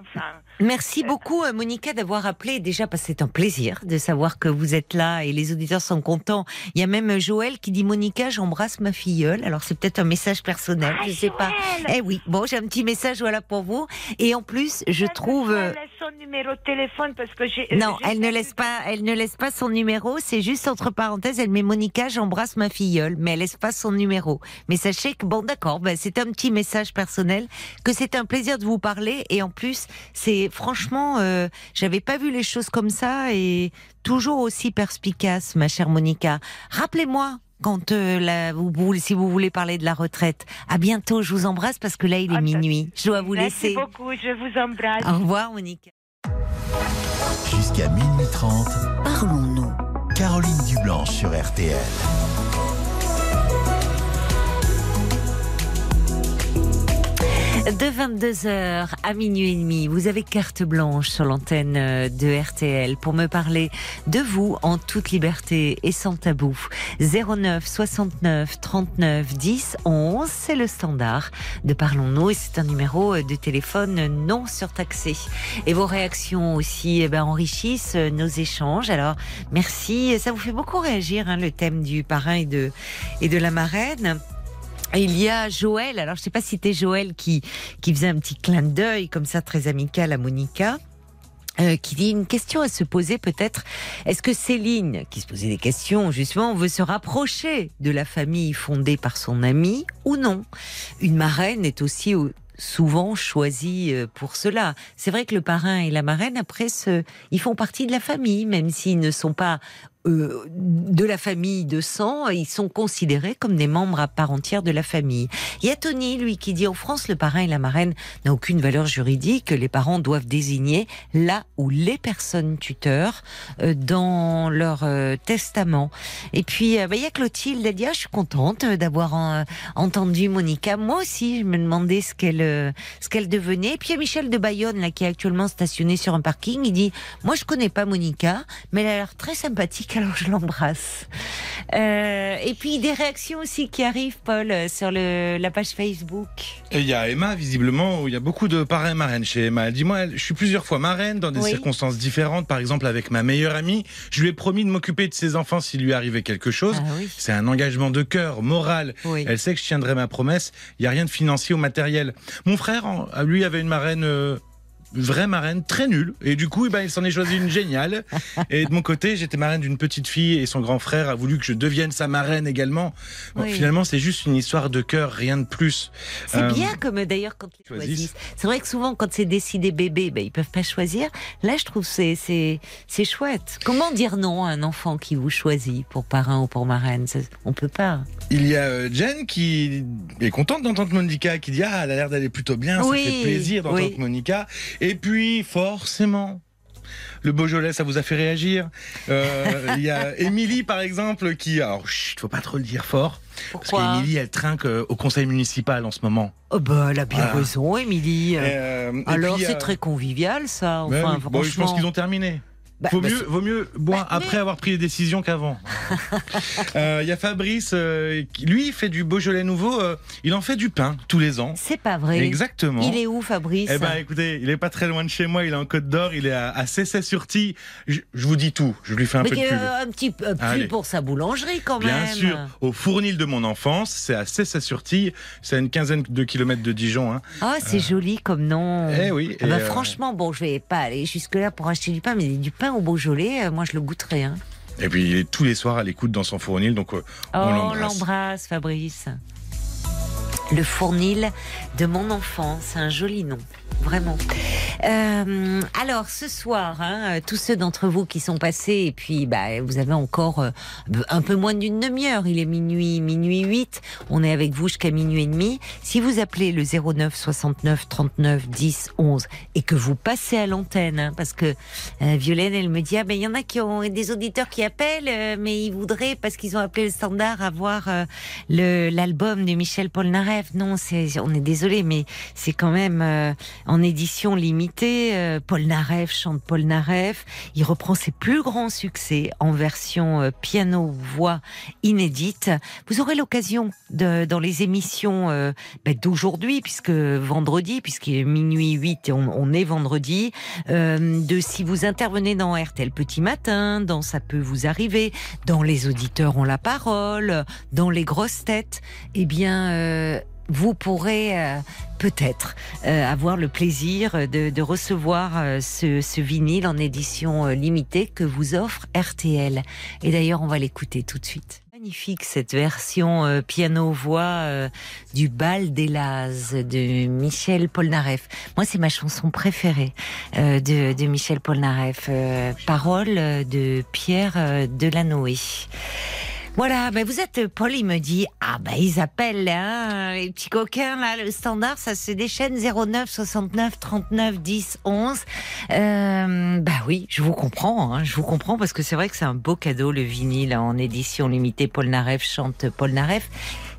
enfin, Merci beaucoup, euh, Monica, d'avoir appelé. Déjà, parce que c'est un plaisir de savoir que vous êtes là et les auditeurs sont contents. Il y a même euh, Joël qui dit Monica, j'embrasse ma filleule. Alors, c'est peut-être un message personnel, Ah, je sais pas. Eh oui, bon, j'ai un petit message voilà pour vous. Et en plus, je trouve. euh, numéro de téléphone parce que j'ai. Non, elle ne laisse pas, elle ne laisse pas son numéro. C'est juste entre parenthèses, elle met Monica, j'embrasse ma filleule, mais elle laisse pas son numéro. Mais sachez que bon, d'accord, ben, c'est un petit message personnel, que c'est un plaisir de vous parler. Et en plus, c'est franchement, euh, j'avais pas vu les choses comme ça et toujours aussi perspicace, ma chère Monica. Rappelez-moi. Quand euh, la- vous, si vous voulez parler de la retraite, à bientôt. Je vous embrasse parce que là il est Ah, ça- minuit. Je dois vous Merci laisser. beaucoup, je vous embrasse. Au revoir, Monica. Jusqu'à minuit 30, Parlons-nous. Caroline Dublanche sur RTL. De 22h à minuit et demi, vous avez carte blanche sur l'antenne euh, de RTL pour me parler de vous en toute liberté et sans tabou. 09 69 39 10 11, c'est le standard de Parlons-nous et c'est un numéro euh, de téléphone non surtaxé. Et vos réactions aussi eh ben, enrichissent euh, nos échanges. Alors merci, ça vous fait beaucoup réagir hein, le thème du parrain et de, et de la marraine. Il y a Joël, alors je sais pas si c'était Joël qui, qui faisait un petit clin d'œil comme ça très amical à Monica. euh, qui dit une question à se poser peut-être. Est-ce que Céline, qui se posait des questions, justement, veut se rapprocher de la famille fondée par son ami ou non? Une marraine est aussi au- souvent choisie euh, pour cela. C'est vrai que le parrain et la marraine, après, se, ils font partie de la famille, même s'ils ne sont pas euh, de la famille de sang, ils sont considérés comme des membres à part entière de la famille. Il y a Tony, lui, qui dit en France, le parrain et la marraine n'ont aucune valeur juridique. Les parents doivent désigner là où les personnes tuteurs euh, dans leur euh, testament. Et puis, euh, bah, il y a Clotilde, elle dit ah, je suis contente euh, d'avoir euh, entendu Monica. Moi aussi, je me demandais ce qu'elle ce qu'elle devenait. Et puis il y a Michel de Bayonne, là, qui est actuellement stationné sur un parking. Il dit moi, je connais pas Monica, mais elle a l'air très sympathique, alors je l'embrasse. Euh, et puis des réactions aussi qui arrivent, Paul, sur le, la page Facebook. Et il y a Emma, visiblement, où il y a beaucoup de parrains marraines chez Emma. Elle dit, moi, je suis plusieurs fois marraine dans des Oui. circonstances différentes. Par exemple, avec ma meilleure amie, je lui ai promis de m'occuper de ses enfants s'il lui arrivait quelque chose. Ah oui. C'est un engagement de cœur, moral. Oui. Elle sait que je tiendrai ma promesse. Il n'y a rien de financier ou matériel. Mon frère, lui, avait une marraine... euh, vraie marraine très nulle et du coup eh ben, il s'en est choisi une géniale et de mon côté j'étais marraine d'une petite fille et son grand frère a voulu que je devienne sa marraine également Bon, Oui. finalement c'est juste une histoire de cœur rien de plus C'est Euh, bien comme d'ailleurs quand ils choisissent. choisissent. C'est vrai que souvent quand c'est décidé bébé, ben, ils peuvent pas choisir. Là, je trouve c'est c'est c'est chouette. Comment dire non à un enfant qui vous choisit pour parrain ou pour marraine? Ça, On peut pas. Il y a euh, Jen qui est contente d'entendre Monica, qui dit Ah, elle a l'air d'aller plutôt bien, Oui, ça fait plaisir d'entendre oui. Monica. Et puis, forcément, Le Beaujolais, ça vous a fait réagir. Euh, Il y a Émilie, par exemple, qui... Alors, chut, faut pas trop le dire fort. Pourquoi Parce qu'Émilie, elle trinque euh, au conseil municipal en ce moment. Oh bah, elle a bien Voilà. raison, Émilie. Euh, Alors, c'est euh, très convivial, ça. ouais, Enfin, oui. Bon, je pense qu'ils ont terminé. Bah, vaut, bah, mieux, vaut mieux boire Bah, mais- après avoir pris les décisions qu'avant. Euh, Il y a Fabrice, euh, lui, il fait du Beaujolais nouveau. euh, il en fait du pain tous les ans. C'est pas vrai. Exactement. Il est où, Fabrice Eh ben, écoutez, il est pas très loin de chez moi. Il est en Côte d'Or. Il est à, à Cessay-sur-Tille. Je, je vous dis tout. Je lui fais un Mais peu de pub. un petit plus Allez. pour sa boulangerie, quand Bien même. sûr, au fournil de mon enfance, c'est à Cessay-sur-Tille, c'est à une quinzaine de kilomètres de Dijon. Hein. Ah, c'est joli comme nom. Eh oui. Ah et, bah, euh, Franchement, bon, je vais pas aller jusque-là pour acheter du pain, mais du pain au Beaujolais, euh, moi, je le goûterai. Hein. et puis il est tous les soirs à l'écoute dans son fournil, donc euh, Oh, on l'embrasse, Fabrice. Le fournil de mon enfance, un joli nom, vraiment. Euh, alors, ce soir, hein, tous ceux d'entre vous qui sont passés, et puis bah, vous avez encore euh, un peu moins d'une demi-heure, il est minuit, minuit 8, on est avec vous jusqu'à minuit et demi. Si vous appelez le 09 69 39 10 11 et que vous passez à l'antenne, hein, parce que euh, Violaine, elle me dit, ah ben il y en a qui ont des auditeurs qui appellent, mais ils voudraient, parce qu'ils ont appelé le standard, avoir l'album de Michel Polnareff. Non, c'est, on est désolé, mais c'est quand même en édition limitée. Euh, Polnareff chante Polnareff. Il reprend ses plus grands succès en version euh, piano-voix inédite. Vous aurez l'occasion dans les émissions euh, ben, d'aujourd'hui, puisque vendredi, puisqu'il est minuit 8 et on, est vendredi, de si vous intervenez dans RTL Petit Matin, dans Ça peut vous arriver, dans Les auditeurs ont la parole, dans Les grosses têtes, eh bien, vous pourrez euh, peut-être euh, avoir le plaisir de, de recevoir euh, ce, ce vinyle en édition euh, limitée que vous offre RTL. Et d'ailleurs, on va l'écouter tout de suite. Magnifique cette version euh, piano-voix euh, du bal des Lazes de Michel Polnareff. Moi, c'est ma chanson préférée de, de Michel Polnareff. Parole de Pierre Delanoë. Voilà, ben vous êtes Paul, il me dit ah ben ils appellent hein, les petits coquins là, le standard ça se déchaîne 09 69 39 10 11. Euh, bah oui, je vous comprends, hein, je vous comprends parce que c'est vrai que c'est un beau cadeau le vinyle en édition limitée. Paul Naref chante Paul Naref.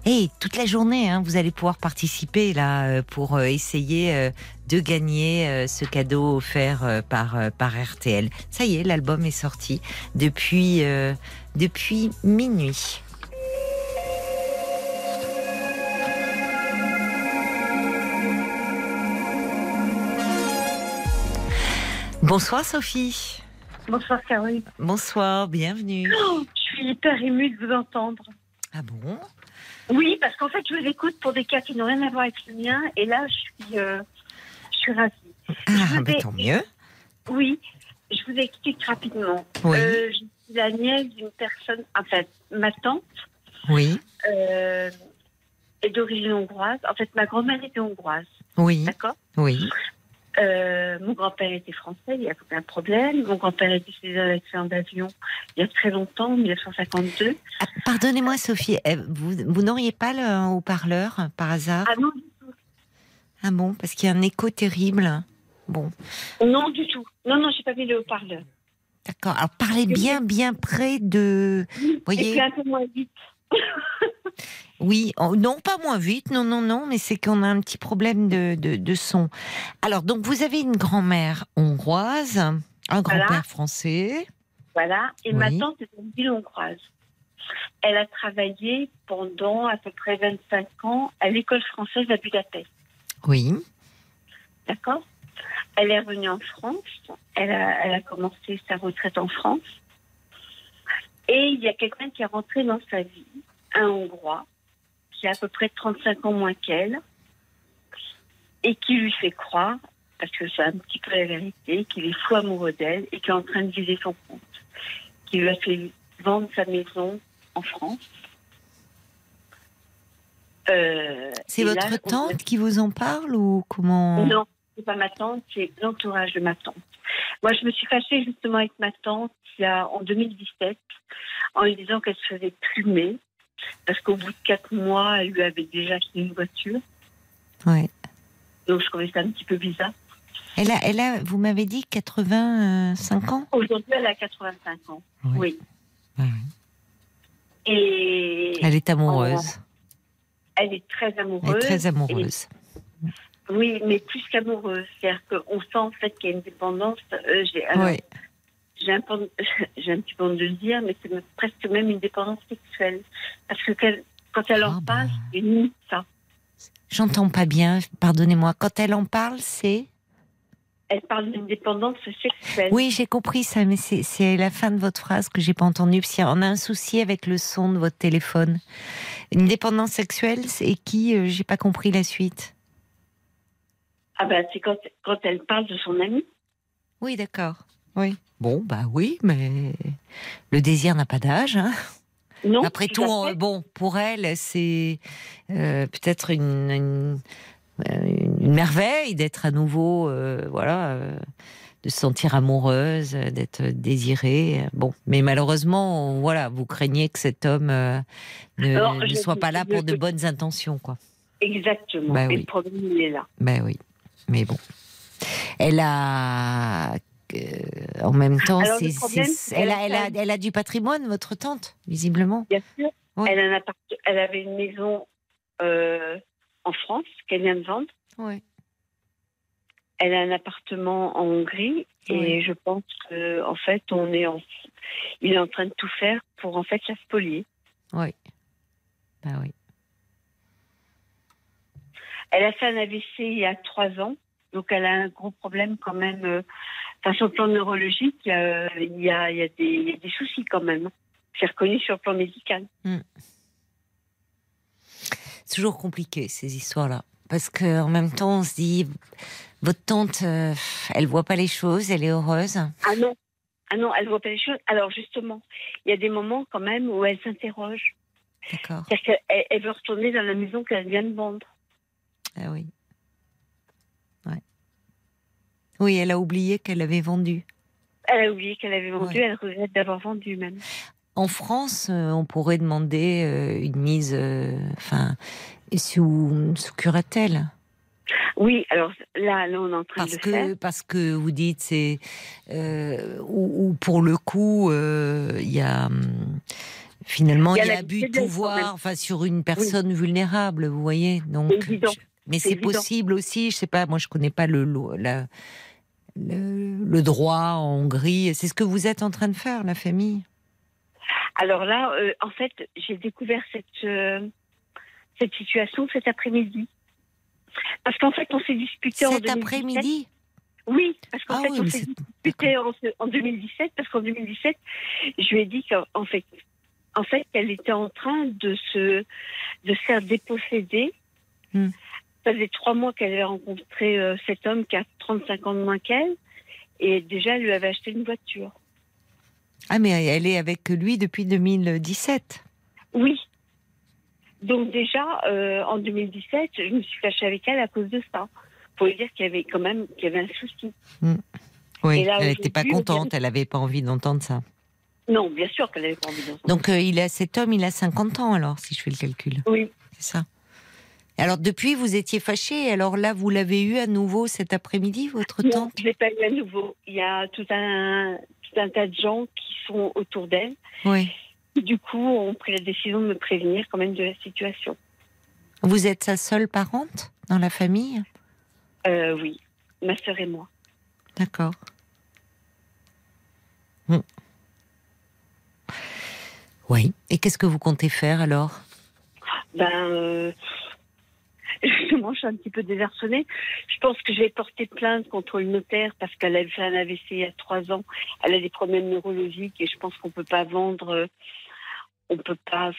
Et toute la journée, hein, vous allez pouvoir participer là euh, pour euh, essayer euh, de gagner euh, ce cadeau offert euh, par euh, par RTL. Ça y est, l'album est sorti depuis euh, depuis minuit. Bonsoir Sophie. Bonsoir Caroline. Bonsoir, bienvenue. Je suis hyper émue de vous entendre. Ah bon? Oui, parce qu'en fait, je vous écoute pour des cas qui n'ont rien à voir avec le mien. Et là, je suis, euh, suis ravie. Ah, ben ai- tant mieux. Oui, je vous explique rapidement. Oui. Euh, je suis la nièce d'une personne, en fait, ma tante Oui, euh, est d'origine hongroise. En fait, ma grand-mère était hongroise. oui, D'accord oui. Euh, mon grand-père était français, il n'y a aucun problème. Mon grand-père est décédé d'un accident d'avion il y a très longtemps, en 1952. Ah, Pardonnez-moi Sophie, eh, vous, vous n'auriez pas le haut-parleur par hasard? Ah non. Ah bon, parce qu'il y a un écho terrible. Bon, Non, du tout. Non, non, j'ai pas mis le haut-parleur. d'accord. Alors parlez bien, bien près de... Et Voyez un peu moins vite. Oui, oh, non, pas moins vite, non, non, non, mais c'est qu'on a un petit problème de, de, de son. Alors, donc, vous avez une grand-mère hongroise, un grand-père Voilà. français. Voilà. Et Oui. ma tante est une ville hongroise. Elle a travaillé pendant à peu près 25 ans à l'école française à Budapest. Oui, D'accord Elle est revenue en France. Elle a, commencé sa retraite en France. Et il y a quelqu'un qui est rentré dans sa vie, un Hongrois, qui a à peu près 35 ans moins qu'elle, et qui lui fait croire, parce que c'est un petit peu la vérité, qu'il est fou amoureux d'elle et qu'il est en train de viser son compte. Qui lui a fait vendre sa maison en France. Euh, c'est votre là, on- tante qui vous en parle ou comment? Non, c'est pas ma tante, c'est l'entourage de ma tante. Moi, je me suis fâchée justement avec ma tante il y a, en 2017 en lui disant qu'elle se faisait plumer parce qu'au bout de quatre mois, elle lui avait déjà acheté une voiture. Ouais. Donc, je trouvais ça un petit peu bizarre. Elle a, elle a, vous m'avez dit 85 ans? Aujourd'hui, elle a 85 ans. Oui. oui. Et Elle est amoureuse. Elle est très amoureuse. Elle est très amoureuse. Et- oui, mais plus qu'amoureuse. C'est-à-dire qu'on sent en fait qu'il y a une dépendance. Euh, j'ai, alors, Oui. j'ai, un, peu- j'ai un petit peu de le dire, mais c'est presque même une dépendance sexuelle. Parce que quand elle en Ah, parle, bah. c'est ni ça. J'entends pas bien, pardonnez-moi. Quand elle en parle, c'est. Elle parle d'une dépendance sexuelle. Oui, j'ai compris ça, mais c'est- la fin de votre phrase que j'ai pas entendue. Parce qu'on a un souci avec le son de votre téléphone. Une dépendance sexuelle, c'est qui euh, J'ai pas compris la suite. Ah ben, c'est quand, quand elle parle de son ami. Oui, d'accord. Oui. Bon, bah oui, mais le désir n'a pas d'âge. hein. Non, Après tout on- bon, pour elle, c'est euh, peut-être une, une, euh, une merveille d'être à nouveau, euh, voilà, euh, de se sentir amoureuse, d'être désirée. Bon, mais malheureusement, voilà, vous craignez que cet homme euh, ne, Alors, ne je- soit pas là pour de bonnes intentions, quoi. Exactement. Bah Et oui. le problème, il est là. Ben oui, mais bon, elle a. en même temps, Alors, problème, elle, a, elle, a, a- elle a du patrimoine, votre tante, visiblement. Bien sûr. Oui. Elle, a un appart- elle avait une maison euh, en France qu'elle vient de vendre. Oui. Elle a un appartement en Hongrie et Oui. je pense que en fait on est en, il est en train de tout faire pour en fait la spolier. Oui. Ben oui. Elle a fait un AVC il y a trois ans, donc elle a un gros problème quand même. euh, Enfin, sur le plan neurologique, il y a, il y a, il y a des, il y a des soucis quand même. C'est reconnu sur le plan médical. C'est toujours compliqué ces histoires-là. Parce qu'en même temps, on se dit, votre tante, euh, elle voit pas les choses, elle est heureuse. Ah non, ah non, elle voit pas les choses. Alors justement, il y a des moments quand même où elle s'interroge. D'accord. C'est-à-dire qu'elle elle veut retourner dans la maison qu'elle vient de vendre. Ah oui. Ouais. Oui, elle a oublié qu'elle avait vendu. Elle a oublié qu'elle avait vendu, Ouais. elle regrette d'avoir vendu même. En France, euh, on pourrait demander euh, une mise, euh, enfin, sous, sous curatelle. Oui, alors là, là on est en train Parce de que, faire. parce que vous dites, c'est. Euh, ou, ou pour le coup, euh, il y a. hum, Finalement, Il y a abus de pouvoir, enfin, sur une personne vulnérable, vous voyez. Donc, je- mais C'est possible aussi. Je sais pas. Moi, je connais pas le lo- la- le, le droit en Hongrie. C'est ce que vous êtes en train de faire, la famille? Alors là, euh, en fait, j'ai découvert cette, euh, cette situation cet après-midi. Parce qu'en fait, on s'est disputé en Cet 2017. après-midi. Oui, parce qu'en Ah fait, oui, on s'est disputé en, en 2017, parce qu'en 2017, je lui ai dit qu'en fait, en fait, elle était en train de se, de se faire déposséder. Hmm. Ça faisait trois mois qu'elle avait rencontré euh, cet homme qui a 35 ans de moins qu'elle, et déjà, elle lui avait acheté une voiture. Ah, mais elle est avec lui depuis 2017. Oui. Donc déjà, euh, en 2017, je me suis fâchée avec elle à cause de ça. Pour lui dire qu'il y avait quand même qu'il y avait un souci. Oui, Et là, elle n'était pas contente. Elle n'avait pas envie d'entendre ça. Non, bien sûr qu'elle n'avait pas envie d'entendre. Donc, euh, il a, cet homme, il a 50 ans, alors, si je fais le calcul. Oui. C'est ça. Alors, depuis, vous étiez fâchée. Alors là, vous l'avez eu à nouveau cet après-midi, votre Non, tante? je l'ai pas eu à nouveau. Il y a tout un, tout un tas de gens qui sont autour d'elle. Oui. Du coup, ont pris la décision de me prévenir quand même de la situation. Vous êtes sa seule parente dans la famille? Euh, oui, ma sœur et moi. D'accord. Hmm. Oui. Et qu'est-ce que vous comptez faire alors? Ben, euh, justement, je suis un petit peu désarçonnée. Je pense que je vais porter plainte contre le notaire parce qu'elle a fait un AVC il y a trois ans. Elle a des problèmes neurologiques et je pense qu'on peut pas vendre, euh, on peut pas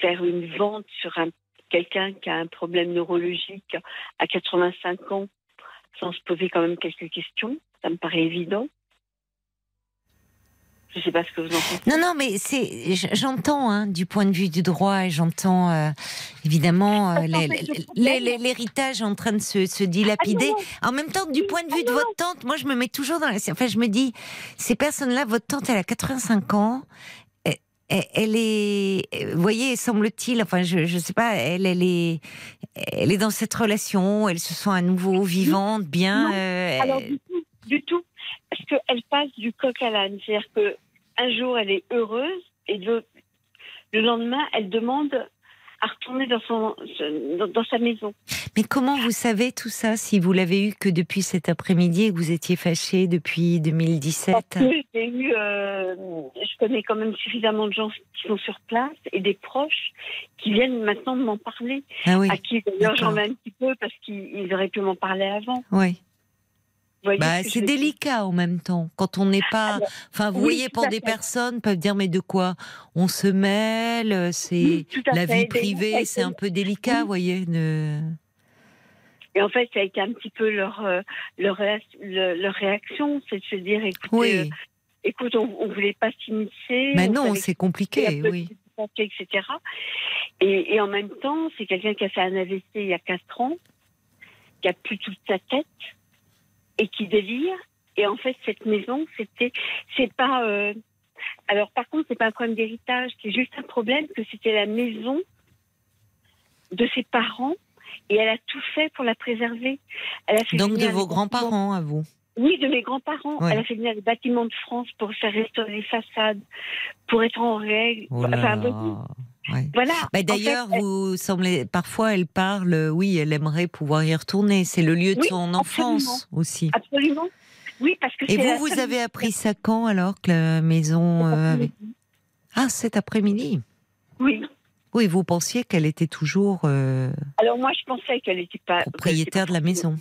faire une vente sur un quelqu'un qui a un problème neurologique à 85 ans sans se poser quand même quelques questions. Ça me paraît évident. Je sais pas ce que vous en pensez. Non, non, mais c'est, j'entends hein, du point de vue du droit et j'entends euh, évidemment euh, l'héritage en train de se, se dilapider. En même temps, du point de vue de votre tante, moi je me mets toujours dans la. Enfin, je me dis, ces personnes-là, votre tante, elle a 85 ans. elle, elle est, vous voyez, semble-t-il, enfin, je ne sais pas, elle, elle est, elle est dans cette relation, elle se sent à nouveau vivante, bien. Euh, Alors, du tout, du tout. Parce qu'elle passe du coq à l'âne. C'est-à-dire que un jour, elle est heureuse et le, le lendemain, elle demande à retourner dans, son, dans, dans sa maison. Mais comment vous savez tout ça si vous l'avez eu que depuis cet après-midi et que vous étiez fâché depuis 2017 Parce que j'ai eu, euh, je connais quand même suffisamment de gens qui sont sur place et des proches qui viennent maintenant de m'en parler. Ah oui. À qui d'ailleurs j'en ai un petit peu parce qu'ils ils auraient pu m'en parler avant. Oui. Voyez Bah, c'est délicat en même temps. Quand on n'est pas. Enfin, vous oui, voyez, pour des fait. personnes peuvent dire mais de quoi? On se mêle, c'est Oui, la fait. vie privée, c'est un peu délicat, vous voyez. De... Et en fait, ça a été un petit peu leur, euh, leur, leur réaction, c'est de se dire, écoutez, Oui. euh, écoute, on, on voulait pas s'initier. Mais on non, c'est compliqué, oui. compliqué, etc. Et, et en même temps, c'est quelqu'un qui a fait un AVC il y a 4 ans, qui a plus toute sa tête et qui délire. Et en fait, cette maison, c'était, c'est pas. euh, alors, par contre, c'est pas un problème d'héritage, c'est juste un problème que c'était la maison de ses parents et elle a tout fait pour la préserver. Elle a fait Donc de vos grands-parents à vous. oui, de mes grands-parents. Ouais. Elle a fait venir les bâtiments de France pour faire restaurer les façades, pour être en règle. Oh là Enfin, là. bon, Ouais. voilà. Bah, En D'ailleurs, elle- vous semblez parfois elle parle, oui, elle aimerait pouvoir y retourner. C'est le lieu de Oui, son enfance aussi. Absolument. Oui, parce que Et vous, vous avez appris ça quand alors que la maison euh, avait... Ah, cet après-midi. Oui. Oui, vous pensiez qu'elle était toujours euh, Alors moi, je pensais qu'elle n'était pas propriétaire de la maison.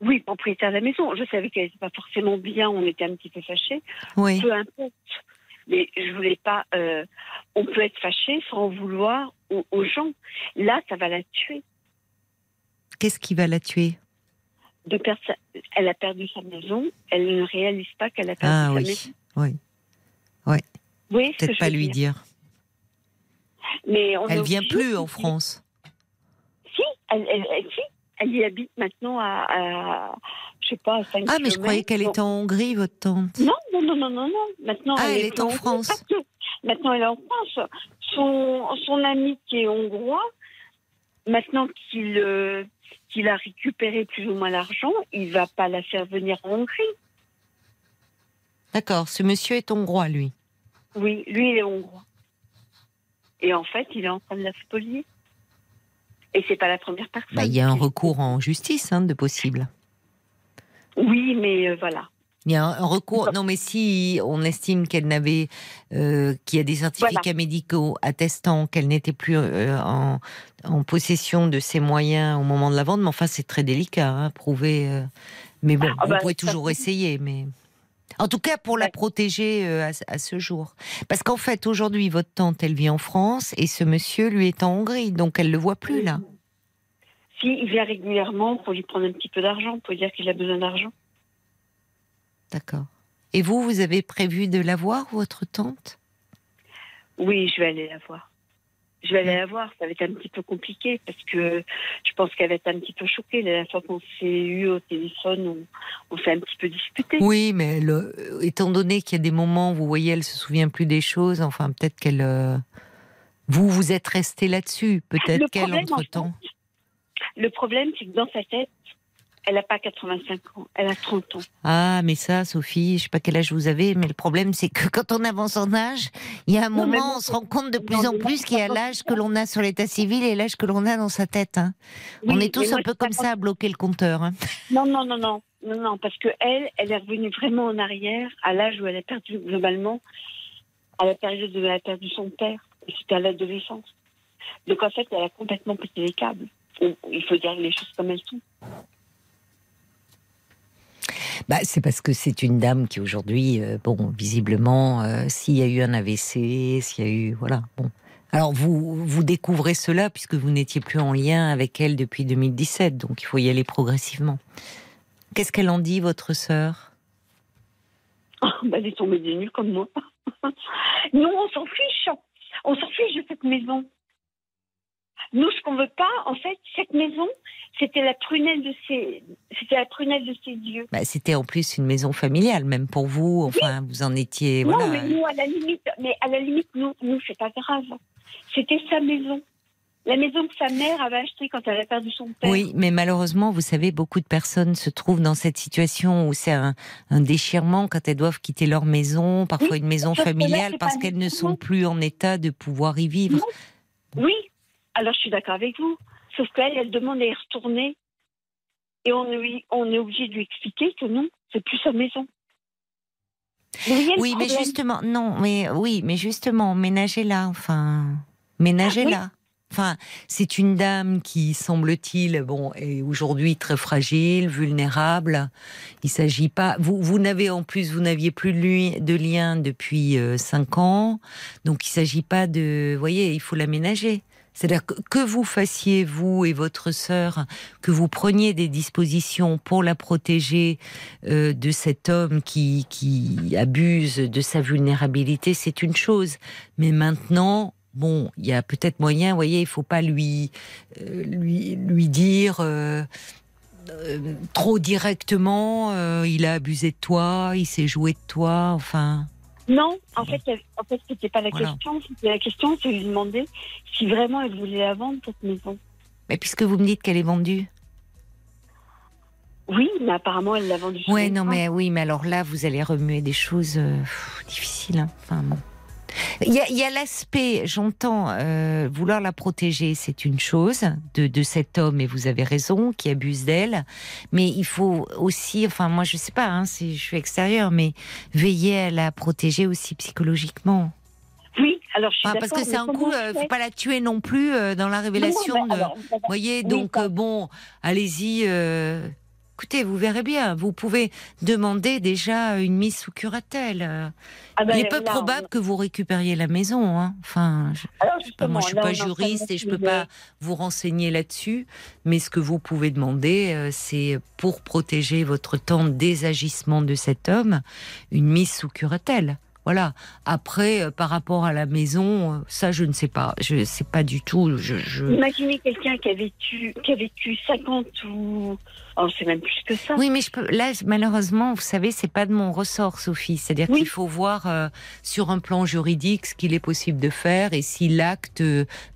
Oui, propriétaire de la maison. Je savais qu'elle n'était pas forcément bien. On était un petit peu fâchés. Oui. Peu importe. Mais je voulais pas. euh, on peut être fâché sans vouloir aux, aux gens. Là, ça va la tuer. Qu'est-ce qui va la tuer? De sa- Elle a perdu sa maison. Elle ne réalise pas qu'elle a perdu Ah sa oui, maison. oui. Oui. Que Peut-être pas lui dire? dire. Mais on Elle vient plus en. France. Si, elle, elle, elle- si, elle y habite maintenant à, à je sais pas, à 5 Ah, mais je croyais qu'elle était en Hongrie, votre tante. Non, non, non, non, non, non. Maintenant, Ah, elle est en France. Maintenant, elle est en France. Son, son ami qui est hongrois, maintenant qu'il euh, qu'il a récupéré plus ou moins l'argent, il va pas la faire venir en Hongrie. D'accord, ce monsieur est hongrois, lui. Oui, lui, il est hongrois. Et en fait, il est en train de la spolier. Et c'est pas la première personne. Bah, il y a un recours en justice hein, de possible. Oui, mais euh, voilà. Il y a un recours. Non, mais si on estime qu'elle n'avait, euh, qu'il y a des certificats médicaux attestant qu'elle n'était plus euh, en, en possession de ses moyens au moment de la vente, mais enfin c'est très délicat hein, à prouver. Mais bon, Ah vous bah, pouvez ça- toujours essayer, mais. En tout cas, pour la protéger euh, à, ce- à ce jour. Parce qu'en fait, aujourd'hui, votre tante, elle vit en France et ce monsieur, lui, est en Hongrie. Donc, elle le voit plus, là. Si, il vient régulièrement pour lui prendre un petit peu d'argent, pour dire qu'il a besoin d'argent. D'accord. Et vous, vous avez prévu de la voir, votre tante? Oui, je vais aller la voir. Je vais aller la voir. Ça va être un petit peu compliqué parce que je pense qu'elle va être un petit peu choquée. La dernière fois qu'on s'est eu au téléphone, on, on s'est un petit peu disputé. Oui, mais elle, euh, étant donné qu'il y a des moments où vous voyez, elle se souvient plus des choses, enfin, peut-être qu'elle. euh, vous, vous êtes resté là-dessus. Peut-être Le qu'elle, en entre-temps. Le problème, c'est que dans sa tête, elle n'a pas 85 ans, elle a 30 ans. Ah, mais ça, Sophie, je sais pas quel âge vous avez, mais le problème, c'est que quand on avance en âge, il y a un Non, moment, on se rend compte de non, plus en plus qu'il y a l'âge que l'on a sur l'état civil et l'âge que l'on a dans sa tête. hein. on est tous moi, un peu comme ça à bloquer le compteur. hein. Non, non, non, non, non, non, parce que elle, elle est revenue vraiment en arrière à l'âge où elle a perdu globalement, à la période où elle a perdu son père. Et C'était à l'adolescence. Donc en fait, elle a complètement pété les câbles. Il faut dire les choses comme elles sont. Bah, c'est parce que c'est une dame qui aujourd'hui, euh, bon, visiblement, euh, s'il y a eu un AVC, s'il y a eu, voilà, bon. Alors vous vous découvrez cela puisque vous n'étiez plus en lien avec elle depuis 2017, donc il faut y aller progressivement. Qu'est-ce qu'elle en dit, votre sœur? Bah, elle est tombée des nues comme moi. Nous, on s'en fiche. On s'en fiche de cette maison. Nous, ce qu'on veut pas, en fait, cette maison, c'était la prunelle de ses, c'était la prunelle de ses yeux. Bah, C'était en plus une maison familiale, même pour vous. Enfin, vous en étiez. Non, voilà. mais nous, à la limite, mais à la limite, nous, nous, c'est pas grave. C'était sa maison. La maison que sa mère avait achetée quand elle a perdu son père. Oui, mais malheureusement, vous savez, beaucoup de personnes se trouvent dans cette situation où c'est un, un déchirement quand elles doivent quitter leur maison, parfois une maison familiale, parce qu'elles ne sont plus en état de pouvoir y vivre. Oui, alors je suis d'accord avec vous. Sauf qu'elle, elle demande à y retourner. Et on, lui, on est obligé de lui expliquer que non, c'est plus sa maison. Oui, mais justement, non, mais oui, mais justement, ménagez-la, enfin, ménagez-la. Enfin, c'est une dame qui, semble-t-il, bon, est aujourd'hui très fragile, vulnérable. Il s'agit pas. Vous, vous n'avez en plus, vous n'aviez plus de, lui, de lien depuis euh, cinq ans, donc il s'agit pas de. Vous voyez, il faut l'aménager. C'est-à-dire que, vous fassiez, vous et votre sœur, que vous preniez des dispositions pour la protéger euh, de cet homme qui, qui abuse de sa vulnérabilité, c'est une chose. Mais maintenant, bon, il y a peut-être moyen, vous voyez, il faut pas lui, euh, lui, lui dire euh, trop directement, il a abusé de toi, il s'est joué de toi, enfin. Non, en fait, en fait, c'était pas la Voilà. question. C'était la question, c'est de lui demander si vraiment elle voulait la vendre cette maison. Mais puisque vous me dites qu'elle est vendue. Oui, mais apparemment elle l'a vendue. sur Ouais, non, mais oui, mais alors là, vous allez remuer des choses euh, pff, difficiles. hein. Enfin, bon. Il y a, il l'aspect, j'entends, euh, vouloir la protéger, c'est une chose de, de cet homme, et vous avez raison, qui abuse d'elle. Mais il faut aussi, enfin, moi, je sais pas, hein, si je suis extérieure, mais veiller à la protéger aussi psychologiquement. Oui, alors je suis Ah, parce que c'est un coup, je euh, fais faut pas la tuer non plus euh, dans la révélation Non, mais de. alors, Vous voyez, oui, donc bon, allez-y. Écoutez, vous verrez bien. Vous pouvez demander déjà une mise sous curatelle. euh. Ah ben, Il est peu là, probable que vous récupériez la maison. Hein. Enfin, je, Alors, je sais pas, moi, je suis pas juriste et je peux trouver- pas vous renseigner là-dessus. Mais ce que vous pouvez demander, euh, c'est pour protéger votre tante des agissements de cet homme, une mise sous curatelle. Voilà. Après, euh, par rapport à la maison, euh, ça, je ne sais pas. Je sais pas du tout. Je, je... Imaginez quelqu'un qui a vécu, qui a vécu 50 ou. Oh, c'est même plus que ça. Oui, mais je peux. Là, malheureusement, vous savez, c'est pas de mon ressort, Sophie. C'est-à-dire qu'il faut voir euh, sur un plan juridique ce qu'il est possible de faire et si l'acte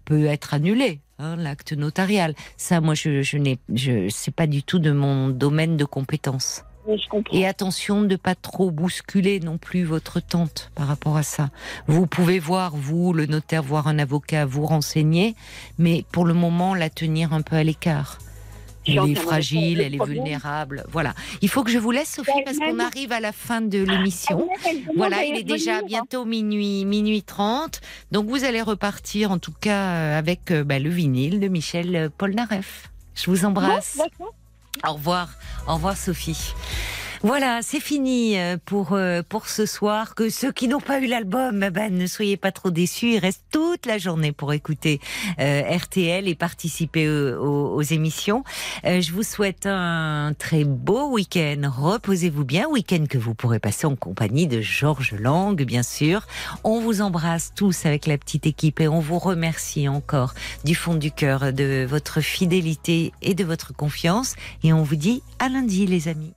peut être annulé. hein, l'acte notarial. Ça, moi, je, je n'ai, je, c'est pas du tout de mon domaine de compétence. Mais je comprends. Et attention de pas trop bousculer non plus votre tante par rapport à ça. Vous pouvez voir, vous, le notaire, voir un avocat, vous renseigner, mais pour le moment, la tenir un peu à l'écart. Elle est fragile, le elle est vulnérable. Voilà. Il faut que je vous laisse, Sophie, Elle parce qu'on arrive à la fin de l'émission. Demande Voilà, il est déjà revenir. bientôt minuit, minuit 30. Donc vous allez repartir, en tout cas, euh, avec euh, bah, le vinyle de Michel Polnareff. Je vous embrasse. Bon. Au revoir. Au revoir, Sophie. Voilà, c'est fini euh, pour euh, pour ce soir. Que ceux qui n'ont pas eu l'album, eh ben, ne soyez pas trop déçus. Il reste toute la journée pour écouter euh, RTL et participer aux, aux- émissions. Euh, je vous souhaite un très beau week-end. Reposez-vous bien, week-end que vous pourrez passer en compagnie de Georges Lang, bien sûr. On vous embrasse tous avec la petite équipe et on vous remercie encore du fond du cœur de votre fidélité et de votre confiance. Et on vous dit à lundi, les amis.